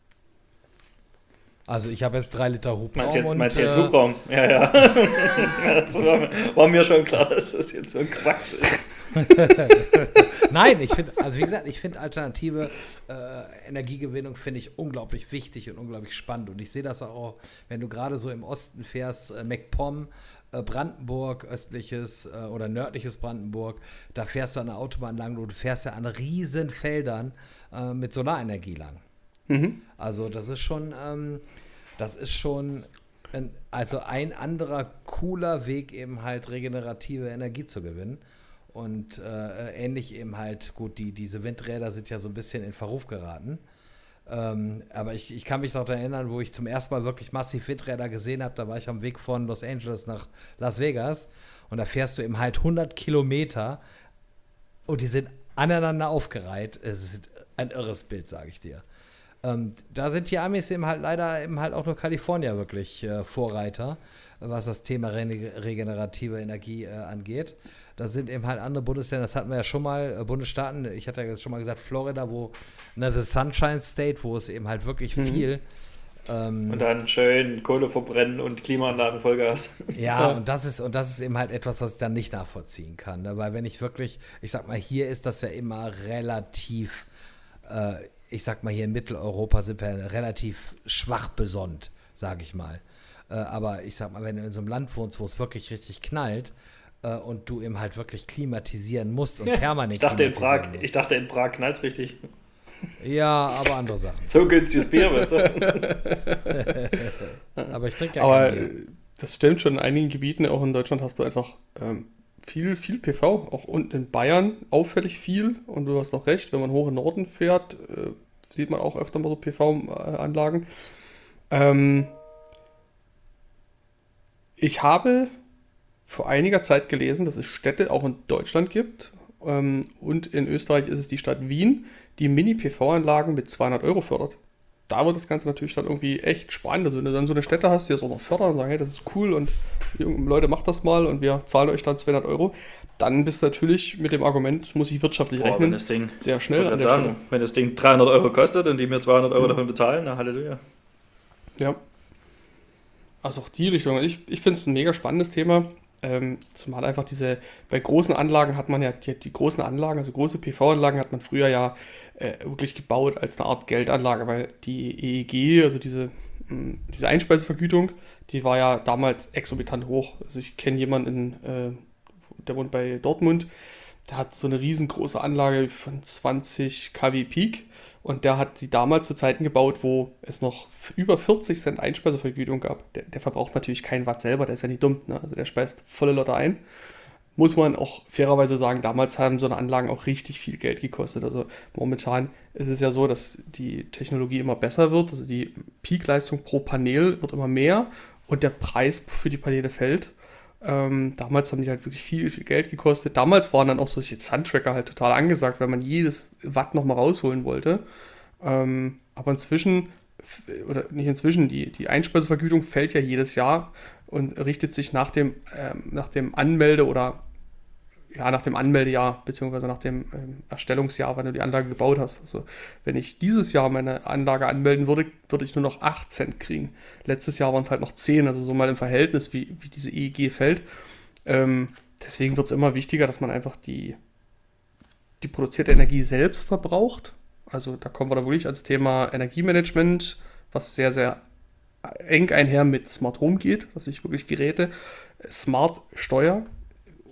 A: Also ich habe jetzt 3 Liter Hubraum
C: Meinst du jetzt,
A: und
C: meinst du jetzt
A: äh,
C: Hubraum? Ja, ja. war mir schon klar, dass das jetzt so ein Quatsch ist.
A: Nein, ich finde, also wie gesagt, ich finde alternative äh, Energiegewinnung finde ich unglaublich wichtig und unglaublich spannend. Und ich sehe das auch, wenn du gerade so im Osten fährst, äh, MacPom, äh, Brandenburg, östliches äh, oder nördliches Brandenburg, da fährst du an der Autobahn lang, du fährst ja an riesen Feldern äh, mit Solarenergie lang.
B: Mhm.
A: Also das ist schon, ähm, das ist schon also ein anderer cooler Weg, eben halt regenerative Energie zu gewinnen. Und äh, ähnlich eben halt, gut, die, diese Windräder sind ja so ein bisschen in Verruf geraten. Ähm, aber ich, ich kann mich noch daran erinnern, wo ich zum ersten Mal wirklich massiv Windräder gesehen habe. Da war ich am Weg von Los Angeles nach Las Vegas. Und da fährst du eben halt 100 Kilometer und die sind aneinander aufgereiht. Es ist ein irres Bild, sage ich dir. Ähm, da sind die Amis eben halt leider eben halt auch nur Kalifornier wirklich äh, Vorreiter, was das Thema re regenerative Energie äh, angeht. Da sind eben halt andere Bundesländer, das hatten wir ja schon mal, äh, Bundesstaaten, ich hatte ja schon mal gesagt, Florida, wo, ne, the Sunshine State, wo es eben halt wirklich viel. Ähm,
C: Und dann schön Kohle verbrennen und Klimaanlagen Vollgas.
A: ja,
B: Ja.
A: und das ist und das ist eben halt etwas, was ich dann nicht nachvollziehen kann. Ne? Weil wenn ich wirklich, ich sag mal, hier ist das ja immer relativ, äh, ich sag mal, hier in Mitteleuropa sind wir relativ schwach besonnt, sage ich mal. Äh, aber ich sag mal, wenn du in so einem Land wohnst, wo es wirklich richtig knallt, äh, und du eben halt wirklich klimatisieren musst und permanent
C: ich dachte in Prag,
A: musst.
C: Ich dachte in Prag knallt richtig.
A: Ja, aber andere Sachen.
C: So günstiges Bier, weißt du?
A: aber ich trinke ja
B: Aber
A: kein Bier.
B: das stimmt schon, in einigen Gebieten, auch in Deutschland, hast du einfach ähm, viel, viel PV. Auch unten in Bayern auffällig viel. Und du hast auch recht, wenn man hoch in den Norden fährt, äh, sieht man auch öfter mal so PV-Anlagen. Ähm, ich habe vor einiger Zeit gelesen, dass es Städte auch in Deutschland gibt. Ähm, und in Österreich ist es die Stadt Wien, die Mini-PV-Anlagen mit 200 Euro fördert. Da wird das Ganze natürlich dann irgendwie echt spannend. Also wenn du dann so eine Städte hast, die das auch noch fördern und sagen, hey, das ist cool und Leute, macht das mal und wir zahlen euch dann 200 Euro, dann bist du natürlich mit dem Argument, das muss ich wirtschaftlich
C: Boah, wenn
B: rechnen,
C: das Ding,
B: sehr schnell an der
C: sagen, wenn das Ding 300 Euro kostet und die mir 200 Euro
B: Mhm.
C: davon bezahlen, na Halleluja.
B: Ja. Also auch die Richtung. Ich, ich finde es ein mega spannendes Thema. Ähm, zumal einfach diese, bei großen Anlagen hat man ja, die, die großen Anlagen, also große PV-Anlagen hat man früher ja äh, wirklich gebaut als eine Art Geldanlage, weil die EEG, also diese, mh, diese Einspeisevergütung, die war ja damals exorbitant hoch. Also ich kenne jemanden, in, äh, der wohnt bei Dortmund, der hat so eine riesengroße Anlage von 20 kW Peak und der hat sie damals zu Zeiten gebaut, wo es noch über 40 Cent Einspeisevergütung gab. Der, der verbraucht natürlich keinen Watt selber, der ist ja nicht dumm. Ne? Also der speist volle Lotte ein. Muss man auch fairerweise sagen, damals haben so eine Anlagen auch richtig viel Geld gekostet. Also momentan ist es ja so, dass die Technologie immer besser wird. Also die Peakleistung pro Panel wird immer mehr und der Preis für die Paneele fällt. Ähm, damals haben die halt wirklich viel, viel Geld gekostet. Damals waren dann auch solche Suntracker halt total angesagt, weil man jedes Watt nochmal rausholen wollte. Ähm, aber inzwischen, oder nicht inzwischen, die, die Einspeisevergütung fällt ja jedes Jahr und richtet sich nach dem, ähm, nach dem Anmelde- oder ja, nach dem Anmeldejahr, beziehungsweise nach dem ähm, Erstellungsjahr, wann du die Anlage gebaut hast. Also, wenn ich dieses Jahr meine Anlage anmelden würde, würde ich nur noch 8 Cent kriegen. Letztes Jahr waren es halt noch 10, also so mal im Verhältnis, wie, wie diese EEG fällt. Ähm, deswegen wird es immer wichtiger, dass man einfach die, die produzierte Energie selbst verbraucht. Also, da kommen wir dann wirklich ans Thema Energiemanagement, was sehr, sehr eng einher mit Smart Home geht, dass ich wirklich Geräte smart steuere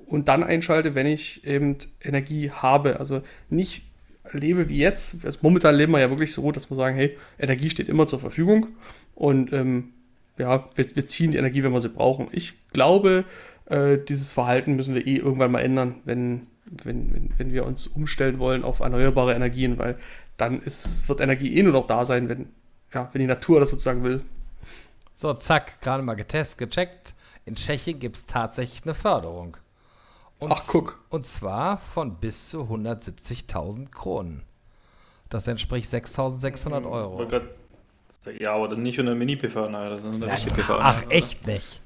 B: und dann einschalte, wenn ich eben Energie habe. Also nicht lebe wie jetzt. Also momentan leben wir ja wirklich so, dass wir sagen, hey, Energie steht immer zur Verfügung und ähm, ja, wir, wir ziehen die Energie, wenn wir sie brauchen. Ich glaube, äh, dieses Verhalten müssen wir eh irgendwann mal ändern, wenn, wenn, wenn, wenn wir uns umstellen wollen auf erneuerbare Energien, weil dann ist, wird Energie eh nur noch da sein, wenn, ja, wenn die Natur das sozusagen will.
A: So, zack, gerade mal getestet, gecheckt. In Tschechien gibt es tatsächlich eine Förderung. Und
B: Ach, guck.
A: Und zwar von bis zu 170.000 Kronen. Das entspricht 6.600 Euro.
C: Wollte grad- Ja, aber dann nicht eine Mini-PV, nein, eine
A: Ja,
C: richtige PV.
A: ach, echt nicht.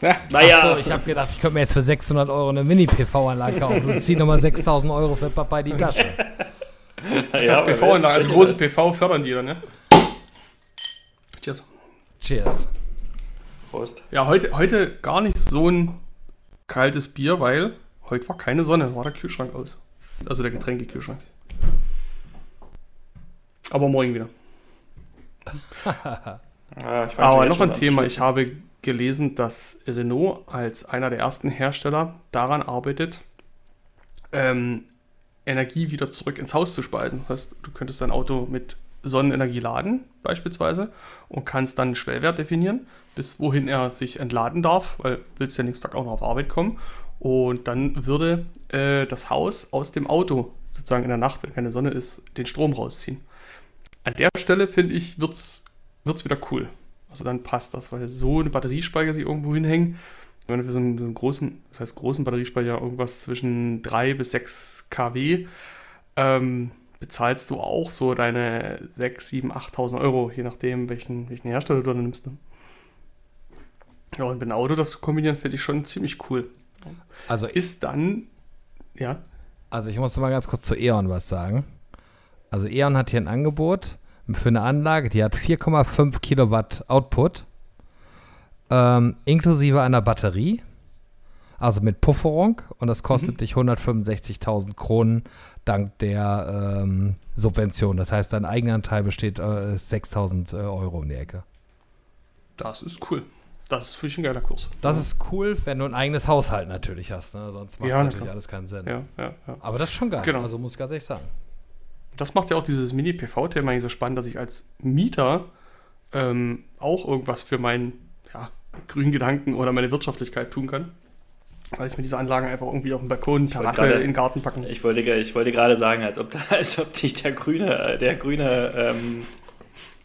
B: Ja,
C: Naja,
A: Achso, ich habe gedacht, ich könnte mir jetzt für 600 Euro eine Mini-PV-Anlage kaufen und ziehe nochmal 6.000 Euro für Papa in die Tasche.
C: ja,
B: das PV, also große PV fördern die dann, ne? Cheers.
A: Cheers.
C: Prost.
B: Ja, heute, heute gar nicht so ein kaltes Bier, weil heute war keine Sonne, war der Kühlschrank aus. Also der Getränkekühlschrank. Aber morgen wieder.
C: Ja, fang
B: Aber noch ein Thema. Ich habe gelesen, dass Renault als einer der ersten Hersteller daran arbeitet, ähm, Energie wieder zurück ins Haus zu speisen. Das heißt, du könntest dein Auto mit Sonnenenergie laden, beispielsweise, und kannst dann einen Schwellwert definieren, bis wohin er sich entladen darf, weil willst ja nächsten Tag auch noch auf Arbeit kommen. Und dann würde äh, das Haus aus dem Auto sozusagen in der Nacht, wenn keine Sonne ist, den Strom rausziehen. An der Stelle, finde ich, wird es wieder cool. Also dann passt das, weil so eine Batteriespeicher sich irgendwo hinhängen, wenn du für so einen, so einen großen, das heißt großen Batteriespeicher irgendwas zwischen 3 bis 6 kW, ähm, bezahlst du auch so deine 6, 7, 8.000 Euro, je nachdem, welchen, welchen Hersteller du dann nimmst. Ne? Ja, und mit einem Auto das zu kombinieren, finde ich schon ziemlich cool.
A: Also,
B: Ist dann, ja,
A: also ich muss noch mal ganz kurz zu E.ON was sagen. Also E.ON hat hier ein Angebot für eine Anlage, die hat 4,5 Kilowatt Output, ähm, inklusive einer Batterie, also mit Pufferung und das kostet
B: Mhm.
A: dich 165.000 Kronen dank der ähm, Subvention. Das heißt, dein Eigenanteil besteht äh, ist 6.000 äh, Euro um die Ecke.
B: das ist cool. Das ist für mich ein geiler Kurs.
A: Das ist cool, wenn du ein eigenes Haushalt natürlich hast. Ne? Sonst macht
B: Ja,
A: natürlich
B: klar.
A: alles keinen Sinn.
B: Ja, ja, ja.
A: Aber das ist schon geil.
B: Genau.
A: Also muss ich ganz ehrlich sagen.
B: Das macht ja auch dieses Mini-PV-Thema eigentlich so spannend, dass ich als Mieter ähm, auch irgendwas für meinen ja, grünen Gedanken oder meine Wirtschaftlichkeit tun kann. Weil ich mir diese Anlagen einfach irgendwie auf dem Balkon, Terrasse,
C: gerade-
B: in den Garten packen.
C: Ich wollte, ich wollte gerade sagen, als ob, da, als ob dich der grüne, äh, der grüne ähm,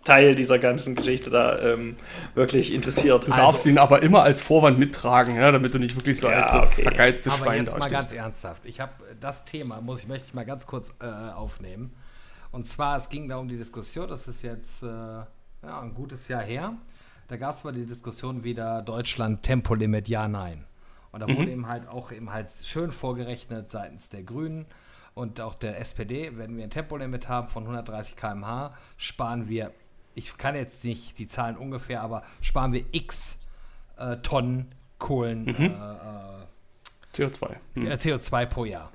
C: Teil dieser ganzen Geschichte da ähm, wirklich interessiert.
B: Du darfst ihn aber immer als Vorwand mittragen, ja, damit du nicht wirklich so
C: Ja,
B: als das
C: okay.
B: vergeizte
A: Aber
B: Schwein
A: jetzt mal ganz ernsthaft. Ich habe das Thema, muss ich, möchte ich mal ganz kurz äh, aufnehmen. Und zwar, es ging da um die Diskussion, das ist jetzt äh, ja, ein gutes Jahr her. Da gab es mal die Diskussion wieder Deutschland Tempolimit, ja, nein. Und da
B: Mhm.
A: wurde eben halt auch eben halt schön vorgerechnet seitens der Grünen und auch der SPD, wenn wir ein Tempolimit haben von 130 km/h, sparen wir, ich kann jetzt nicht die Zahlen ungefähr, aber sparen wir x äh, Tonnen Kohlen,
B: Mhm.
A: äh, äh,
B: CO2. Hm.
A: äh, CO2 pro Jahr.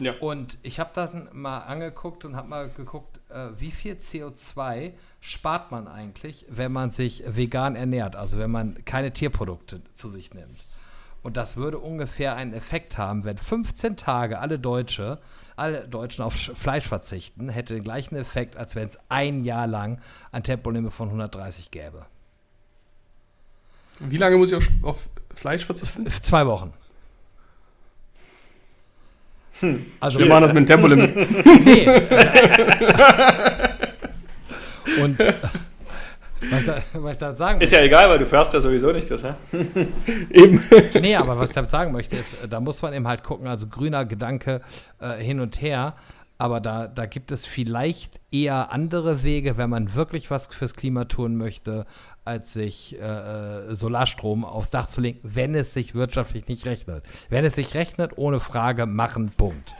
B: Ja.
A: Und ich habe dann mal angeguckt und habe mal geguckt, äh, wie viel CO2 spart man eigentlich, wenn man sich vegan ernährt, also wenn man keine Tierprodukte zu sich nimmt. Und das würde ungefähr einen Effekt haben, wenn 15 Tage alle Deutsche, alle Deutschen auf Sch- Fleisch verzichten, hätte den gleichen Effekt, als wenn es ein Jahr lang ein Tempolimit von 130 gäbe.
B: Wie lange muss ich auf, auf Fleisch verzichten?
A: Zwei Wochen. Also
B: Wir machen das mit dem Tempolimit.
A: Nee. Und was, ich da, was ich damit sagen
C: Ist ja egal, weil du fährst ja sowieso nicht, Chris. Ja?
B: Eben.
A: Nee, aber was ich damit sagen möchte, ist, äh, da muss man eben halt gucken, also grüner Gedanke äh, hin und her, aber da, da gibt es vielleicht eher andere Wege, wenn man wirklich was fürs Klima tun möchte, als sich äh, äh, Solarstrom aufs Dach zu legen, wenn es sich wirtschaftlich nicht rechnet. Wenn es sich rechnet, ohne Frage, machen, Punkt.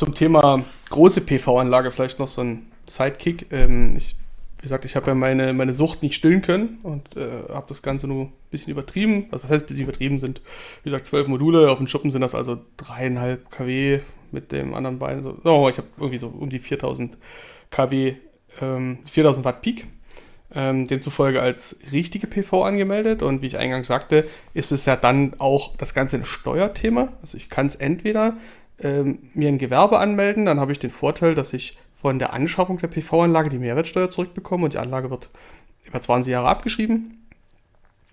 B: Zum Thema große PV-Anlage vielleicht noch so ein Sidekick. Ähm, ich, wie gesagt, ich habe ja meine, meine Sucht nicht stillen können und äh, habe das Ganze nur ein bisschen übertrieben. Also was heißt ein bisschen übertrieben sind, wie gesagt, zwölf Module. Auf dem Schuppen sind das also dreieinhalb kW mit dem anderen Bein. So, oh, ich habe irgendwie so um die 4000 kW, ähm, 4000 Watt Peak. Ähm, demzufolge als richtige PV angemeldet und wie ich eingangs sagte, ist es ja dann auch das Ganze ein Steuerthema. Also ich kann es entweder ähm, mir ein Gewerbe anmelden, dann habe ich den Vorteil, dass ich von der Anschaffung der PV-Anlage die Mehrwertsteuer zurückbekomme und die Anlage wird über 20 Jahre abgeschrieben.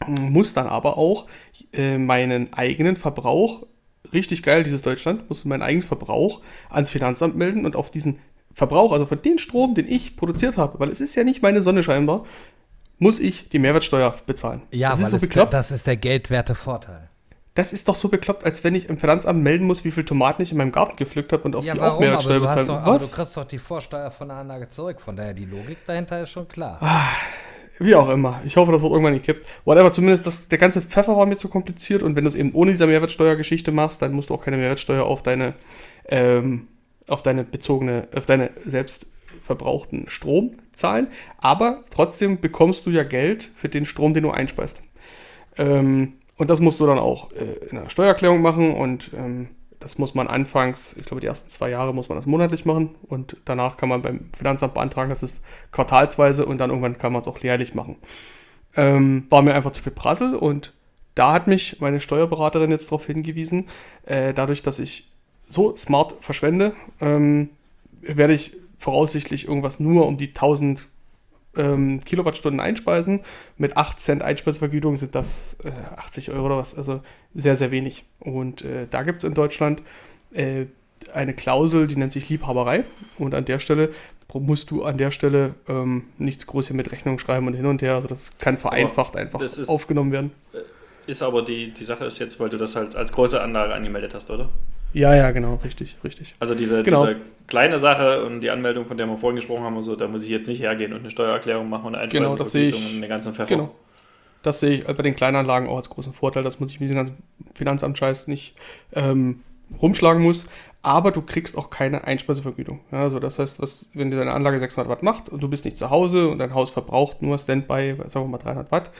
B: Muss dann aber auch äh, meinen eigenen Verbrauch, richtig geil, dieses Deutschland, muss meinen eigenen Verbrauch ans Finanzamt melden und auf diesen Verbrauch, also von den Strom, den ich produziert habe, weil es ist ja nicht meine Sonne scheinbar, muss ich die Mehrwertsteuer bezahlen.
A: Ja,
B: das
A: weil
B: ist so
A: es der,
B: bekloppt.
A: das ist der geldwerte Vorteil.
B: Das ist doch so bekloppt, als wenn ich im Finanzamt melden muss, wie viel Tomaten ich in meinem Garten gepflückt habe und auf
A: Ja,
B: die auch
A: warum?
B: Mehrwertsteuer bezahlen.
A: doch, aber du kriegst doch die Vorsteuer von der Anlage zurück. Von daher, die Logik dahinter ist schon klar.
B: Wie auch immer. Ich hoffe, das wird irgendwann gekippt. Whatever, zumindest das, der ganze Pfeffer war mir zu kompliziert und wenn du es eben ohne diese Mehrwertsteuergeschichte machst, dann musst du auch keine Mehrwertsteuer auf deine, ähm, auf deine bezogene, auf deine selbst verbrauchten Strom zahlen. Aber trotzdem bekommst du ja Geld für den Strom, den du einspeist. Ähm, und das musst du dann auch äh, in einer Steuererklärung machen und ähm, das muss man anfangs, ich glaube, die ersten zwei Jahre muss man das monatlich machen und danach kann man beim Finanzamt beantragen, das ist quartalsweise und dann irgendwann kann man es auch jährlich machen. Ähm, war mir einfach zu viel Prassel und da hat mich meine Steuerberaterin jetzt darauf hingewiesen, äh, dadurch, dass ich so smart verschwende, ähm, werde ich voraussichtlich irgendwas nur um die 1000 ähm, Kilowattstunden einspeisen. Mit 8 Cent Einspeisevergütung sind das äh, 80 Euro oder was, also sehr, sehr wenig. Und äh, da gibt es in Deutschland äh, eine Klausel, die nennt sich Liebhaberei. Und an der Stelle musst du an der Stelle ähm, nichts groß hier mit Rechnung schreiben und hin und her. Also das kann vereinfacht einfach
C: das ist-
B: aufgenommen werden.
C: Ist aber die, die Sache ist jetzt, weil du das halt als große Anlage angemeldet hast, oder?
B: Ja, ja, genau, richtig, richtig.
C: Also diese,
B: Genau.
C: diese kleine Sache und die Anmeldung, von der wir vorhin gesprochen haben, und so, da muss ich jetzt nicht hergehen und eine Steuererklärung machen und eine
B: Genau, das sehe ich.
C: Einspeisevergütung und den ganzen Pfeffer.
B: Genau. Das sehe ich bei den Kleinanlagen auch als großen Vorteil, dass man sich mit diesem ganzen Finanzamt-Scheiß nicht ähm, rumschlagen muss. Aber du kriegst auch keine Einspeisevergütung. Ja, also das heißt, was, wenn deine Anlage 600 Watt macht und du bist nicht zu Hause und dein Haus verbraucht nur Standby, sagen wir mal 300 Watt,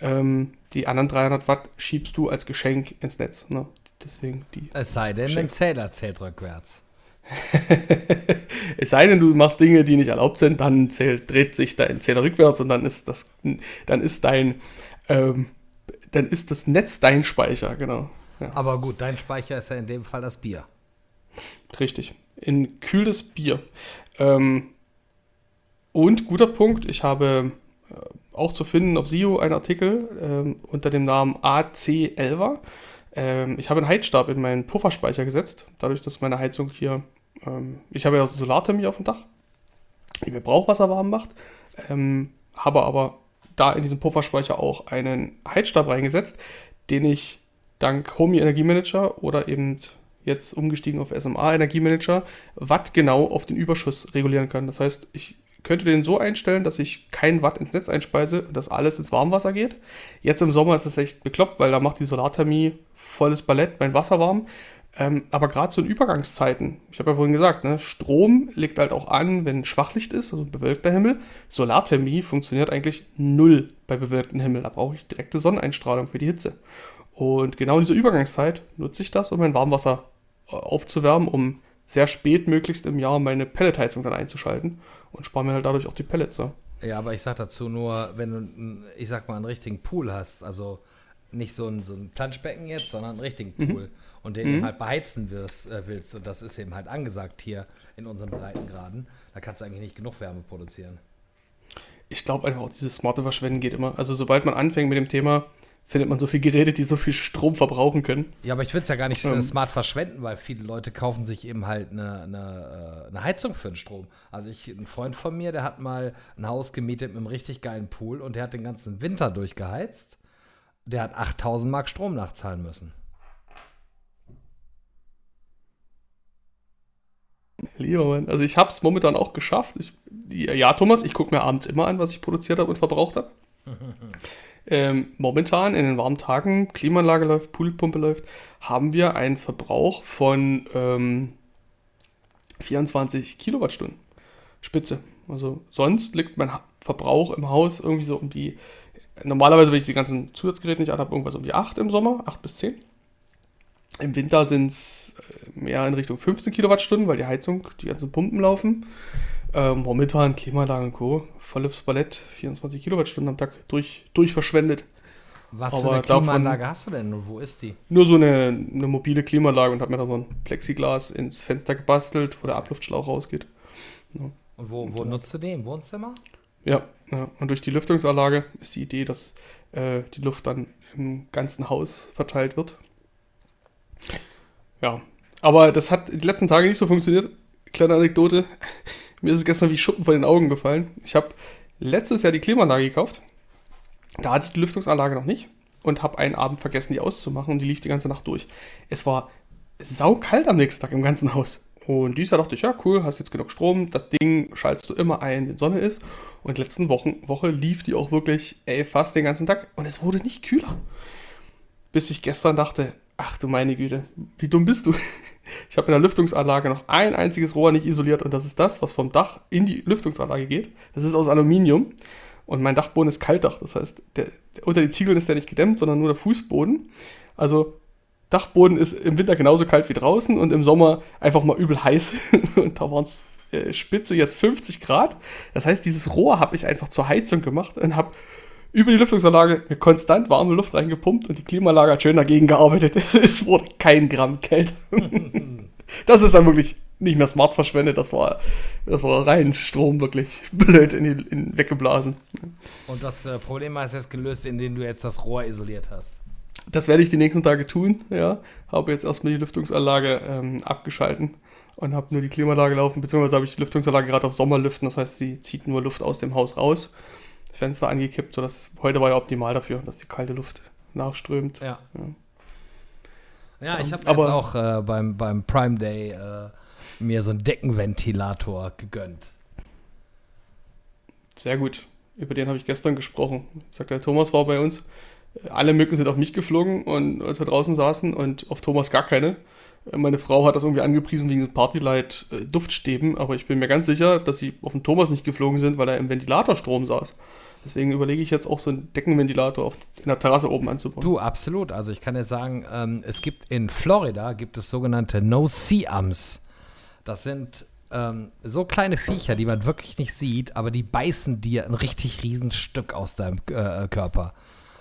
B: ähm, die anderen 300 Watt schiebst du als Geschenk ins Netz. Ne? Deswegen die.
A: Es sei denn, ein. Zähler zählt rückwärts.
B: es sei denn, du machst Dinge, die nicht erlaubt sind, dann zählt, dreht sich dein Zähler rückwärts und dann ist das, dann ist dein, ähm, dann ist das Netz dein Speicher, genau.
A: Ja. Aber gut, dein Speicher ist ja in dem Fall das Bier.
B: Richtig, in kühles Bier. Ähm, und guter Punkt, ich habe äh, auch zu finden auf SEO einen Artikel ähm, unter dem Namen AC11. Ähm, ich habe einen Heizstab in meinen Pufferspeicher gesetzt, dadurch, dass meine Heizung hier, ähm, ich habe ja Solarthermie auf dem Dach, die mir Brauchwasser warm macht, ähm, habe aber da in diesem Pufferspeicher auch einen Heizstab reingesetzt, den ich dank Homey Energiemanager oder eben jetzt umgestiegen auf SMA Energiemanager Watt genau auf den Überschuss regulieren kann. Das heißt, ich könnte den so einstellen, dass ich kein Watt ins Netz einspeise und dass alles ins Warmwasser geht. Jetzt im Sommer ist das echt bekloppt, weil da macht die Solarthermie volles Ballett mein Wasser warm. Ähm, aber gerade zu den Übergangszeiten, ich habe ja vorhin gesagt, ne, Strom liegt halt auch an, wenn Schwachlicht ist, also bewölkter Himmel. Solarthermie funktioniert eigentlich null bei bewölktem Himmel. Da brauche ich direkte Sonneneinstrahlung für die Hitze. Und genau in dieser Übergangszeit nutze ich das, um mein Warmwasser äh, aufzuwärmen, um sehr spät möglichst im Jahr meine Pelletheizung dann einzuschalten und spare mir halt dadurch auch die Pellets. Ja,
A: aber ich sage dazu nur, wenn du, ich sag mal, einen richtigen Pool hast, also nicht so ein, so ein Planschbecken jetzt, sondern einen richtigen mhm. Pool mhm. und den mhm. eben halt beheizen wirst, äh, willst und das ist eben halt angesagt hier in unseren Breitengraden, da kannst du eigentlich nicht genug Wärme produzieren.
B: Ich glaube einfach auch, dieses smarte Verschwenden geht immer. Also sobald man anfängt mit dem Thema, findet man so viele Geräte, die so viel Strom verbrauchen können.
A: Ja, aber ich will es ja gar nicht ähm. smart verschwenden, weil viele Leute kaufen sich eben halt eine, eine, äh, eine, Heizung für den Strom. Also ich, ein Freund von mir, der hat mal ein Haus gemietet mit einem richtig geilen Pool und der hat den ganzen Winter durchgeheizt. Der hat 8000 Mark Strom nachzahlen müssen.
B: Lieber Mann. Also ich habe es momentan auch geschafft. Ich, ja, Thomas, ich gucke mir abends immer an, was ich produziert habe und verbraucht habe. ähm, momentan in den warmen Tagen, Klimaanlage läuft, Poolpumpe läuft, haben wir einen Verbrauch von ähm, 24 Kilowattstunden. Spitze. Also sonst liegt mein Verbrauch im Haus irgendwie so um die, normalerweise, wenn ich die ganzen Zusatzgeräte nicht anhabe, irgendwas um die 8 im Sommer, 8 bis 10. Im Winter sind es äh, mehr in Richtung 15 Kilowattstunden, weil die Heizung, die ganzen Pumpen laufen. Ähm, momentan Klimaanlage und Co. Volles Ballett, 24 Kilowattstunden am Tag durch, durchverschwendet.
A: Was Aber für eine Klimaanlage hast du denn und wo ist die?
B: Nur so eine, eine mobile Klimaanlage und habe mir da so ein Plexiglas ins Fenster gebastelt, wo der Abluftschlauch rausgeht.
A: Ja. Und wo, wo nutzt du den? Im Wohnzimmer?
B: Ja, ja, und durch die Lüftungsanlage ist die Idee, dass äh, die Luft dann im ganzen Haus verteilt wird. Ja, aber das hat die letzten Tage nicht so funktioniert. Kleine Anekdote. Mir ist es gestern wie Schuppen vor den Augen gefallen. Ich habe letztes Jahr die Klimaanlage gekauft. Da hatte ich die Lüftungsanlage noch nicht und habe einen Abend vergessen, die auszumachen und die lief die ganze Nacht durch. Es war saukalt am nächsten Tag im ganzen Haus. Und dieses Jahr dachte ich, ja, cool, hast jetzt genug Strom, das Ding schaltest du immer ein, wenn Sonne ist. Und letzten Wochen, Woche lief die auch wirklich, ey, fast den ganzen Tag. Und es wurde nicht kühler. Bis ich gestern dachte, ach du meine Güte, wie dumm bist du? Ich habe in der Lüftungsanlage noch ein einziges Rohr nicht isoliert und das ist das, was vom Dach in die Lüftungsanlage geht. Das ist aus Aluminium und mein Dachboden ist Kaltdach. Das heißt, der, unter den Ziegeln ist der nicht gedämmt, sondern nur der Fußboden. Also Dachboden ist im Winter genauso kalt wie draußen und im Sommer einfach mal übel heiß. und da waren es äh, Spitze jetzt 50 Grad. Das heißt, dieses Rohr habe ich einfach zur Heizung gemacht und habe über die Lüftungsanlage eine konstant warme Luft reingepumpt und die Klimaanlage hat schön dagegen gearbeitet. es wurde kein Gramm kälter. das ist dann wirklich nicht mehr smart verschwendet, das war, das war rein Strom wirklich blöd in die, in, weggeblasen.
A: Und das äh, Problem ist jetzt gelöst, indem du jetzt das Rohr isoliert hast.
B: Das werde ich die nächsten Tage tun, ja. Habe jetzt erstmal die Lüftungsanlage ähm, abgeschalten und habe nur die Klimaanlage laufen, beziehungsweise habe ich die Lüftungsanlage gerade auf Sommerlüften, das heißt, sie zieht nur Luft aus dem Haus raus. Fenster angekippt, sodass heute war ja optimal dafür, dass die kalte Luft nachströmt.
A: Ja. Ja, ja ich habe jetzt auch äh, beim, beim Prime Day äh, mir so einen Deckenventilator gegönnt.
B: Sehr gut. Über den habe ich gestern gesprochen. Sagt der Thomas war bei uns. Alle Mücken sind auf mich geflogen und als wir draußen saßen und auf Thomas gar keine. Meine Frau hat das irgendwie angepriesen wegen Partylight äh, aber ich bin mir ganz sicher, dass sie auf den Thomas nicht geflogen sind, weil er im Ventilatorstrom saß. Deswegen überlege ich jetzt auch so einen Deckenventilator auf, in der Terrasse oben anzubauen.
A: Du, absolut. Also ich kann dir sagen, ähm, es gibt in Florida gibt es sogenannte No-See-Ams. Das sind ähm, so kleine Viecher, die man wirklich nicht sieht, aber die beißen dir ein richtig Riesenstück aus deinem äh, Körper.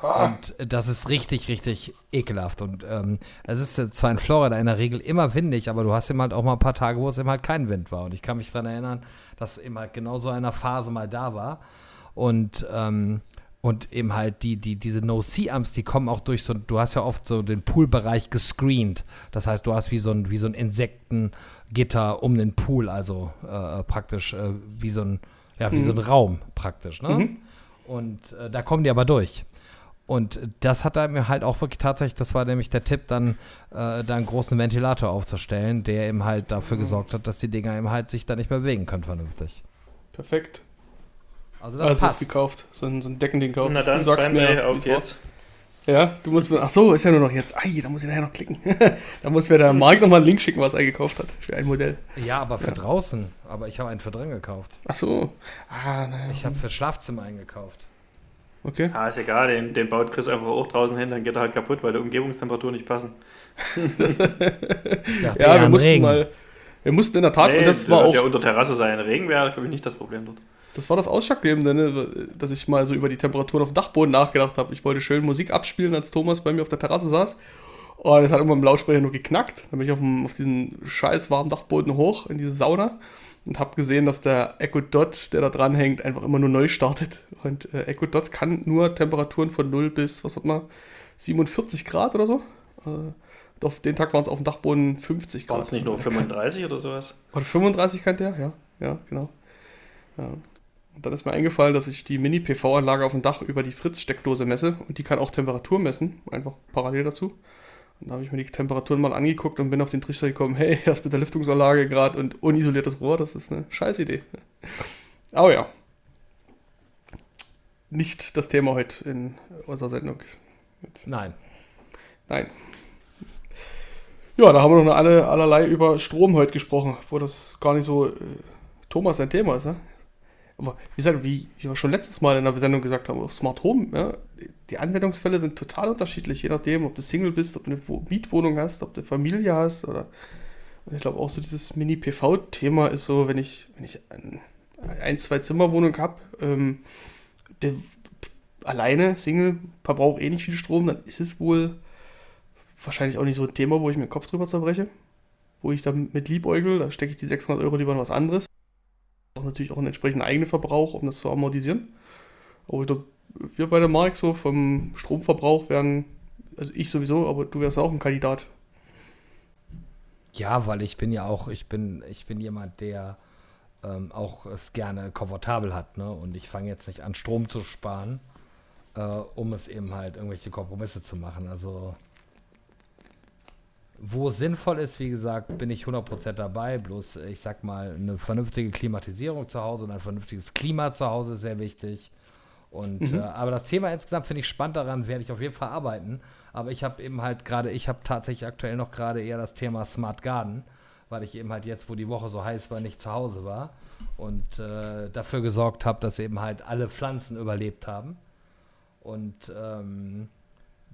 A: Und das ist richtig, richtig ekelhaft. Und ähm, es ist zwar in Florida in der Regel immer windig, aber du hast eben halt auch mal ein paar Tage, wo es eben halt kein Wind war. Und ich kann mich daran erinnern, dass eben halt genau so einer Phase mal da war. Und, ähm, und eben halt die, die, diese No-See-Amps, die kommen auch durch so, du hast ja oft so den Poolbereich gescreent. Das heißt, du hast wie so ein, wie so ein Insektengitter um den Pool, also äh, praktisch äh, wie so ein, ja, wie mhm. so ein Raum praktisch, ne? Mhm. Und äh, da kommen die aber durch. Und das hat er mir halt auch wirklich tatsächlich, das war nämlich der Tipp, dann äh, da einen großen Ventilator aufzustellen, der eben halt dafür mhm. gesorgt hat, dass die Dinger eben halt sich da nicht mehr bewegen können vernünftig.
B: Perfekt.
A: Also das also passt.
B: gekauft, so ein, so ein Deckending gekauft.
C: Na dann, du sagst mir, auf jetzt.
B: Ja, du musst mir, ach so, ist ja nur noch jetzt. Ei, da muss ich nachher noch klicken. da muss mir der Marc nochmal einen Link schicken, was er gekauft hat für ein Modell.
A: Ja, aber für ja. draußen. Aber ich habe einen für drin gekauft.
B: Ach so.
A: Ah, nein. Ich habe für Schlafzimmer eingekauft.
C: Okay. Ah, ist egal, den, den baut Chris einfach auch draußen hin, dann geht er halt kaputt, weil die Umgebungstemperatur nicht passen.
B: dachte, ja, wir mussten Regen. mal, wir mussten in der Tat,
C: nee, und das war auch... ja unter Terrasse sein, Regen wäre, glaube ich, nicht das Problem dort.
B: Das war das Ausschlaggebende, ne? dass ich mal so über die Temperaturen auf dem Dachboden nachgedacht habe. Ich wollte schön Musik abspielen, als Thomas bei mir auf der Terrasse saß. Und es hat irgendwann im Lautsprecher nur geknackt. Dann bin ich auf, dem, auf diesen scheiß warmen Dachboden hoch in diese Sauna und habe gesehen, dass der Echo Dot, der da dran hängt, einfach immer nur neu startet. Und äh, Echo Dot kann nur Temperaturen von 0 bis, was hat man, 47 Grad oder so. Äh, auf den Tag waren es auf dem Dachboden 50 Grad. War
C: es nicht nur 35 oder sowas?
B: Oder 35 kann der, ja. Ja, genau. Ja. Und dann ist mir eingefallen, dass ich die Mini-PV-Anlage auf dem Dach über die Fritz-Steckdose messe und die kann auch Temperatur messen, einfach parallel dazu. Und da habe ich mir die Temperaturen mal angeguckt und bin auf den Trichter gekommen, hey, das mit der Lüftungsanlage gerade und unisoliertes Rohr, das ist eine scheiß Idee. Aber ja. Nicht das Thema heute in unserer Sendung.
A: Nein.
B: Nein. Ja, da haben wir noch alle, allerlei über Strom heute gesprochen, wo das gar nicht so äh, Thomas ein Thema ist. Ne? Aber wie gesagt, wie, wie wir schon letztes Mal in der Sendung gesagt haben, auf Smart Home, ja, die Anwendungsfälle sind total unterschiedlich, je nachdem, ob du Single bist, ob du eine Mietwohnung hast, ob du Familie hast oder. Und ich glaube auch so dieses Mini-PV-Thema ist so, wenn ich, wenn ich ein, ein zwei Zimmerwohnung habe, ähm, der alleine, Single, verbraucht eh nicht viel Strom, dann ist es wohl wahrscheinlich auch nicht so ein Thema, wo ich mir den Kopf drüber zerbreche. Wo ich dann mit liebäugel, da stecke ich die 600 Euro lieber in was anderes auch natürlich auch einen entsprechenden eigenen Verbrauch, um das zu amortisieren. Aber ich glaube, wir bei der Mark so vom Stromverbrauch werden, also ich sowieso, aber du wärst auch ein Kandidat.
A: Ja, weil ich bin ja auch, ich bin, ich bin jemand, der ähm, auch es gerne komfortabel hat, ne? Und ich fange jetzt nicht an, Strom zu sparen, äh, um es eben halt irgendwelche Kompromisse zu machen. Also wo es sinnvoll ist, wie gesagt, bin ich 100% dabei. Bloß, ich sag mal, eine vernünftige Klimatisierung zu Hause und ein vernünftiges Klima zu Hause ist sehr wichtig. Und, mhm. äh, aber das Thema insgesamt finde ich spannend daran, werde ich auf jeden Fall arbeiten. Aber ich habe eben halt gerade, ich habe tatsächlich aktuell noch gerade eher das Thema Smart Garden, weil ich eben halt jetzt, wo die Woche so heiß war, nicht zu Hause war und äh, dafür gesorgt habe, dass eben halt alle Pflanzen überlebt haben. Und ähm,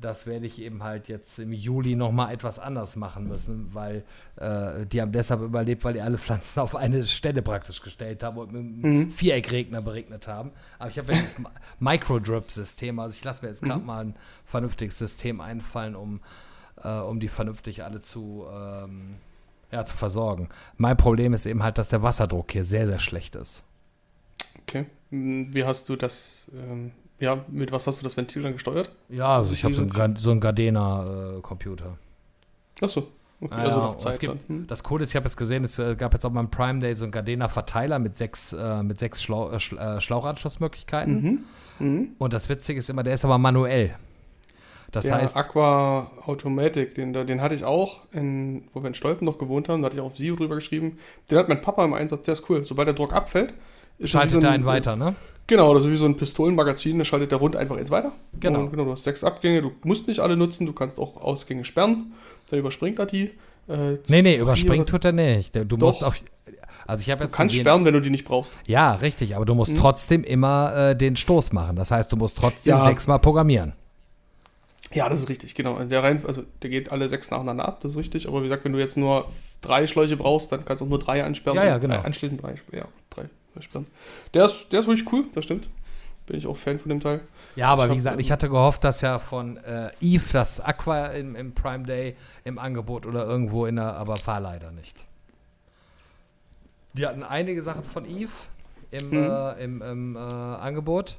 A: das werde ich eben halt jetzt im Juli nochmal etwas anders machen müssen, weil äh, die haben deshalb überlebt, weil die alle Pflanzen auf eine Stelle praktisch gestellt haben und mit einem mhm. Viereckregner beregnet haben. Aber ich habe jetzt das Microdrip-System, also ich lasse mir jetzt gerade mhm. mal ein vernünftiges System einfallen, um, äh, um die vernünftig alle zu, ähm, ja, zu versorgen. Mein Problem ist eben halt, dass der Wasserdruck hier sehr, sehr schlecht ist.
B: Okay. Wie hast du das ähm, ja, mit was hast du das Ventil dann gesteuert?
A: Ja, also ich habe so, ein, so einen Gardena-Computer.
B: Äh, Achso.
A: Okay, ah, also noch Zeit gibt, hm. Das Coole ist, ich habe jetzt gesehen, es äh, gab jetzt auch beim Prime Day so einen Gardena-Verteiler mit sechs, äh, mit sechs Schlau äh, äh, Schlauchanschlussmöglichkeiten. Mhm. Mhm. Und das Witzige ist immer, der ist aber manuell. Das
B: der
A: heißt.
B: Aqua Automatic, den, den hatte ich auch, in, wo wir in Stolpen noch gewohnt haben, da hatte ich auch auf SIO drüber geschrieben. Den hat mein Papa im Einsatz, der ist cool. Sobald der Druck abfällt,
A: schaltet so er einen weiter, ne?
B: Genau, das ist wie so ein Pistolenmagazin, da schaltet der Rund einfach jetzt weiter.
A: Genau. Und
B: genau. Du hast sechs Abgänge, du musst nicht alle nutzen, du kannst auch Ausgänge sperren. Dann überspringt er die.
A: Äh, nee, nee, überspringen tut er nicht. Du Doch. musst auf. Also ich habe
B: jetzt. Du kannst sperren, wenn du die nicht brauchst.
A: Ja, richtig, aber du musst mhm. trotzdem immer äh, den Stoß machen. Das heißt, du musst trotzdem ja. sechsmal programmieren.
B: Ja, das ist richtig, genau. Der rein, also der geht alle sechs nacheinander ab, das ist richtig. Aber wie gesagt, wenn du jetzt nur drei Schläuche brauchst, dann kannst du auch nur drei ansperren.
A: Ja, ja, genau.
B: Äh, anschließend drei, ja, drei Der ist, der ist wirklich cool, das stimmt. Bin ich auch Fan von dem Teil.
A: Ja, aber
B: Ich
A: wie
B: hab,
A: gesagt, ich hatte gehofft, dass ja von äh, Eve das Aqua im, im Prime Day im Angebot oder irgendwo in der, aber war leider nicht. Die hatten einige Sachen von Eve im,
B: Mhm.
A: äh, im, im äh, Angebot.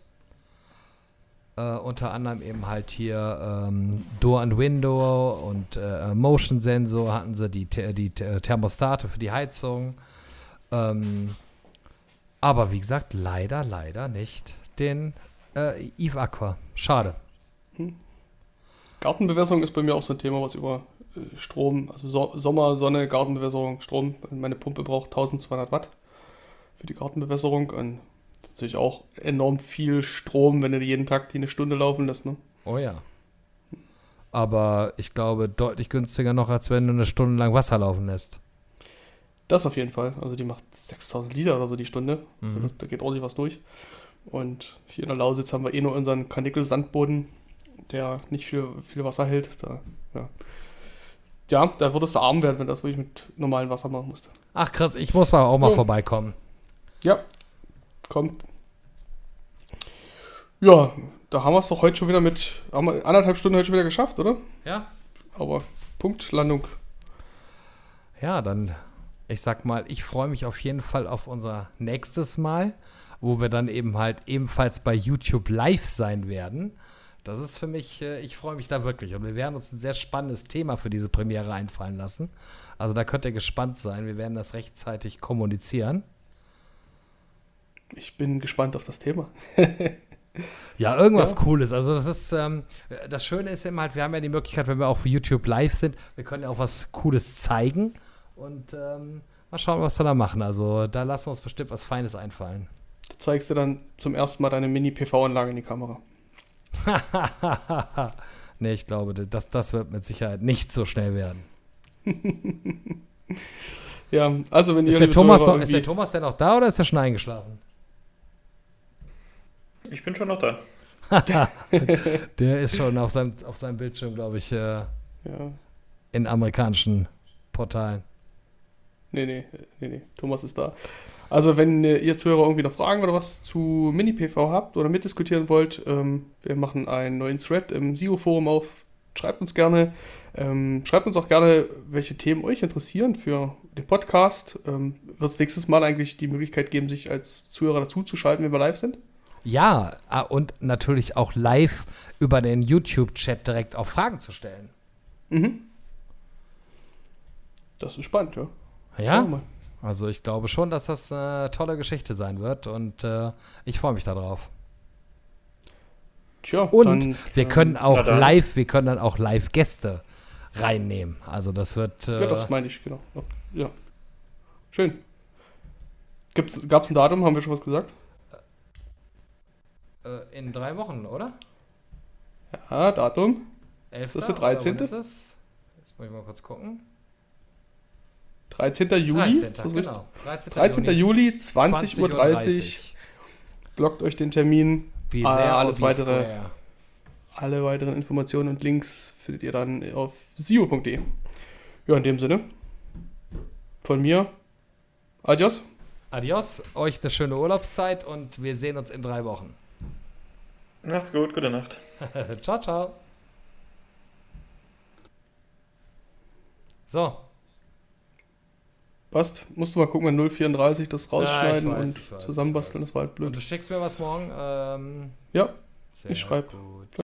A: Äh, unter anderem eben halt hier ähm, Door and Window und äh, Motion Sensor hatten sie die, die The- Thermostate für die Heizung. Ähm, aber wie gesagt, leider, leider nicht den äh, Eve Aqua. Schade.
B: Gartenbewässerung ist bei mir auch so ein Thema, was über äh, Strom, also so Sommer, Sonne, Gartenbewässerung, Strom. Meine Pumpe braucht 1200 Watt für die Gartenbewässerung und das ist natürlich auch enorm viel Strom, wenn du jeden Tag die eine Stunde laufen lässt. Ne?
A: Oh ja. Aber ich glaube, deutlich günstiger noch, als wenn du eine Stunde lang Wasser laufen lässt.
B: Das auf jeden Fall. Also die macht 6000 Liter oder so die Stunde. Also
A: Mhm.
B: da, da geht ordentlich was durch. Und hier in der Lausitz haben wir eh nur unseren Karnickel-Sandboden, der nicht viel, viel Wasser hält. Da, ja. ja, da würdest du arm werden, wenn du das wirklich mit normalem Wasser machen musst.
A: Ach krass, ich muss mal auch mal
B: Oh.
A: vorbeikommen.
B: Ja, kommt. Ja, da haben wir es doch heute schon wieder mit, haben wir anderthalb Stunden heute schon wieder geschafft, oder?
A: Ja?
B: Aber Punktlandung.
A: Ja, dann, ich sag mal, ich freue mich auf jeden Fall auf unser nächstes Mal, wo wir dann eben halt ebenfalls bei YouTube live sein werden. Das ist für mich, äh, ich freue mich da wirklich. Und wir werden uns ein sehr spannendes Thema für diese Premiere einfallen lassen. Also da könnt ihr gespannt sein. Wir werden das rechtzeitig kommunizieren.
B: Ich bin gespannt auf das Thema.
A: Ja, irgendwas
B: Ja.
A: Cooles. Also das ist, ähm, das Schöne ist eben halt, wir haben ja die Möglichkeit, wenn wir auf YouTube live sind, wir können ja auch was Cooles zeigen und ähm, mal schauen, was wir da machen. Also da lassen wir uns bestimmt was Feines einfallen.
B: Da zeigst du dann zum ersten Mal deine Mini-PV-Anlage in die Kamera.
A: nee, ich glaube, das, das wird mit Sicherheit nicht so schnell werden.
B: Ja, also wenn ihr
A: Ist der,
B: liebe
A: Thomas
B: Zuhörer,
A: noch, ist der Thomas denn noch da oder ist er schon eingeschlafen?
C: Ich bin schon noch da.
A: Der ist schon auf seinem, auf seinem Bildschirm, glaube ich, äh,
B: Ja,
A: in amerikanischen Portalen.
B: Nee, nee, nee, nee, Thomas ist da. Also wenn äh, ihr Zuhörer irgendwie noch Fragen oder was zu Mini-PV habt oder mitdiskutieren wollt, ähm, wir machen einen neuen Thread im SIO-Forum auf. Schreibt uns gerne. Ähm, schreibt uns auch gerne, welche Themen euch interessieren für den Podcast. Ähm, Wird es nächstes Mal eigentlich die Möglichkeit geben, sich als Zuhörer dazuzuschalten, wenn wir live sind?
A: Ja, ah, und natürlich auch live über den YouTube-Chat direkt auch Fragen zu stellen.
B: Mhm. Das ist spannend, ja.
A: Ja, also ich glaube schon, dass das eine tolle Geschichte sein wird und äh, ich freue mich darauf.
B: Tja,
A: Und
B: dann,
A: wir können auch live, wir können dann auch Live-Gäste reinnehmen. Also das wird. Äh,
B: Ja, das meine ich, genau. Ja. Schön. Gab es ein Datum? Haben wir schon was gesagt?
A: äh, in drei Wochen, oder?
B: Ja, Datum.
A: 11.
B: Das ist der
A: oder wann
B: 13..
A: Ist es? Jetzt muss ich mal kurz gucken.
B: 13. Juli.
A: 13.
B: ist das richtig?
A: genau. 13.
B: 13. Juli, 20.30 Uhr.
A: 20:30
B: Blockt euch den Termin.
A: Be
B: Ah, alles weitere. Alle weiteren Informationen und Links findet ihr dann auf sio.de. Ja, in dem Sinne. Von mir. Adios.
A: Adios, euch eine schöne Urlaubszeit und wir sehen uns in drei Wochen.
C: Macht's gut, gute Nacht.
A: ciao, ciao. So.
B: Passt. Musst du mal gucken, wenn 034 das rausschneiden
A: weiß,
B: und
A: weiß,
B: zusammenbasteln. Das war halt
A: Und
B: blöd.
A: du schickst mir was morgen? Ähm,
B: Ja, ich schreib.
A: gut.